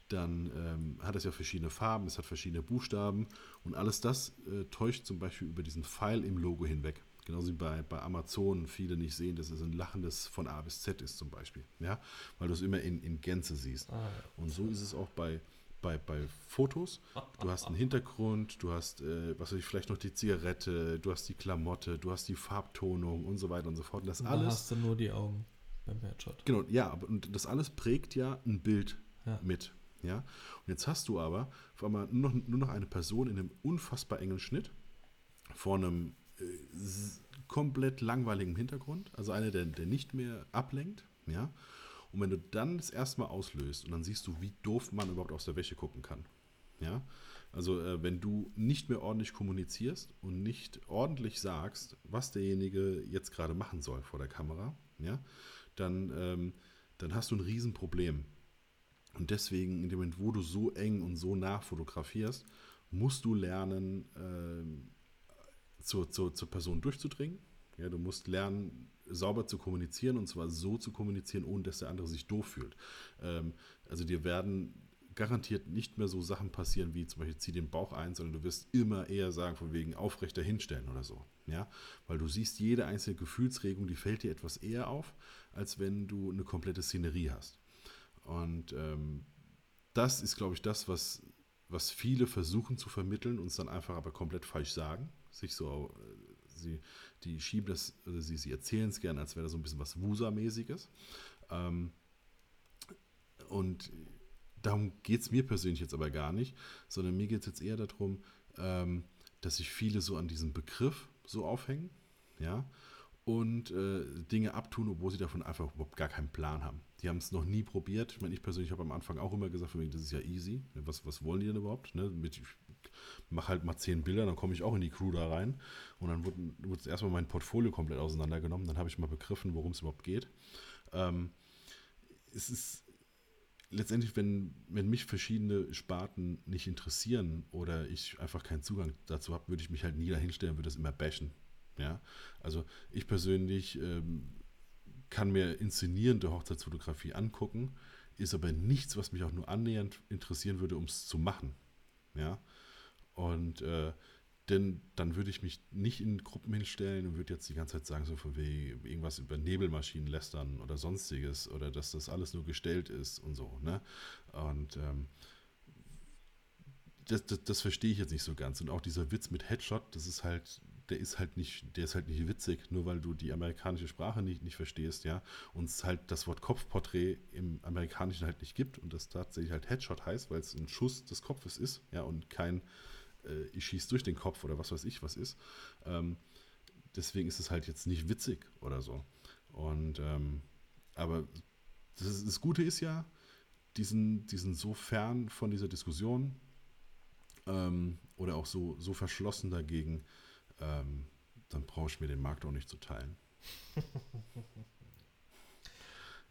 dann ähm, hat es ja verschiedene Farben, es hat verschiedene Buchstaben und alles das äh, täuscht zum Beispiel über diesen Pfeil im Logo hinweg. Genauso wie bei, bei Amazon viele nicht sehen, dass es ein lachendes von A bis Z ist zum Beispiel. Ja? Weil du es immer in, in Gänze siehst. Ah, ja. Und so ist es auch bei, bei, bei Fotos. Du hast einen Hintergrund, du hast, äh, was weiß ich, vielleicht noch die Zigarette, du hast die Klamotte, du hast die Farbtonung und so weiter und so fort. Und das und alles. Hast du nur die Augen beim Headshot. Genau, ja, aber und das alles prägt ja ein Bild ja. mit. Ja? Und jetzt hast du aber auf einmal nur noch, nur noch eine Person in einem unfassbar engen Schnitt vor einem äh, komplett langweiligen Hintergrund, also einer, der, der nicht mehr ablenkt. Ja? Und wenn du dann das erstmal auslöst und dann siehst du, wie doof man überhaupt aus der Wäsche gucken kann. Ja? Also äh, wenn du nicht mehr ordentlich kommunizierst und nicht ordentlich sagst, was derjenige jetzt gerade machen soll vor der Kamera, ja, dann, ähm, dann hast du ein Riesenproblem. Und deswegen, in dem Moment, wo du so eng und so nah fotografierst, musst du lernen, äh, zur, zur, zur Person durchzudringen. Ja, du musst lernen, sauber zu kommunizieren und zwar so zu kommunizieren, ohne dass der andere sich doof fühlt. Ähm, also dir werden garantiert nicht mehr so Sachen passieren wie zum Beispiel zieh den Bauch ein, sondern du wirst immer eher sagen von wegen aufrechter hinstellen oder so. Ja, weil du siehst jede einzelne Gefühlsregung, die fällt dir etwas eher auf, als wenn du eine komplette Szenerie hast. Und ähm, das ist, glaube ich, das, was, was viele versuchen zu vermitteln, uns dann einfach aber komplett falsch sagen, sich so, sie, die schieben das, also sie, sie erzählen es gerne, als wäre das so ein bisschen was Wusa-mäßiges. Ähm, und darum geht es mir persönlich jetzt aber gar nicht, sondern mir geht es jetzt eher darum, ähm, dass sich viele so an diesem Begriff so aufhängen, ja, und äh, Dinge abtun, obwohl sie davon einfach überhaupt gar keinen Plan haben. Die haben es noch nie probiert. Ich meine, ich persönlich habe am Anfang auch immer gesagt, das ist ja easy. Was, was wollen die denn überhaupt? Ne? Mit, mache halt mal zehn Bilder, dann komme ich auch in die Crew da rein. Und dann wurde, wurde erstmal mein Portfolio komplett auseinandergenommen. Dann habe ich mal begriffen, worum es überhaupt geht. Ähm, es ist letztendlich, wenn, wenn mich verschiedene Sparten nicht interessieren oder ich einfach keinen Zugang dazu habe, würde ich mich halt nie dahinstellen, würde das immer bashen. Ja, also ich persönlich ähm, kann mir inszenierende Hochzeitsfotografie angucken, ist aber nichts, was mich auch nur annähernd interessieren würde, um es zu machen. Ja, und äh, denn dann würde ich mich nicht in Gruppen hinstellen und würde jetzt die ganze Zeit sagen, so von wegen irgendwas über Nebelmaschinen lästern oder sonstiges oder dass das alles nur gestellt ist und so. Ne? Und ähm, das, das, das verstehe ich jetzt nicht so ganz. Und auch dieser Witz mit Headshot, das ist halt, der ist halt nicht, der ist halt nicht witzig, nur weil du die amerikanische Sprache nicht, nicht verstehst, ja, und es halt das Wort Kopfporträt im Amerikanischen halt nicht gibt und das tatsächlich halt Headshot heißt, weil es ein Schuss des Kopfes ist, ja, und kein äh, ich schieße durch den Kopf oder was weiß ich was ist. Ähm, deswegen ist es halt jetzt nicht witzig oder so. Und ähm, aber das, das, Gute ist ja, die sind, die sind so fern von dieser Diskussion ähm, oder auch so, so verschlossen dagegen, ähm, dann brauche ich mir den Markt auch nicht zu teilen.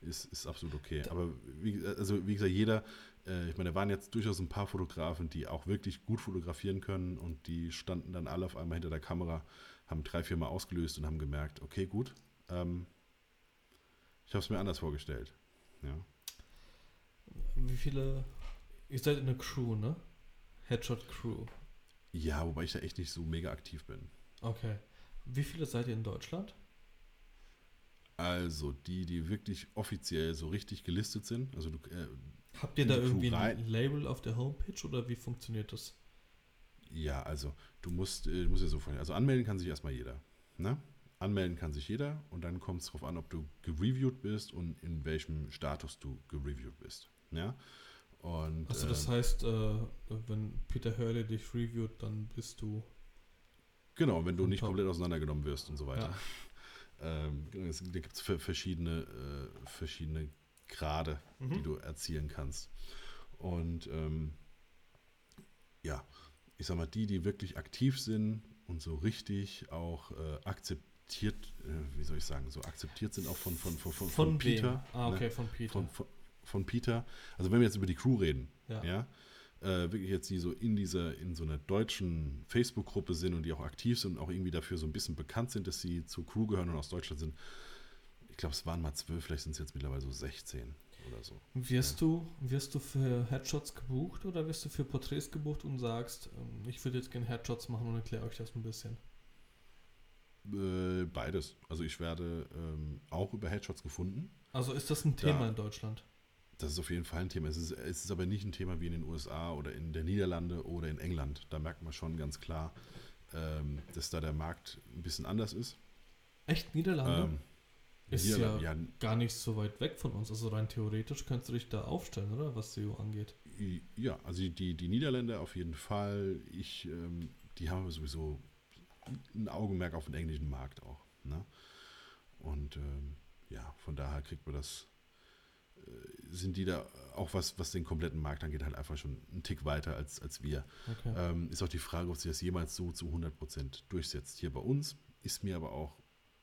ist, ist absolut okay. Aber wie, also wie gesagt, jeder, äh, ich meine, da waren jetzt durchaus ein paar Fotografen, die auch wirklich gut fotografieren können und die standen dann alle auf einmal hinter der Kamera, haben drei, vier Mal ausgelöst und haben gemerkt, okay, gut, ähm, ich habe es mir anders vorgestellt. Ja. Wie viele, ihr seid in der Crew, ne? Headshot Crew. Ja, wobei ich da echt nicht so mega aktiv bin. Okay. Wie viele seid ihr in Deutschland? Also die, die wirklich offiziell so richtig gelistet sind. Also du, äh, Habt ihr da irgendwie ein Label auf der Homepage oder wie funktioniert das? Ja, also du musst, äh, musst dir so vorstellen. Also anmelden kann sich erstmal jeder. Ne? Anmelden kann sich jeder und dann kommt es darauf an, ob du gereviewt bist und in welchem Status du gereviewt bist. Ja? Und, also das äh, heißt, äh, wenn Peter Hurley dich reviewt, dann bist du. Genau, wenn du nicht top. komplett auseinandergenommen wirst und so weiter. Ja. Ähm, da gibt es verschiedene, äh, verschiedene Grade, mhm. die du erzielen kannst. Und ähm, ja, ich sag mal, die, die wirklich aktiv sind und so richtig auch äh, akzeptiert, äh, wie soll ich sagen, so akzeptiert sind auch von, von, von, von, von Peter. Ah, okay, ne? von Peter. Von, von, von, Peter. Also wenn wir jetzt über die Crew reden, ja, ja äh, wirklich jetzt die so in dieser, in so einer deutschen Facebook-Gruppe sind und die auch aktiv sind und auch irgendwie dafür so ein bisschen bekannt sind, dass sie zur Crew gehören und aus Deutschland sind, glaube, es waren mal zwölf, vielleicht sind es jetzt mittlerweile so 16 oder so. Wirst, ja. du, wirst du für Headshots gebucht oder wirst du für Porträts gebucht und sagst, ähm, ich würde jetzt gerne Headshots machen und erkläre euch das ein bisschen? Äh, beides. Also ich werde ähm, auch über Headshots gefunden. Also ist das ein Thema da, in Deutschland? Das ist auf jeden Fall ein Thema. Es ist, es ist aber nicht ein Thema wie in den USA oder in der Niederlande oder in England. Da merkt man schon ganz klar, ähm, dass da der Markt ein bisschen anders ist. Echt Niederlande? Ähm, ist ja, ja, gar nicht so weit weg von uns. Also rein theoretisch könntest du dich da aufstellen, oder? Was SEO angeht. Ja, also die, die Niederländer auf jeden Fall. Ich, ähm, die haben sowieso ein Augenmerk auf den englischen Markt auch. Ne? Und ähm, ja, von daher kriegt man das, sind die da auch was, was den kompletten Markt angeht, halt einfach schon einen Tick weiter als, als wir. Okay. Ähm, ist auch die Frage, ob sich das jemals so zu 100% durchsetzt. Hier bei uns ist mir aber auch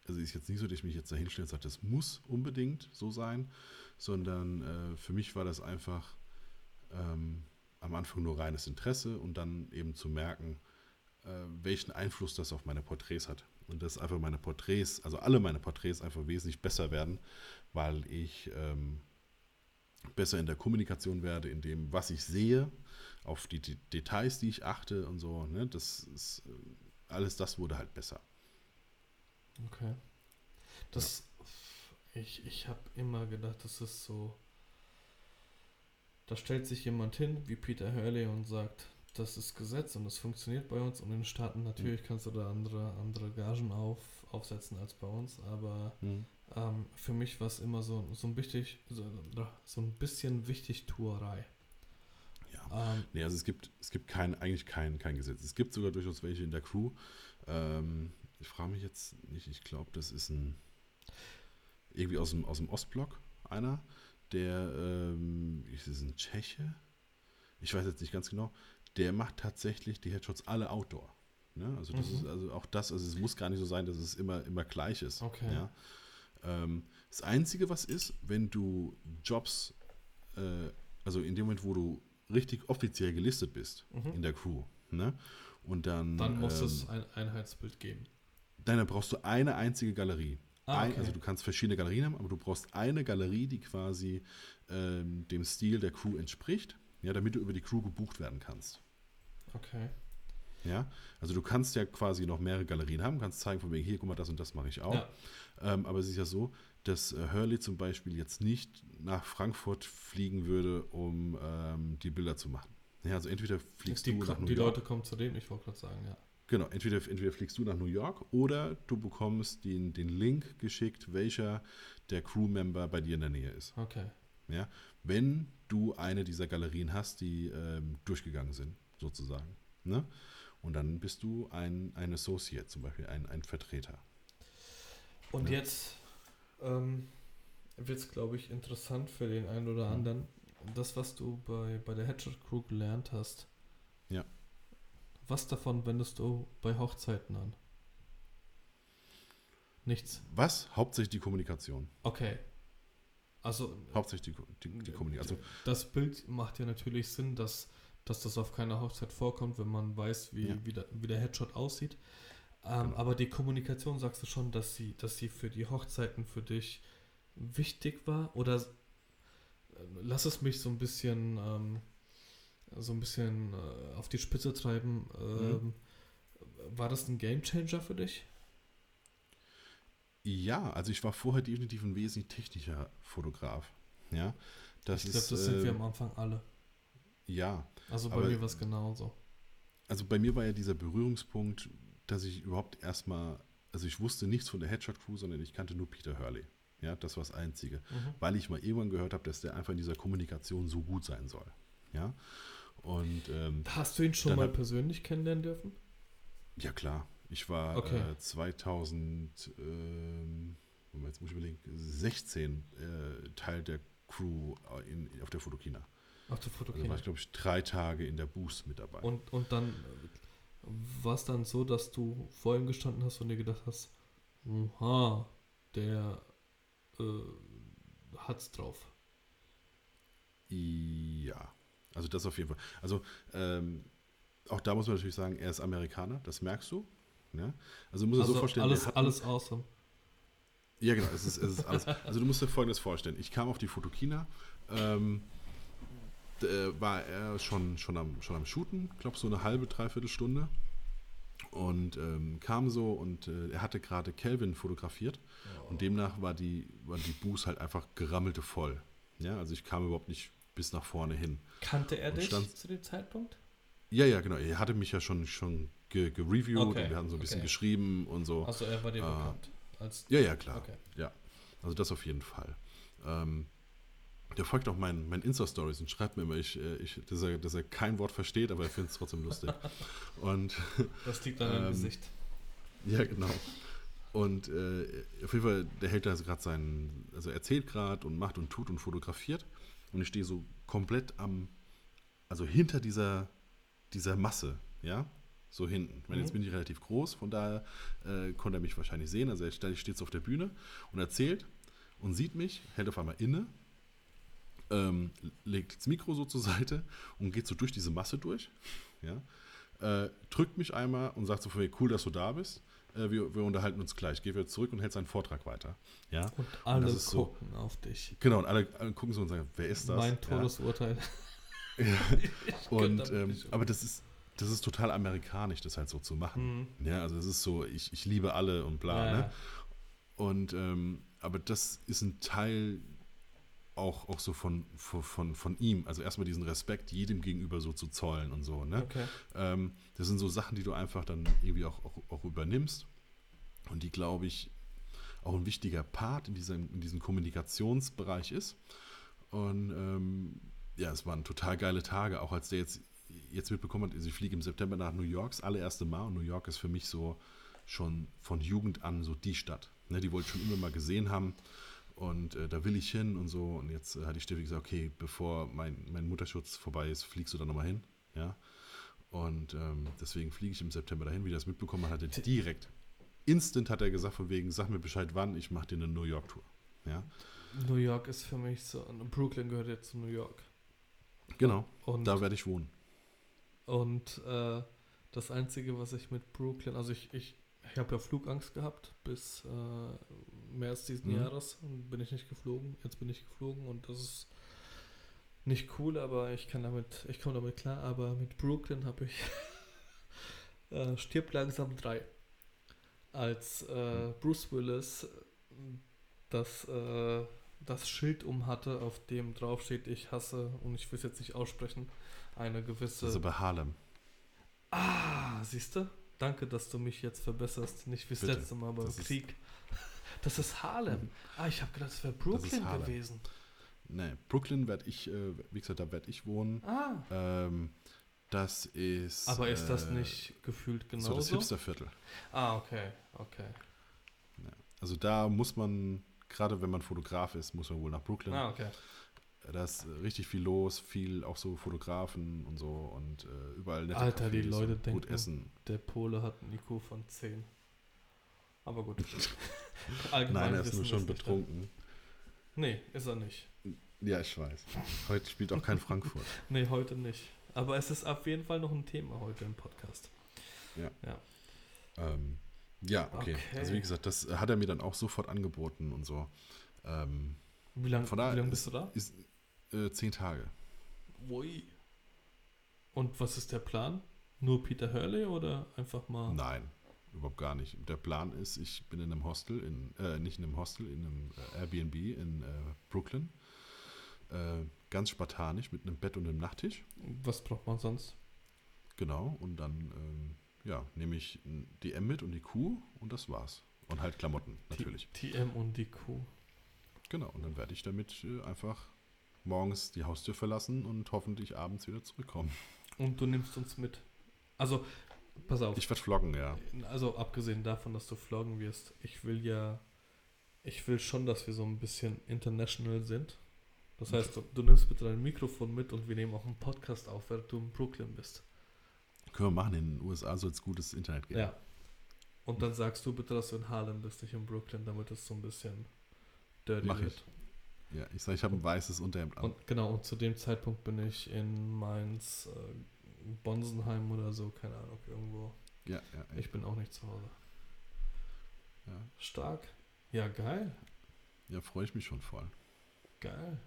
also ist jetzt nicht so, dass ich mich jetzt da hinstelle und sage, das muss unbedingt so sein, sondern äh, für mich war das einfach ähm, am Anfang nur reines Interesse und dann eben zu merken, äh, welchen Einfluss das auf meine Porträts hat. Und dass einfach meine Porträts, also alle meine Porträts einfach wesentlich besser werden, weil ich ähm, besser in der Kommunikation werde, in dem, was ich sehe, auf die, die Details, die ich achte und so. Ne? Das ist, äh, alles das wurde halt besser. Okay. Das, ja. ich, ich habe immer gedacht, das ist so, da stellt sich jemand hin, wie Peter Hurley und sagt, das ist Gesetz und das funktioniert bei uns und in den Staaten natürlich kannst du da andere, andere Gagen auf, aufsetzen als bei uns, aber mhm. Ähm, für mich war es immer so, so ein wichtig, so, so ein bisschen Wichtigtuerei. Ja. Ähm, nee, also es gibt, es gibt kein, eigentlich kein, kein Gesetz. Es gibt sogar durchaus welche in der Crew. Ähm, ich frage mich jetzt nicht, ich glaube, das ist ein irgendwie aus dem, aus dem Ostblock einer, der ähm, ist ein Tscheche, ich weiß jetzt nicht ganz genau, der macht tatsächlich die Headshots alle Outdoor. Ne? Also das mhm. ist also auch das, also es muss gar nicht so sein, dass es immer, immer gleich ist. Okay. Ja? Ähm, das Einzige, was ist, wenn du Jobs, äh, also in dem Moment, wo du richtig offiziell gelistet bist mhm. in der Crew, ne? Und dann. Dann muss ähm, es ein Einheitsbild geben. Dann brauchst du eine einzige Galerie. Ah, okay. ein, also du kannst verschiedene Galerien haben, aber du brauchst eine Galerie, die quasi ähm, dem Stil der Crew entspricht, ja, damit du über die Crew gebucht werden kannst. Okay. Ja, also du kannst ja quasi noch mehrere Galerien haben, kannst zeigen von wegen, hier, guck mal, das und das mache ich auch. Ja. Ähm, aber es ist ja so, dass äh, Hurley zum Beispiel jetzt nicht nach Frankfurt fliegen würde, um ähm, die Bilder zu machen. Ja, also entweder fliegst die, du nach New Die Leute kommen zu dem, ich wollte gerade sagen, ja. Genau, entweder, entweder fliegst du nach New York oder du bekommst den, den Link geschickt, welcher der Crewmember bei dir in der Nähe ist. Okay. Ja, wenn du eine dieser Galerien hast, die ähm, durchgegangen sind, sozusagen. Ne? Und dann bist du ein, ein Associate, zum Beispiel ein, ein Vertreter. Und ja. jetzt ähm, wird es, glaube ich, interessant für den einen oder anderen. Das, was du bei, bei der Headshot Crew gelernt hast. Ja. Was davon wendest du bei Hochzeiten an? Nichts. Was? Hauptsächlich die Kommunikation. Okay. Also. Hauptsächlich die, die, die Kommunikation. Also, das Bild macht ja natürlich Sinn, dass, dass das auf keiner Hochzeit vorkommt, wenn man weiß, wie, ja. wie, der, wie der Headshot aussieht. Ähm, genau. Aber die Kommunikation sagst du schon, dass sie, dass sie für die Hochzeiten für dich wichtig war? Oder äh, lass es mich so ein bisschen. Ähm, so ein bisschen äh, auf die Spitze treiben. Ähm, mhm. War das ein Gamechanger für dich? Ja, also ich war vorher definitiv ein wesentlich technischer Fotograf. Ja, das ich glaube, das sind wir ähm, am Anfang alle. Ja. Also bei mir war es genauso. Also bei mir war ja dieser Berührungspunkt, dass ich überhaupt erstmal, also ich wusste nichts von der Headshot Crew, sondern ich kannte nur Peter Hurley. Ja, das war das Einzige. Mhm. Weil ich mal irgendwann gehört habe, dass der einfach in dieser Kommunikation so gut sein soll. Ja. Und, ähm, Hast du ihn schon mal persönlich kennenlernen dürfen? Ja, klar. Ich war okay. äh, 2000, ähm, jetzt muss ich überlegen, 16 äh, Teil der Crew in, auf der Fotokina. Auf der Fotokina. Also war ich, glaube ich, drei Tage in der Boost mit dabei. Und, und dann äh, war es dann so, dass du vor ihm gestanden hast und dir gedacht hast, aha, der äh, hat's drauf. Ja. Also das auf jeden Fall. Also ähm, auch da muss man natürlich sagen, er ist Amerikaner, das merkst du. Ja? Also du musst also dir so vorstellen. Alles, hatten, alles awesome. Ja, genau, es ist, es ist alles. Also du musst dir folgendes vorstellen. Ich kam auf die Fotokina, ähm, war er schon, schon, am, schon am Shooten, ich glaube so eine halbe, dreiviertel Stunde. Und ähm, kam so und äh, er hatte gerade Kelvin fotografiert. Oh. Und demnach war die, war die Booth halt einfach gerammelte voll. Ja, also ich kam überhaupt nicht bis nach vorne hin. Kannte er dich stand, zu dem Zeitpunkt? Ja, ja, genau. Er hatte mich ja schon, schon gereviewt okay. und wir hatten so ein bisschen okay. geschrieben und so. Also er war dir äh, bekannt? Als ja, ja, klar. Okay. Ja, also das auf jeden Fall. Ähm, der folgt auch meinen, meinen Insta-Stories und schreibt mir immer, ich, äh, ich, dass, er, dass er kein Wort versteht, aber er findet es trotzdem lustig. und, das liegt an ähm, Gesicht. Ja, genau. Und äh, auf jeden Fall, der hält da also gerade seinen, also erzählt gerade und macht und tut und fotografiert. Und ich stehe so komplett am, also hinter dieser, dieser Masse, ja, so hinten. Ich meine, jetzt mhm. bin ich relativ groß, von daher äh, konnte er mich wahrscheinlich sehen. Also er steht so auf der Bühne und erzählt und sieht mich, hält auf einmal inne, ähm, legt das Mikro so zur Seite und geht so durch diese Masse durch, ja, äh, drückt mich einmal und sagt so von mir, cool, dass du da bist. Äh, wir, wir, unterhalten uns gleich. Geh wieder zurück und hält seinen Vortrag weiter. Ja? Und alle und gucken so, auf dich. Genau, und alle, alle, gucken so und sagen, wer ist das? Mein Todesurteil. Ja. ja. und, ähm, aber das ist, das ist total amerikanisch, das halt so zu machen. Mhm. Ja, also es ist so, ich, ich liebe alle und bla. Ja, ne? Und ähm, aber das ist ein Teil auch, auch so von, von, von ihm, also erstmal diesen Respekt jedem gegenüber so zu zollen und so. Ne? Okay. Ähm, das sind so Sachen, die du einfach dann irgendwie auch, auch, auch übernimmst und die, glaube ich, auch ein wichtiger Part in diesem, in diesem Kommunikationsbereich ist. Und ähm, ja, es waren total geile Tage, auch als der jetzt, jetzt mitbekommen hat, also ich fliege im September nach New York, das allererste Mal und New York ist für mich so schon von Jugend an so die Stadt. Ne, die wollte ich schon immer mal gesehen haben und äh, da will ich hin und so. Und jetzt äh, hat die Steffi gesagt, okay, bevor mein, mein Mutterschutz vorbei ist, fliegst du da nochmal hin. Ja. Und ähm, deswegen fliege ich im September dahin, wie das mitbekommen hat, hat direkt. Instant hat er gesagt, von wegen, sag mir Bescheid wann, ich mache dir eine New York-Tour. Ja. New York ist für mich so, Brooklyn gehört jetzt zu New York. Genau, und, da werde ich wohnen. Und äh, das Einzige, was ich mit Brooklyn, also ich, ich, ich habe ja Flugangst gehabt bis äh, März diesen mhm. Jahres und bin ich nicht geflogen. Jetzt bin ich geflogen und das ist nicht cool, aber ich kann damit, ich komme damit klar. Aber mit Brooklyn habe ich äh, Stirb langsam 3. Als äh, Bruce Willis das, äh, das Schild um hatte, auf dem drauf steht, ich hasse, und ich will es jetzt nicht aussprechen, eine gewisse. Also bei Harlem. Ah, siehst du? Danke, dass du mich jetzt verbesserst. Nicht wie das letzte Mal beim Krieg. Das ist Harlem. Ah, ich habe gedacht, das wäre Brooklyn das gewesen. Nee, Brooklyn werde ich, äh, wie gesagt, da werde ich wohnen. Ah. Ähm, das ist. Aber ist das äh, nicht gefühlt genauso? So das Hipsterviertel. Ah, okay, okay. Ja. Also da muss man, gerade wenn man Fotograf ist, muss man wohl nach Brooklyn. Ah, okay. Da ist richtig viel los, viel auch so Fotografen und so und äh, überall nette Alter, Cafés die Leute gut denken, essen. der Pole hat ein IQ von 10. Aber gut. Nein, er ist nur schon betrunken. Nee, ist er nicht. Ja, ich weiß. Heute spielt auch kein Frankfurt. nee, heute nicht. Aber es ist auf jeden Fall noch ein Thema heute im Podcast. Ja. Ja, ähm, ja okay. okay. Also wie gesagt, das hat er mir dann auch sofort angeboten und so. Ähm, wie lange lang bist du da? Ist, äh, zehn Tage. Ui. Und was ist der Plan? Nur Peter Hurley oder einfach mal? Nein, überhaupt gar nicht. Der Plan ist, ich bin in einem Hostel, in, äh, nicht in einem Hostel, in einem äh, Airbnb in äh, Brooklyn. Äh, ganz spartanisch mit einem Bett und einem Nachttisch. Was braucht man sonst? Genau, und dann ähm, ja, nehme ich die M mit und die Q und das war's. Und halt Klamotten, natürlich. Die, die M und die Q. Genau, und dann werde ich damit äh, einfach morgens die Haustür verlassen und hoffentlich abends wieder zurückkommen. Und du nimmst uns mit. Also, pass auf. Ich werde vloggen, ja. Also, abgesehen davon, dass du vloggen wirst, ich will ja, ich will schon, dass wir so ein bisschen international sind. Das heißt, du, du nimmst bitte dein Mikrofon mit und wir nehmen auch einen Podcast auf, während du in Brooklyn bist. Können wir machen, in den USA soll es gutes Internet geben. Ja. Und dann sagst du bitte, dass du in Harlem bist, nicht in Brooklyn, damit es so ein bisschen dirty Mach wird. Ich. Ja, ich sage, ich habe ein weißes Unterhemd an. Und genau, und zu dem Zeitpunkt bin ich in Mainz, äh, Bonsenheim oder so, keine Ahnung, irgendwo. Ja, ja, ja. Ich bin auch nicht zu Hause. Ja. Stark. Ja, geil. Ja, freue ich mich schon voll. Geil.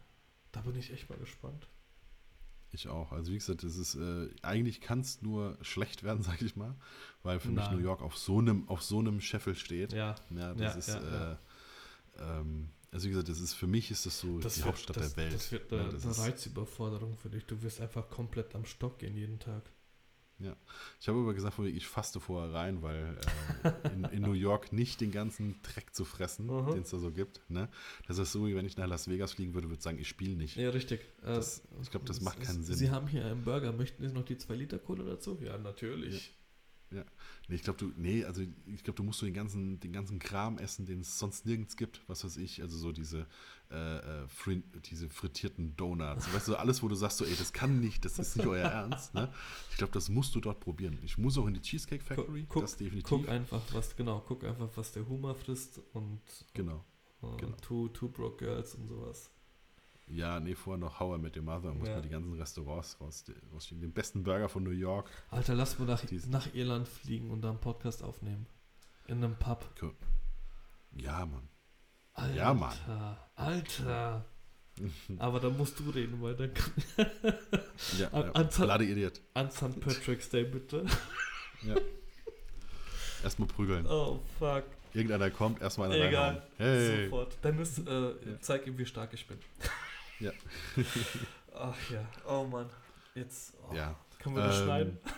Da bin ich echt mal gespannt. Ich auch. Also wie gesagt, das ist äh, eigentlich kann es nur schlecht werden, sag ich mal, weil für Nein. mich New York auf so einem auf so einem Scheffel steht. Ja. Ja, das ja, ist ja, äh, ähm, also wie gesagt, das ist für mich ist das so das die wird, Hauptstadt das, der Welt. Das wird eine, ja, das eine Reizüberforderung für dich. Du wirst einfach komplett am Stock gehen jeden Tag. Ja, ich habe aber gesagt, ich faste vorher rein, weil äh, in, in, New York nicht den ganzen Dreck zu fressen, mhm. den es da so gibt. Ne? Das ist so, wie wenn ich nach Las Vegas fliegen würde, würde ich sagen, ich spiele nicht. Ja, richtig. Das, äh, ich glaube, das macht keinen Sinn. Sie haben hier einen Burger. Möchten Sie noch die 2 Liter Kohle dazu? Ja, natürlich. Ja. Ja. Nee, ich glaube, du, nee, also ich glaube, du musst so den ganzen, den ganzen Kram essen, den es sonst nirgends gibt, was weiß ich, also so diese, äh, äh fri diese frittierten Donuts, weißt du, alles, wo du sagst, so, ey, das kann nicht, das ist nicht euer Ernst, ne? Ich glaube, das musst du dort probieren. Ich muss auch in die Cheesecake Factory, guck, das definitiv. Guck einfach, was, genau, guck einfach, was der Humor frisst und genau, äh, genau. Two, two Broke Girls und sowas. Ja, nee, vorher noch I Met Your Mother. Muss ja. man die ganzen Restaurants rausstehen. Den besten Burger von New York. Alter, lass mal nach, nach Irland fliegen und da einen Podcast aufnehmen. In einem Pub. Ja, Mann. Alter, ja, Mann. Alter. Aber da musst du reden, weil dann kann ja, an, an, ja. Lade Idiot. An St. Patrick's Day, bitte. Ja. Erstmal prügeln. Oh, fuck. Irgendeiner kommt, erstmal einer Egal. Hey. Sofort. Dann ist, äh, ja. zeig ihm, wie stark ich bin. Ja. Ach ja, oh Mann. Jetzt. Oh. Ja. Können wir das Ähm, schneiden?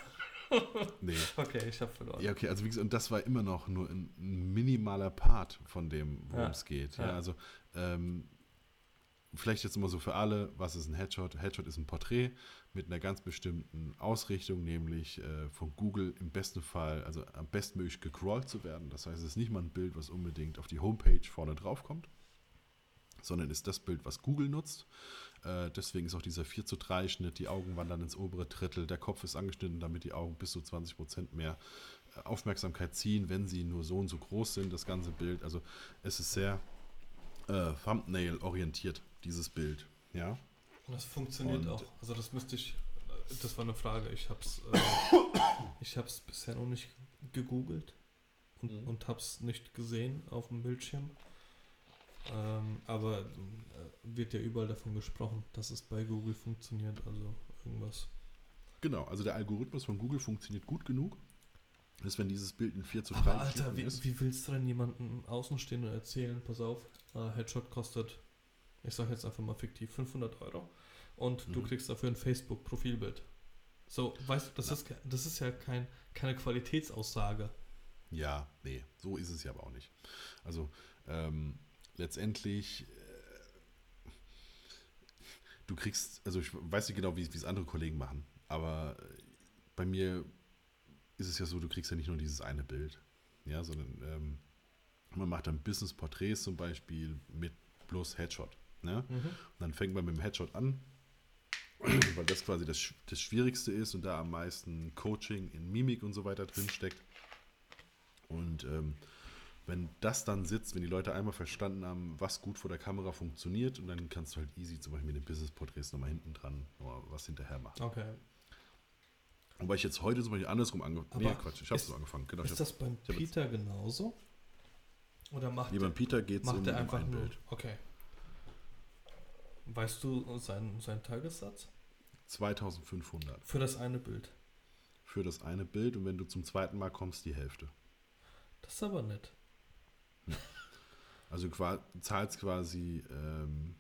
Nee. Okay, ich habe verloren. Ja, okay, also wie gesagt, und das war immer noch nur ein, minimaler Part von dem, worum Ja, es geht. Ja, ja. also ähm, vielleicht jetzt immer so für alle, was ist ein Headshot? Headshot ist ein Porträt mit einer ganz bestimmten Ausrichtung, nämlich äh, von Google im besten Fall, also am bestmöglich gecrawlt zu werden. Das heißt, es ist nicht mal ein Bild, was unbedingt auf die Homepage vorne drauf kommt, sondern ist das Bild, was Google nutzt. Äh, deswegen ist auch dieser 4 zu 3 Schnitt, die Augen wandern ins obere Drittel, der Kopf ist angeschnitten, damit die Augen bis zu 20 Prozent mehr äh, Aufmerksamkeit ziehen, wenn sie nur so und so groß sind, das ganze Bild. Also es ist sehr äh, Thumbnail-orientiert, dieses Bild. Ja. Und das funktioniert Und- auch. Also das müsste ich. äh, Das war eine Frage. Ich hab's, äh, ich hab's bisher noch nicht gegoogelt und, Mhm. und hab's nicht gesehen auf dem Bildschirm. Ähm, aber äh, wird ja überall davon gesprochen, dass es bei Google funktioniert. Also irgendwas. Genau, also der Algorithmus von Google funktioniert gut genug, dass wenn dieses Bild in 4 zu 3 Aber Alter, wie, ist, wie willst du denn jemandem außen stehen und erzählen, pass auf, äh, Headshot kostet, ich sag jetzt einfach mal fiktiv, 500 Euro und du Mhm. kriegst dafür ein Facebook-Profilbild. So, weißt du, das ist, das ist ja kein, keine Qualitätsaussage. Ja, nee, so ist es ja aber auch nicht. Also ähm, letztendlich, äh, du kriegst, also ich weiß nicht genau, wie es andere Kollegen machen, aber äh, bei mir ist es ja so, du kriegst ja nicht nur dieses eine Bild, ja, sondern ähm, man macht dann Business-Porträts zum Beispiel mit bloß Headshot. Ne? Mhm. Und dann fängt man mit dem Headshot an, weil das quasi das, das Schwierigste ist und da am meisten Coaching in Mimik und so weiter drin steckt. Und ähm, wenn das dann sitzt, wenn die Leute einmal verstanden haben, was gut vor der Kamera funktioniert, und dann kannst du halt easy zum Beispiel mit den Business-Porträts nochmal hinten dran noch was hinterher machen. Okay. Wobei ich jetzt heute zum Beispiel andersrum angefangen Aber Nee, Quatsch, ich habe so angefangen. Genau, Ist hab, das beim Peter genauso? Oder macht nee, beim Peter geht es um, er um einfach ein nur. Bild. Okay. Weißt du seinen, seinen Tagessatz? 2500 Für das eine Bild. für das eine Bild und wenn du zum zweiten Mal kommst, die Hälfte. Das ist aber nett. Also du zahlst quasi ähm,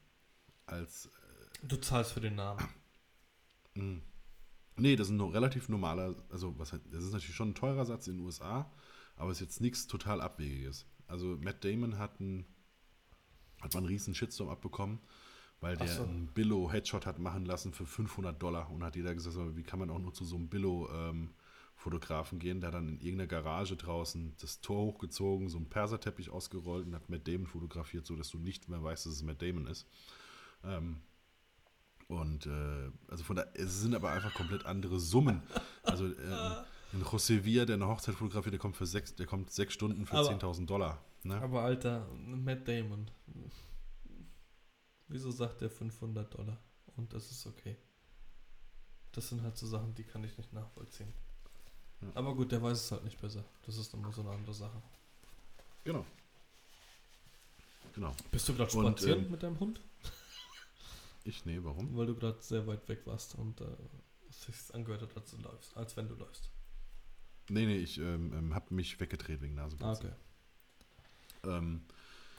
als Du zahlst für den Namen. mh, Nee, das ist ein relativ normaler, also was das ist natürlich schon ein teurer Satz in den USA, aber es ist jetzt nichts total Abwegiges. Also Matt Damon hat, ein, hat mal einen riesen Shitstorm abbekommen, weil der so. einen Billo-Headshot hat machen lassen für 500 Dollar und hat jeder gesagt, wie kann man auch nur zu so einem Billo-Fotografen gehen, der dann in irgendeiner Garage draußen das Tor hochgezogen, so einen Perserteppich ausgerollt und hat Matt Damon fotografiert, sodass du nicht mehr weißt, dass es Matt Damon ist. Ähm, und äh, also von da, es sind aber einfach komplett andere Summen. Also äh, ein José Villa, der eine Hochzeit fotografiert, der kommt für sechs, der kommt sechs Stunden für Aber- 10.000 Dollar. Ne? Aber Alter, Matt Damon. Wieso sagt der 500 Dollar? Und das ist okay. Das sind halt so Sachen, die kann ich nicht nachvollziehen. Ja. Aber gut, der weiß es halt nicht besser. Das ist immer so eine andere Sache. Genau. Genau. Bist du gerade Und, spazieren ähm, mit deinem Hund? Ich, nee, warum? Weil du gerade sehr weit weg warst und äh, es sich angehört hat, als du läufst, als wenn du läufst. Nee, nee, ich ähm, ähm, habe mich weggedreht wegen Ah, Nasenbluten. okay. Ähm,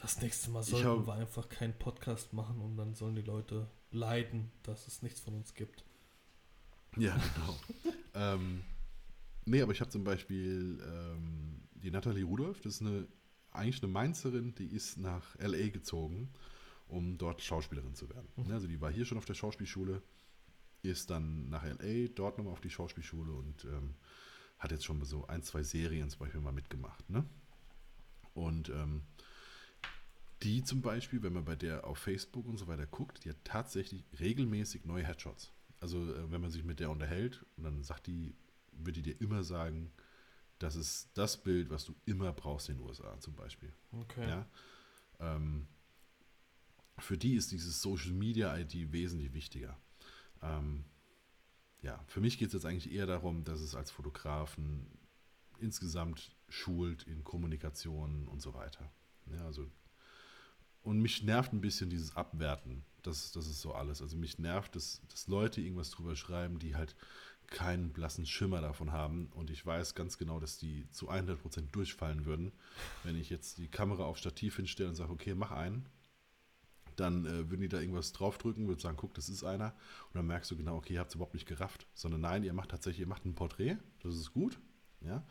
Das nächste Mal sollten hab- wir einfach keinen Podcast machen und dann sollen die Leute leiden, dass es nichts von uns gibt. ja, genau. ähm, nee, aber ich habe zum Beispiel ähm, die Nathalie Rudolph, das ist eine, eigentlich eine Mainzerin, die ist nach L.A. gezogen, um dort Schauspielerin zu werden. Mhm. Also die war hier schon auf der Schauspielschule, ist dann nach L.A., dort nochmal auf die Schauspielschule und ähm, hat jetzt schon so ein, zwei Serien zum Beispiel mal mitgemacht. Ne? Und ähm, die zum Beispiel, wenn man bei der auf Facebook und so weiter guckt, die hat tatsächlich regelmäßig neue Headshots. Also äh, wenn man sich mit der unterhält und dann sagt die, würde dir immer sagen, das ist das Bild, was du immer brauchst in den USA zum Beispiel. Okay. Ja? Ähm, für die ist dieses Social Media ID wesentlich wichtiger. Ähm, ja, für mich geht es jetzt eigentlich eher darum, dass es als Fotografen insgesamt schult in Kommunikation und so weiter. Ja, also und mich nervt ein bisschen dieses Abwerten. Das, das ist so alles. Also mich nervt, dass, dass Leute irgendwas drüber schreiben, die halt keinen blassen Schimmer davon haben. Und ich weiß ganz genau, dass die zu 100% durchfallen würden, wenn ich jetzt die Kamera auf Stativ hinstelle und sage, okay, mach einen. dann äh, würden die da irgendwas draufdrücken, würden sagen, guck, das ist einer. Und dann merkst du genau, okay, ihr habt es überhaupt nicht gerafft. Sondern nein, ihr macht tatsächlich, ihr macht ein Porträt, das ist gut, ja.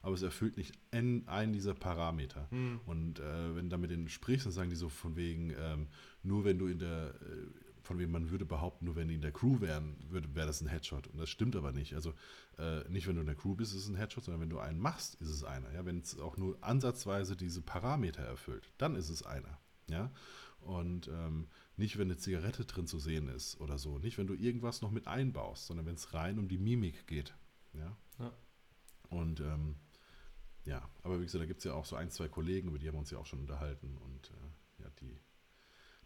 Aber es erfüllt nicht einen dieser Parameter. Mhm. Und äh, wenn du da mit denen sprichst, dann sagen die so von wegen, ähm, nur wenn du in der, äh, von wem man würde behaupten, nur wenn die in der Crew wären, wäre das ein Headshot. Und das stimmt aber nicht. Also äh, nicht, wenn du in der Crew bist, ist es ein Headshot, sondern wenn du einen machst, ist es einer. Ja? Wenn es auch nur ansatzweise diese Parameter erfüllt, dann ist es einer. Ja? Und ähm, nicht, wenn eine Zigarette drin zu sehen ist oder so. Nicht, wenn du irgendwas noch mit einbaust, sondern wenn es rein um die Mimik geht. Ja. ja. Und ähm, ja, aber wie gesagt, da gibt es ja auch so ein, zwei Kollegen, über die haben wir uns ja auch schon unterhalten. Und äh, ja, die,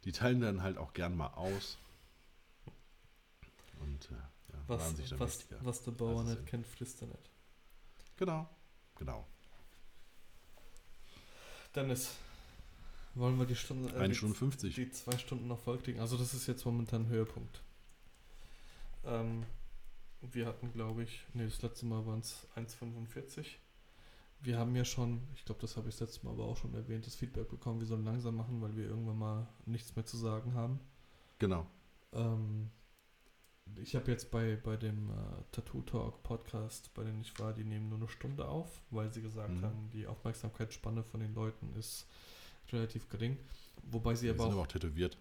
die teilen dann halt auch gern mal aus. Und äh, ja, was, sich dann was, was der Bauer nicht kennt, frisst er nicht. Genau, genau. Dennis, wollen wir die Stunde. Äh, Eine Stunde 50. Die zwei Stunden noch voll kriegen. Also, das ist jetzt momentan Höhepunkt. Ähm, wir hatten, glaube ich, nee, das letzte Mal waren es 1,45. Wir haben ja schon, ich glaube, das habe ich das letzte Mal aber auch schon erwähnt, das Feedback bekommen, wir sollen langsam machen, weil wir irgendwann mal nichts mehr zu sagen haben. Genau. Ähm, ich habe jetzt bei, bei dem äh, Tattoo Talk Podcast, bei dem ich war, die nehmen nur eine Stunde auf, weil sie gesagt mhm. haben, die Aufmerksamkeitsspanne von den Leuten ist relativ gering. Wobei sie die aber sind auch, aber auch tätowiert.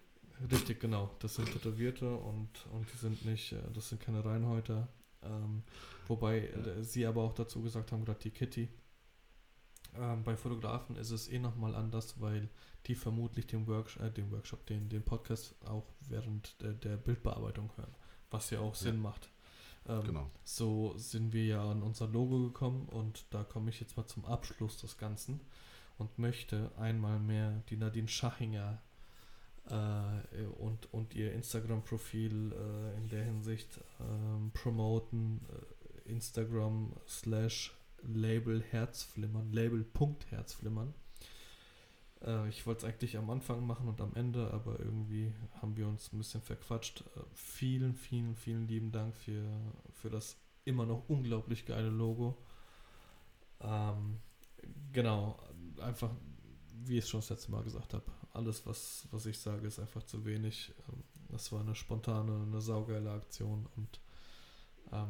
Richtig, genau. Das sind Tätowierte und, und die sind nicht, äh, das sind keine Reinhäuter. Ähm, wobei ja. Äh, sie aber auch dazu gesagt haben, gerade die Kitty. Ähm, bei Fotografen ist es eh nochmal anders, weil die vermutlich den, Worksh äh, den Workshop, den, den Podcast auch während der, der Bildbearbeitung hören, was ja auch Sinn ja. macht. Ähm, genau. So sind wir ja an unser Logo gekommen und da komme ich jetzt mal zum Abschluss des Ganzen und möchte einmal mehr die Nadine Schachinger äh, und, und ihr Instagram-Profil äh, in der Hinsicht ähm, promoten. Äh, Instagram slash Label Herzflimmern, Label.herzflimmern. Äh, ich wollte es eigentlich am Anfang machen und am Ende, aber irgendwie haben wir uns ein bisschen verquatscht. Äh, vielen, vielen, vielen lieben Dank für, für das immer noch unglaublich geile Logo. Ähm, genau, einfach, wie ich es schon das letzte Mal gesagt habe, alles, was, was ich sage, ist einfach zu wenig. Ähm, das war eine spontane, eine saugeile Aktion und ähm,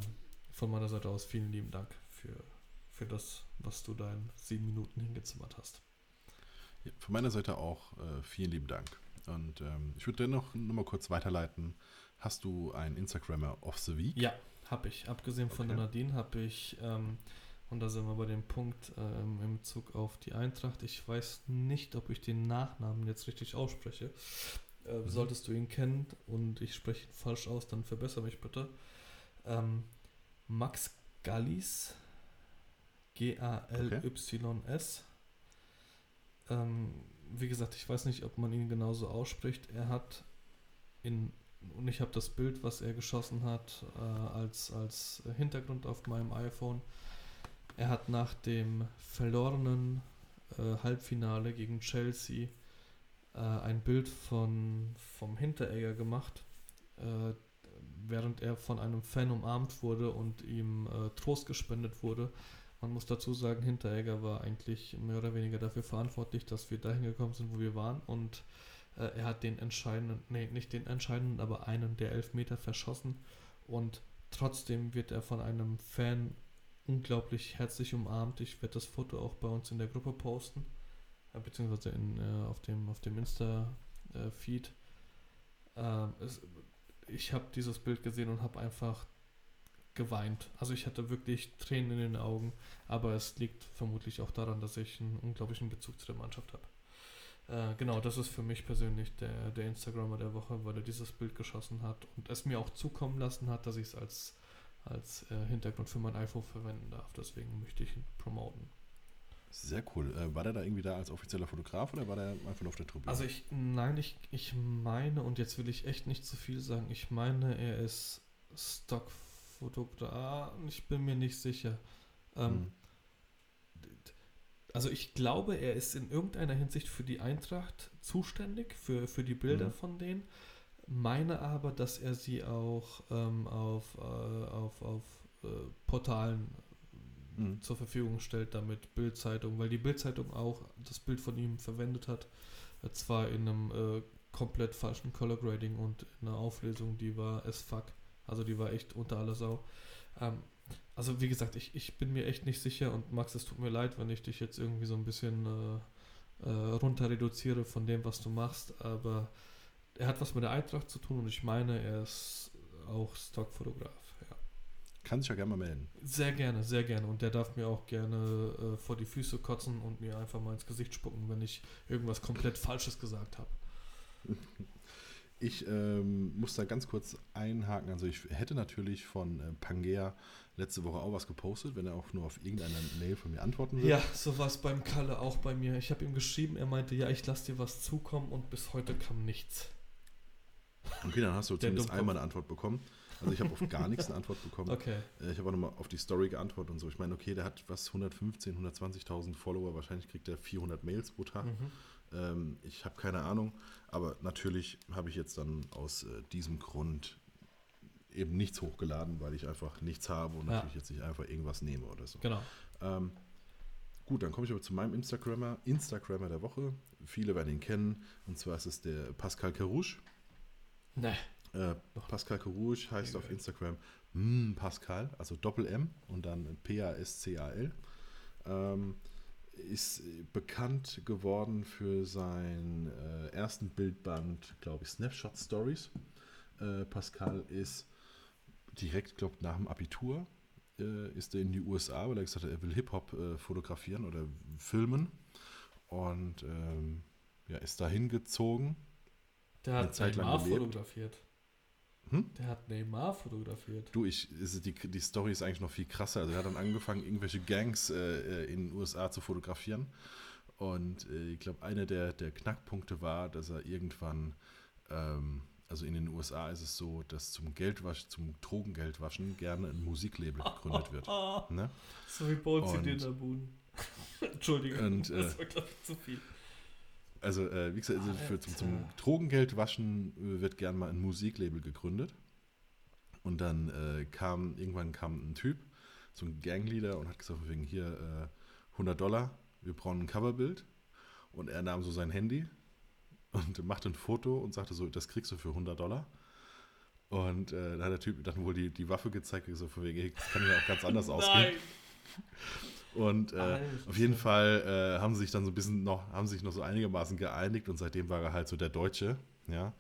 von meiner Seite aus vielen lieben Dank für, für das, was du da in sieben Minuten hingezimmert hast. Ja, von meiner Seite auch äh, vielen lieben Dank. Und ähm, ich würde dennoch noch mal kurz weiterleiten. Hast du einen Instagrammer of the Week? Ja, habe ich. Abgesehen von okay. der Nadine habe ich ähm, und da sind wir bei dem Punkt ähm, im Bezug auf die Eintracht. Ich weiß nicht, ob ich den Nachnamen jetzt richtig ausspreche. Äh, mhm. Solltest du ihn kennen und ich spreche ihn falsch aus, dann verbessere mich bitte. Ähm, Max Gallis, G-A-L-Y-S. Okay. Ähm, wie gesagt, ich weiß nicht, ob man ihn genauso ausspricht. Er hat in, und ich habe das Bild, was er geschossen hat, äh, als, als Hintergrund auf meinem iPhone er hat nach dem verlorenen äh, Halbfinale gegen Chelsea äh, ein Bild von, vom Hinteregger gemacht, äh, während er von einem Fan umarmt wurde und ihm äh, Trost gespendet wurde. Man muss dazu sagen, Hinteregger war eigentlich mehr oder weniger dafür verantwortlich, dass wir dahin gekommen sind, wo wir waren. Und äh, er hat den entscheidenden, nee, nicht den entscheidenden, aber einen der Elfmeter verschossen. Und trotzdem wird er von einem Fan unglaublich herzlich umarmt. Ich werde das Foto auch bei uns in der Gruppe posten, äh, beziehungsweise in, äh, auf dem, auf dem Insta-Feed. Äh, ich habe dieses Bild gesehen und habe einfach geweint. Also ich hatte wirklich Tränen in den Augen, aber es liegt vermutlich auch daran, dass ich einen unglaublichen Bezug zu der Mannschaft habe. Äh, genau, das ist für mich persönlich der, der Instagrammer der Woche, weil er dieses Bild geschossen hat und es mir auch zukommen lassen hat, dass ich es als als äh, Hintergrund für mein iPhone verwenden darf. Deswegen möchte ich ihn promoten. Sehr cool. Äh, war der da irgendwie da als offizieller Fotograf oder war der einfach nur auf der Truppe? Also ich, nein, ich, ich meine, und jetzt will ich echt nicht zu viel sagen, ich meine, er ist Stockfotograf, ich bin mir nicht sicher. Ähm, hm. Also ich glaube, er ist in irgendeiner Hinsicht für die Eintracht zuständig, für, für die Bilder hm. von denen meine aber, dass er sie auch ähm, auf, äh, auf, auf äh, Portalen mhm. zur Verfügung stellt, damit Bildzeitung, weil die Bildzeitung auch das Bild von ihm verwendet hat, äh, zwar in einem äh, komplett falschen Color Grading und eine Auflösung, die war as fuck. Also die war echt unter aller Sau. Ähm, also wie gesagt, ich, ich bin mir echt nicht sicher und Max, es tut mir leid, wenn ich dich jetzt irgendwie so ein bisschen äh, äh, runter reduziere von dem, was du machst, aber er hat was mit der Eintracht zu tun und ich meine, er ist auch Stockfotograf. Ja. Kann sich ja gerne mal melden. Sehr gerne, sehr gerne. Und der darf mir auch gerne äh, vor die Füße kotzen und mir einfach mal ins Gesicht spucken, wenn ich irgendwas komplett Falsches gesagt habe. Ich ähm, muss da ganz kurz einhaken. Also ich hätte natürlich von äh, Pangea letzte Woche auch was gepostet, wenn er auch nur auf irgendeine Mail von mir antworten würde. Ja, so war es beim Kalle auch bei mir. Ich habe ihm geschrieben, er meinte, ja, ich lasse dir was zukommen und bis heute kam nichts. Okay, dann hast du zumindest einmal eine Antwort bekommen. Also ich habe auf gar nichts eine Antwort bekommen. Okay. Äh, ich habe auch nochmal auf die Story geantwortet und so. Ich meine, okay, der hat was 115, 120.000 Follower. Wahrscheinlich kriegt er 400 Mails pro Tag. Mhm. Ähm, ich habe keine Ahnung. Aber natürlich habe ich jetzt dann aus äh, diesem Grund eben nichts hochgeladen, weil ich einfach nichts habe und ja. natürlich jetzt nicht einfach irgendwas nehme oder so. Genau. Ähm, gut, dann komme ich aber zu meinem Instagrammer, Instagrammer der Woche. Viele werden ihn kennen. Und zwar ist es der Pascal Carouche. Ne. Äh, Pascal Carouche heißt auf Instagram mm, Pascal, also Doppel M und dann P-A-S-C-A-L. Ähm, ist bekannt geworden für seinen äh, ersten Bildband, glaube ich, Snapshot Stories. Äh, Pascal ist direkt, glaube ich, nach dem Abitur äh, ist er in die USA, weil er gesagt hat, er will Hip-Hop äh, fotografieren oder filmen. Und ähm, ja, ist dahin gezogen. Der hat Neymar fotografiert. Hm? Der hat Neymar fotografiert. Du, ich, die, die Story ist eigentlich noch viel krasser. Also er hat dann angefangen, irgendwelche Gangs äh, äh in den USA zu fotografieren. Und äh, ich glaube, einer der, der Knackpunkte war, dass er irgendwann, ähm, also in den USA ist es so, dass zum Geldwaschen, zum Drogengeldwaschen gerne ein Musiklabel gegründet wird. ne? So wie Bones in Dinnerbuhn. Entschuldigung, und, äh, das war, glaube ich, zu viel. Also, äh, wie gesagt, also für, zum, zum Drogengeldwaschen äh, wird gern mal ein Musiklabel gegründet. Und dann äh, kam, irgendwann kam ein Typ, so ein Gangleader, und hat gesagt, wegen hier äh, 100 Dollar, wir brauchen ein Coverbild. Und er nahm so sein Handy und machte ein Foto und sagte so, das kriegst du für 100 Dollar. Und äh, da hat der Typ dann wohl die, die Waffe gezeigt, so von wegen, das kann ja auch ganz anders ausgehen. Und äh, auf jeden Fall äh, haben sie sich dann so ein bisschen noch, haben sich noch so einigermaßen geeinigt und seitdem war er halt so der Deutsche, ja.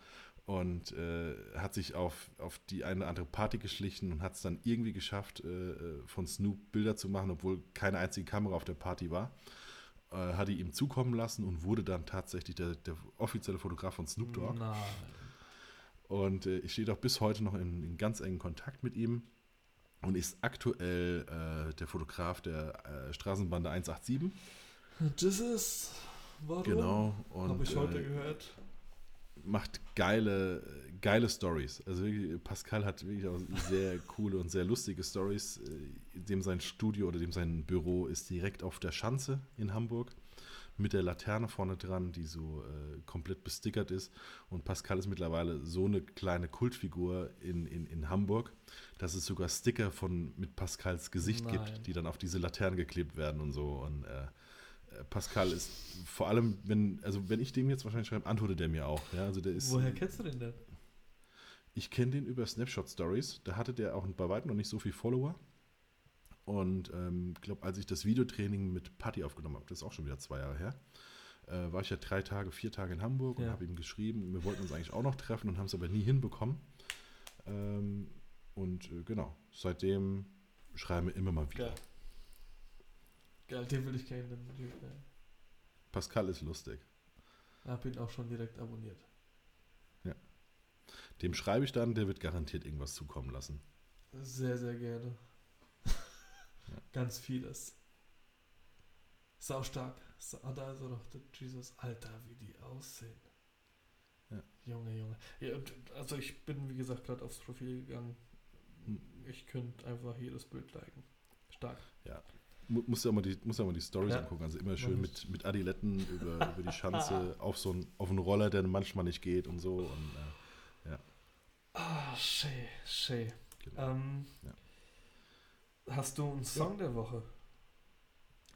Und äh, hat sich auf, auf die eine oder andere Party geschlichen und hat es dann irgendwie geschafft, äh, äh, von Snoop Bilder zu machen, obwohl keine einzige Kamera auf der Party war. Äh, hat die ihm zukommen lassen und wurde dann tatsächlich der, der offizielle Fotograf von Snoop Dogg. Nein. Und ich stehe doch bis heute noch in, in ganz engen Kontakt mit ihm und ist aktuell äh, der Fotograf der äh, Straßenbande 187. Das ist, warum? Genau. Habe ich heute äh, gehört. Macht geile, geile Stories. Also wirklich, Pascal hat wirklich auch sehr coole und sehr lustige Stories. Äh, dem sein Studio oder dem sein Büro ist direkt auf der Schanze in Hamburg mit der Laterne vorne dran, die so äh, komplett bestickert ist. Und Pascal ist mittlerweile so eine kleine Kultfigur in, in, in Hamburg, dass es sogar Sticker von, mit Pascals Gesicht Nein. gibt, die dann auf diese Laternen geklebt werden und so. Und äh, äh, Pascal ist vor allem, wenn, also wenn ich dem jetzt wahrscheinlich schreibe, antwortet er mir auch. Ja, also der ist, Woher kennst du den denn? Ich kenne den über Snapshot Stories. Da hatte der auch bei weitem noch nicht so viele Follower. Und ich ähm, glaube, als ich das Videotraining mit Patti aufgenommen habe, das ist auch schon wieder zwei Jahre her, äh, war ich ja drei Tage, vier Tage in Hamburg ja. und habe ihm geschrieben. Wir wollten uns eigentlich auch noch treffen und haben es aber nie hinbekommen. Ähm, und äh, genau, seitdem schreiben wir immer mal wieder. Geil. Geil, den will ich kennen. Pascal ist lustig. Hab ihn auch schon direkt abonniert. Ja. Dem schreibe ich dann, der wird garantiert irgendwas zukommen lassen. Sehr, sehr gerne. Ganz vieles. Sau stark. Ah, da ist er doch, der Jesus. Alter, wie die aussehen. Ja. Junge, Junge. Ja, also ich bin, wie gesagt, gerade aufs Profil gegangen. Hm. Ich könnte einfach jedes Bild liken. Stark. Ja. Muss ja mal die, muss ja mal die Stories ja. angucken. Also immer schön mit, mit Adiletten über, über die Schanze auf so einen, auf einen Roller, der manchmal nicht geht und so. Und, äh, ja. Ah, schön, schön. Genau. Ähm, ja. Hast du einen Song ja. der Woche?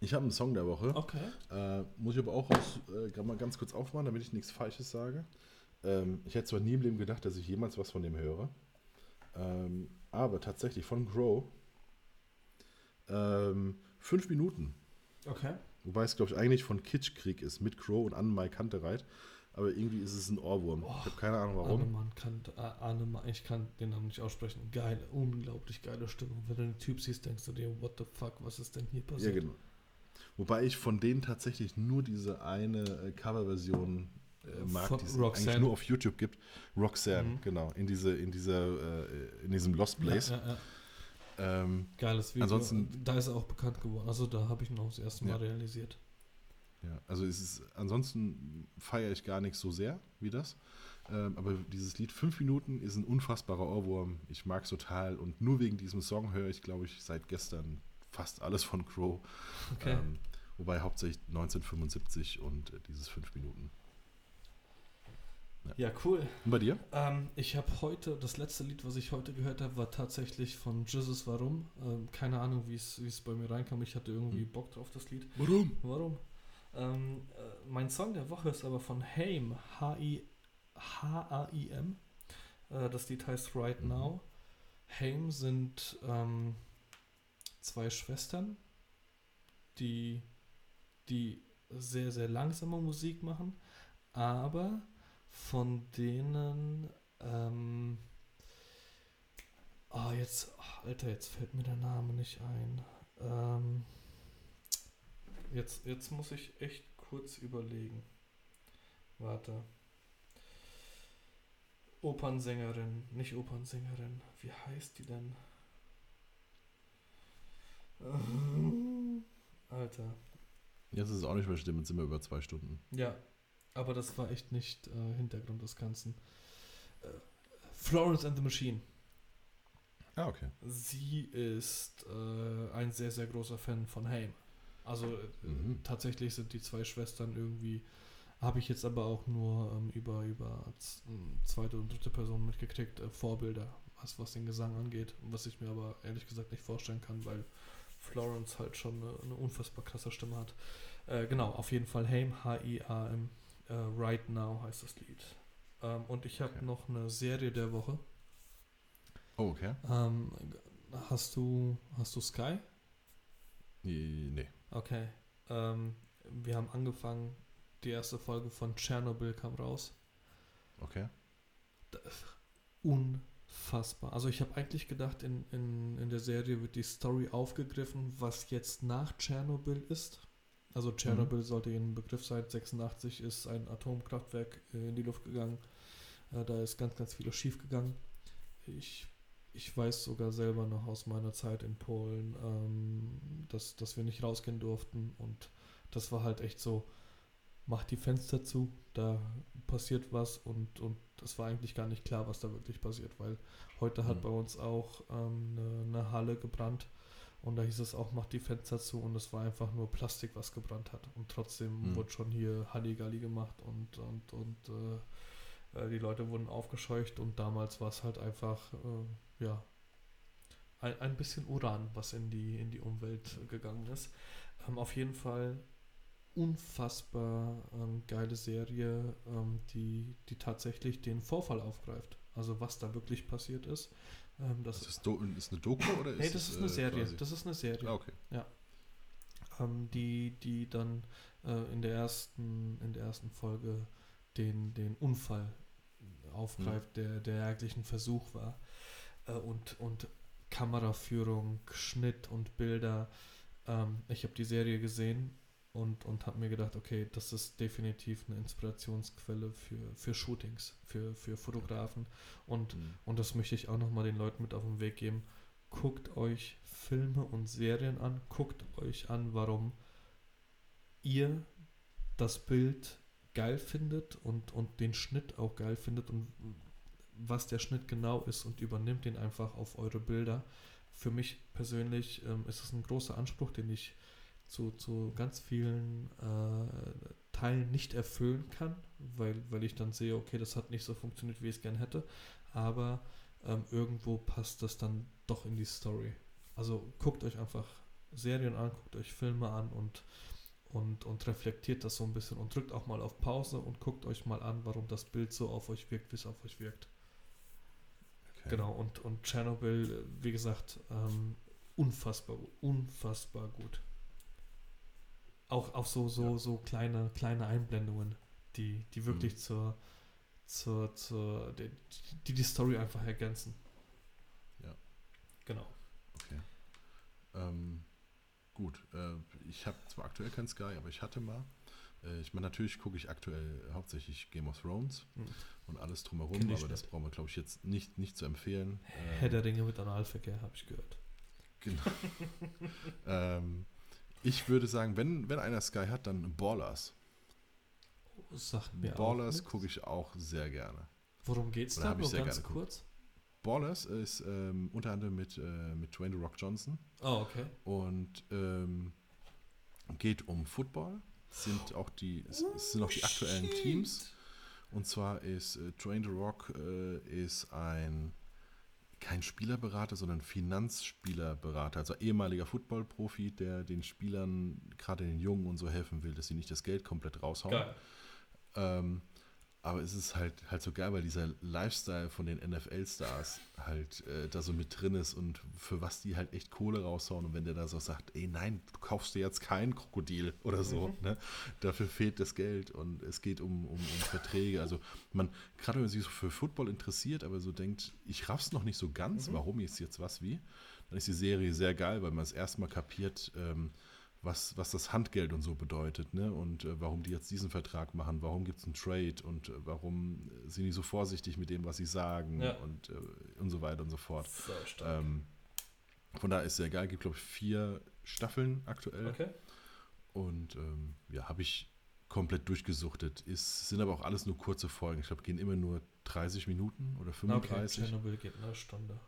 Ich habe einen Song der Woche. Okay. Äh, muss ich aber auch aus, äh, mal ganz kurz aufmachen, damit ich nichts Falsches sage. Ähm, ich hätte zwar nie im Leben gedacht, dass ich jemals was von dem höre. Ähm, aber tatsächlich von Grow. Ähm, fünf Minuten. Okay. Wobei es, glaube ich, eigentlich von Kitschkrieg ist, mit Crow und Anne-Mai Kantereit. Aber irgendwie ist es ein Ohrwurm. Oh, ich habe keine Ahnung warum. Annemann kann, Annemann, ich kann den Namen nicht aussprechen. Geile, unglaublich geile Stimme. Wenn du den Typ siehst, denkst du dir, what the fuck, was ist denn hier passiert? Ja, genau. Wobei ich von denen tatsächlich nur diese eine äh, Coverversion äh, mag, von die es Roxanne. eigentlich nur auf YouTube gibt. Roxanne, mhm. genau. In, diese, in, dieser, äh, in diesem Lost Place. Ja, ja. Ähm, Geiles Video. Ansonsten, da ist er auch bekannt geworden. Also da habe ich ihn auch das erste Mal realisiert. Ja, also es ist, ansonsten feiere ich gar nicht so sehr wie das. Ähm, aber dieses Lied fünf Minuten ist ein unfassbarer Ohrwurm. Ich mag es total und nur wegen diesem Song höre ich, glaube ich, seit gestern fast alles von Crow. Okay. Ähm, wobei hauptsächlich 1975 und äh, dieses fünf Minuten. Ja, cool. Und bei dir? Ähm, ich habe heute, das letzte Lied, was ich heute gehört habe, war tatsächlich von Jesus Warum. Ähm, keine Ahnung, wie es bei mir reinkam. Ich hatte irgendwie hm. Bock drauf, das Lied. Warum? Warum? Ähm, äh, mein Song der Woche ist aber von Haim, H-A-I-M. Äh, das Lied heißt Right mhm. Now. Haim sind ähm, zwei Schwestern, die, die sehr, sehr langsame Musik machen, aber von denen. Ähm, oh, jetzt, oh, Alter, jetzt fällt mir der Name nicht ein. Ähm, jetzt, jetzt muss ich echt kurz überlegen. Warte. Opernsängerin, nicht Opernsängerin. Wie heißt die denn? Alter. Jetzt ist es auch nicht mehr schlimm, jetzt sind wir über zwei Stunden. Ja, aber das war echt nicht äh, Hintergrund des Ganzen. Äh, Florence and the Machine. Ah, okay. Sie ist äh, ein sehr, sehr großer Fan von Haim. Also äh, mhm. tatsächlich sind die zwei Schwestern irgendwie, habe ich jetzt aber auch nur ähm, über, über zweite und dritte Person mitgekriegt, äh, Vorbilder, was, was den Gesang angeht. Was ich mir aber ehrlich gesagt nicht vorstellen kann, weil Florence halt schon eine, eine unfassbar krasse Stimme hat. Äh, genau, auf jeden Fall Haim, H-I-A-M. Uh, right Now heißt das Lied. Ähm, und ich habe okay. noch eine Serie der Woche. Oh, okay. Ähm, hast du hast du Sky? Nee. Okay. Ähm, wir haben angefangen, die erste Folge von Chernobyl kam raus. Okay. unfassbar. Also ich habe eigentlich gedacht, in, in, in der Serie wird die Story aufgegriffen, was jetzt nach Tschernobyl ist. Also Tschernobyl mhm. sollte Ihnen ein Begriff sein. 86 ist ein Atomkraftwerk in die Luft gegangen. Äh, da ist ganz, ganz vieles schief gegangen. Ich, ich weiß sogar selber noch aus meiner Zeit in Polen, ähm, dass, dass wir nicht rausgehen durften. Und das war halt echt so, macht die Fenster zu, da passiert was und, und das war eigentlich gar nicht klar, was da wirklich passiert, weil heute hat mhm. bei uns auch ähm, eine, eine Halle gebrannt und da hieß es auch, macht die Fenster zu und es war einfach nur Plastik, was gebrannt hat. Und trotzdem mhm. wurde schon hier Halligalli gemacht und, und, und äh, äh, die Leute wurden aufgescheucht und damals war es halt einfach, äh, ja, ein, ein bisschen Uran, was in die, in die Umwelt gegangen ist. Ähm, auf jeden Fall unfassbar ähm, geile Serie, ähm, die, die tatsächlich den Vorfall aufgreift. Also was da wirklich passiert ist. Ähm, das ist, Do ist eine Doku oder ist Nee, das ist eine äh, Serie. Quasi? Das ist eine Serie. Ah, okay. Ja. Ähm, die, die dann äh, in der ersten, in der ersten Folge den, den Unfall aufgreift, mhm. der, der eigentlich ein Versuch war. Äh, und, und Kameraführung, Schnitt und Bilder. Ähm, ich habe die Serie gesehen und, und habe mir gedacht, okay, das ist definitiv eine Inspirationsquelle für, für Shootings, für, für Fotografen. Und, mhm. und das möchte ich auch nochmal den Leuten mit auf den Weg geben. Guckt euch Filme und Serien an, guckt euch an, warum ihr das Bild geil findet und, und den Schnitt auch geil findet und was der Schnitt genau ist und übernimmt den einfach auf eure Bilder. Für mich persönlich ähm, ist es ein großer Anspruch, den ich zu, zu ganz vielen äh, Teilen nicht erfüllen kann, weil, weil ich dann sehe, okay, das hat nicht so funktioniert, wie ich es gern hätte, aber ähm, irgendwo passt das dann doch in die Story. Also guckt euch einfach Serien an, guckt euch Filme an und und, und reflektiert das so ein bisschen und drückt auch mal auf Pause und guckt euch mal an, warum das Bild so auf euch wirkt, wie es auf euch wirkt. Okay. Genau, und, und Tschernobyl, wie gesagt, ähm, unfassbar, unfassbar gut. Auch, auch so, so, ja. so kleine, kleine Einblendungen, die, die wirklich mhm. zur, zur, zur die, die, die Story einfach ergänzen. Ja. Genau. Okay. Ähm, gut, äh, ich habe zwar aktuell kein Sky, aber ich hatte mal. Äh, ich meine, natürlich gucke ich aktuell hauptsächlich Game of Thrones mhm. und alles drumherum, aber nicht. das brauchen wir, glaube ich, jetzt nicht, nicht zu empfehlen. Herr ähm, der Ringe mit Analverkehr, habe ich gehört. Genau. ähm, ich würde sagen, wenn, wenn einer Sky hat, dann Ballers. Sagt mir Ballers gucke ich auch sehr gerne. Worum geht's Oder da? Nur ganz kurz. Ballers ist ähm, unter anderem mit, äh, mit Dwayne The Rock Johnson. Oh, okay. Und ähm, geht um Football. Sind auch die, oh, sind auch die aktuellen shit. Teams. Und zwar ist äh, Dwayne The Rock äh, ist ein kein Spielerberater, sondern Finanzspielerberater, also ehemaliger Footballprofi, der den Spielern, gerade den Jungen und so helfen will, dass sie nicht das Geld komplett raushauen. Geil. Ähm, aber es ist halt, halt so geil, weil dieser Lifestyle von den NFL-Stars halt äh, da so mit drin ist und für was die halt echt Kohle raushauen. Und wenn der da so sagt, ey nein, du kaufst dir jetzt kein Krokodil oder so, mhm. ne? dafür fehlt das Geld und es geht um, um, um Verträge. Also man, gerade wenn man sich so für Football interessiert, aber so denkt, ich raff's noch nicht so ganz, mhm. warum ist jetzt was wie, dann ist die Serie sehr geil, weil man es erstmal kapiert, ähm, was, was das Handgeld und so bedeutet, ne? Und äh, warum die jetzt diesen Vertrag machen, warum gibt es einen Trade und äh, warum sind die so vorsichtig mit dem, was sie sagen ja. und, äh, und so weiter und so fort. So ähm, von daher ist sehr geil, gibt glaube ich vier Staffeln aktuell. Okay. Und ähm, ja, habe ich komplett durchgesuchtet. Ist, sind aber auch alles nur kurze Folgen. Ich glaube, gehen immer nur 30 Minuten oder 35. Okay, Chernobyl geht eine Stunde.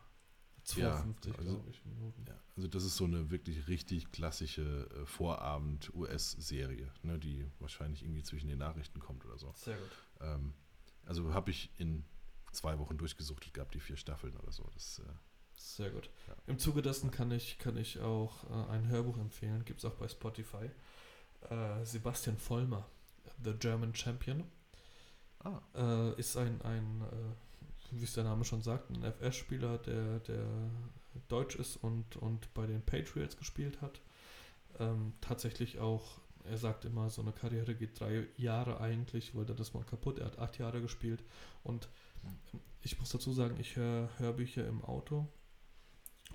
52, ja, also, glaube ich, Minuten. Ja, also das ist so eine wirklich richtig klassische äh, Vorabend-US-Serie, ne, die wahrscheinlich irgendwie zwischen den Nachrichten kommt oder so. Sehr gut. Ähm, also habe ich in zwei Wochen durchgesuchtet gehabt, die vier Staffeln oder so. Das, äh, Sehr gut. Ja. Im Zuge dessen kann ich, kann ich auch äh, ein Hörbuch empfehlen, gibt es auch bei Spotify. Äh, Sebastian Vollmer, The German Champion. Ah. Äh, ist ein, ein äh, wie es der Name schon sagt, ein FS-Spieler, der, der deutsch ist und, und bei den Patriots gespielt hat. Ähm, tatsächlich auch, er sagt immer, so eine Karriere geht drei Jahre eigentlich, wollte das mal kaputt. Er hat acht Jahre gespielt und ich muss dazu sagen, ich höre Hörbücher im Auto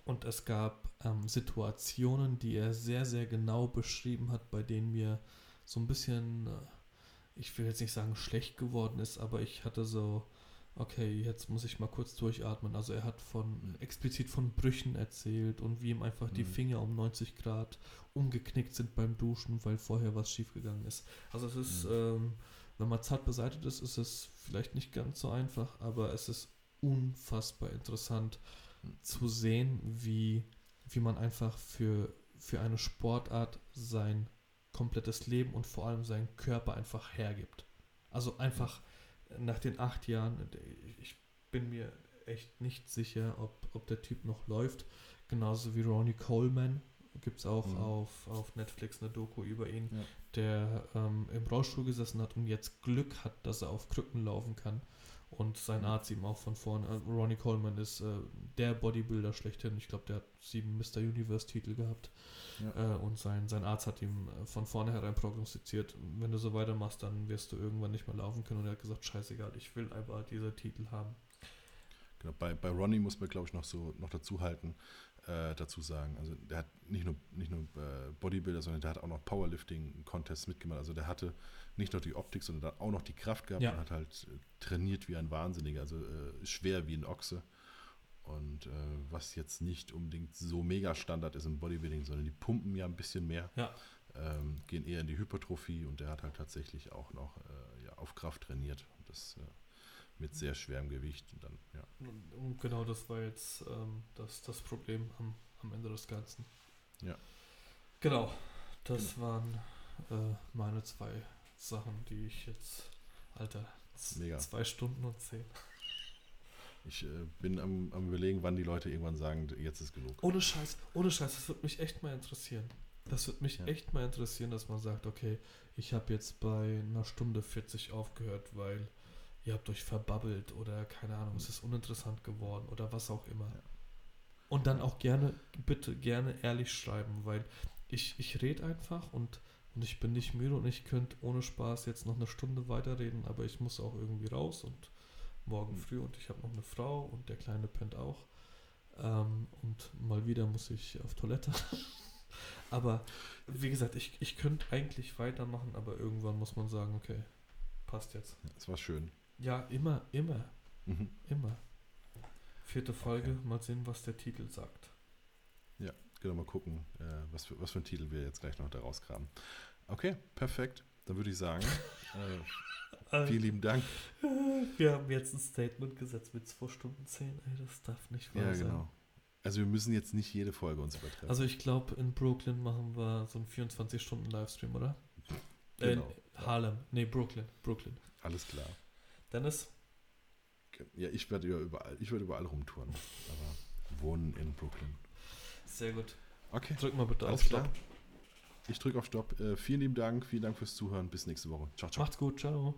und es gab ähm, Situationen, die er sehr, sehr genau beschrieben hat, bei denen mir so ein bisschen, äh, ich will jetzt nicht sagen schlecht geworden ist, aber ich hatte so okay, jetzt muss ich mal kurz durchatmen. Also er hat von explizit von Brüchen erzählt und wie ihm einfach mhm. die Finger um 90 Grad umgeknickt sind beim Duschen, weil vorher was schiefgegangen ist. Also es ist, mhm. ähm, wenn man zart beseitigt ist, ist es vielleicht nicht ganz so einfach, aber es ist unfassbar interessant mhm. zu sehen, wie, wie man einfach für, für eine Sportart sein komplettes Leben und vor allem seinen Körper einfach hergibt. Also einfach nach den acht Jahren, ich bin mir echt nicht sicher, ob, ob der Typ noch läuft. Genauso wie Ronnie Coleman gibt es auch mhm. auf, auf Netflix eine Doku über ihn, ja. der ähm, im Rollstuhl gesessen hat und jetzt Glück hat, dass er auf Krücken laufen kann. Und sein. Arzt ihm auch von vorne. Äh, Ronnie Coleman ist äh, der Bodybuilder schlechthin. Ich glaube, der hat sieben Mr. Universe-Titel gehabt. Ja. Äh, und sein, sein Arzt hat ihm äh, von vornherein prognostiziert, wenn du so weitermachst, dann wirst du irgendwann nicht mehr laufen können. Und er hat gesagt, scheißegal, ich will einfach diese Titel haben. Genau, bei, bei Ronnie muss man, glaube ich, noch so noch dazu halten, äh, dazu sagen. Also der hat nicht nur, nicht nur äh, Bodybuilder, sondern der hat auch noch Powerlifting-Contests mitgemacht. Also der hatte nicht nur die Optik, sondern auch noch die Kraft gehabt ja. und hat halt äh, trainiert wie ein Wahnsinniger, also äh, schwer wie ein Ochse. Und äh, was jetzt nicht unbedingt so mega Standard ist im Bodybuilding, sondern die pumpen ja ein bisschen mehr, ja. ähm, gehen eher in die Hypertrophie und der hat halt tatsächlich auch noch äh, ja, auf Kraft trainiert. Und das äh, mit sehr schwerem Gewicht. Und dann, ja. Und genau das war jetzt ähm, das, das Problem am, am Ende des Ganzen. Ja. Genau, das genau. waren äh, meine zwei Sachen, die ich jetzt, Alter, Mega. zwei Stunden und zehn. Ich äh, bin am, am, überlegen, wann die Leute irgendwann sagen, jetzt ist genug. Ohne Scheiß, ohne Scheiß, das würde mich echt mal interessieren. Das würde mich ja. echt mal interessieren, dass man sagt, okay, ich habe jetzt bei einer Stunde 40 aufgehört, weil ihr habt euch verbabbelt oder keine Ahnung, es ist uninteressant geworden oder was auch immer. Ja. Und dann auch gerne, bitte gerne ehrlich schreiben, weil ich, ich rede einfach und, und ich bin nicht müde und ich könnte ohne Spaß jetzt noch eine Stunde weiterreden, aber ich muss auch irgendwie raus und morgen hm. früh und ich habe noch eine Frau und der Kleine pennt auch. Ähm, und mal wieder muss ich auf Toilette. aber wie gesagt, ich, ich könnte eigentlich weitermachen, aber irgendwann muss man sagen, okay, passt jetzt. Es war schön. Ja, immer, immer. Mhm. Immer. Vierte Folge, okay. mal sehen, was der Titel sagt. Ja, genau, mal gucken, äh, was, für, was für einen Titel wir jetzt gleich noch da rauskramen. Okay, perfekt. Dann würde ich sagen, äh, vielen lieben Dank. Wir haben jetzt ein Statement gesetzt mit 2 Stunden 10. Ey, das darf nicht wahr ja, sein. Genau. Also wir müssen jetzt nicht jede Folge uns übertreffen. Also ich glaube, in Brooklyn machen wir so einen 24-Stunden-Livestream, oder? Genau. Äh, Harlem. Nee, Brooklyn. Brooklyn. Alles klar. Dennis? Ja, ich werde überall, ich werde überall rumtouren. Aber wohnen in Brooklyn. Sehr gut. Okay. Drück mal bitte Alles auf Stopp. Ich drücke auf Stopp. Äh, vielen lieben Dank. Vielen Dank fürs Zuhören. Bis nächste Woche. Ciao, ciao. Macht's gut. Ciao.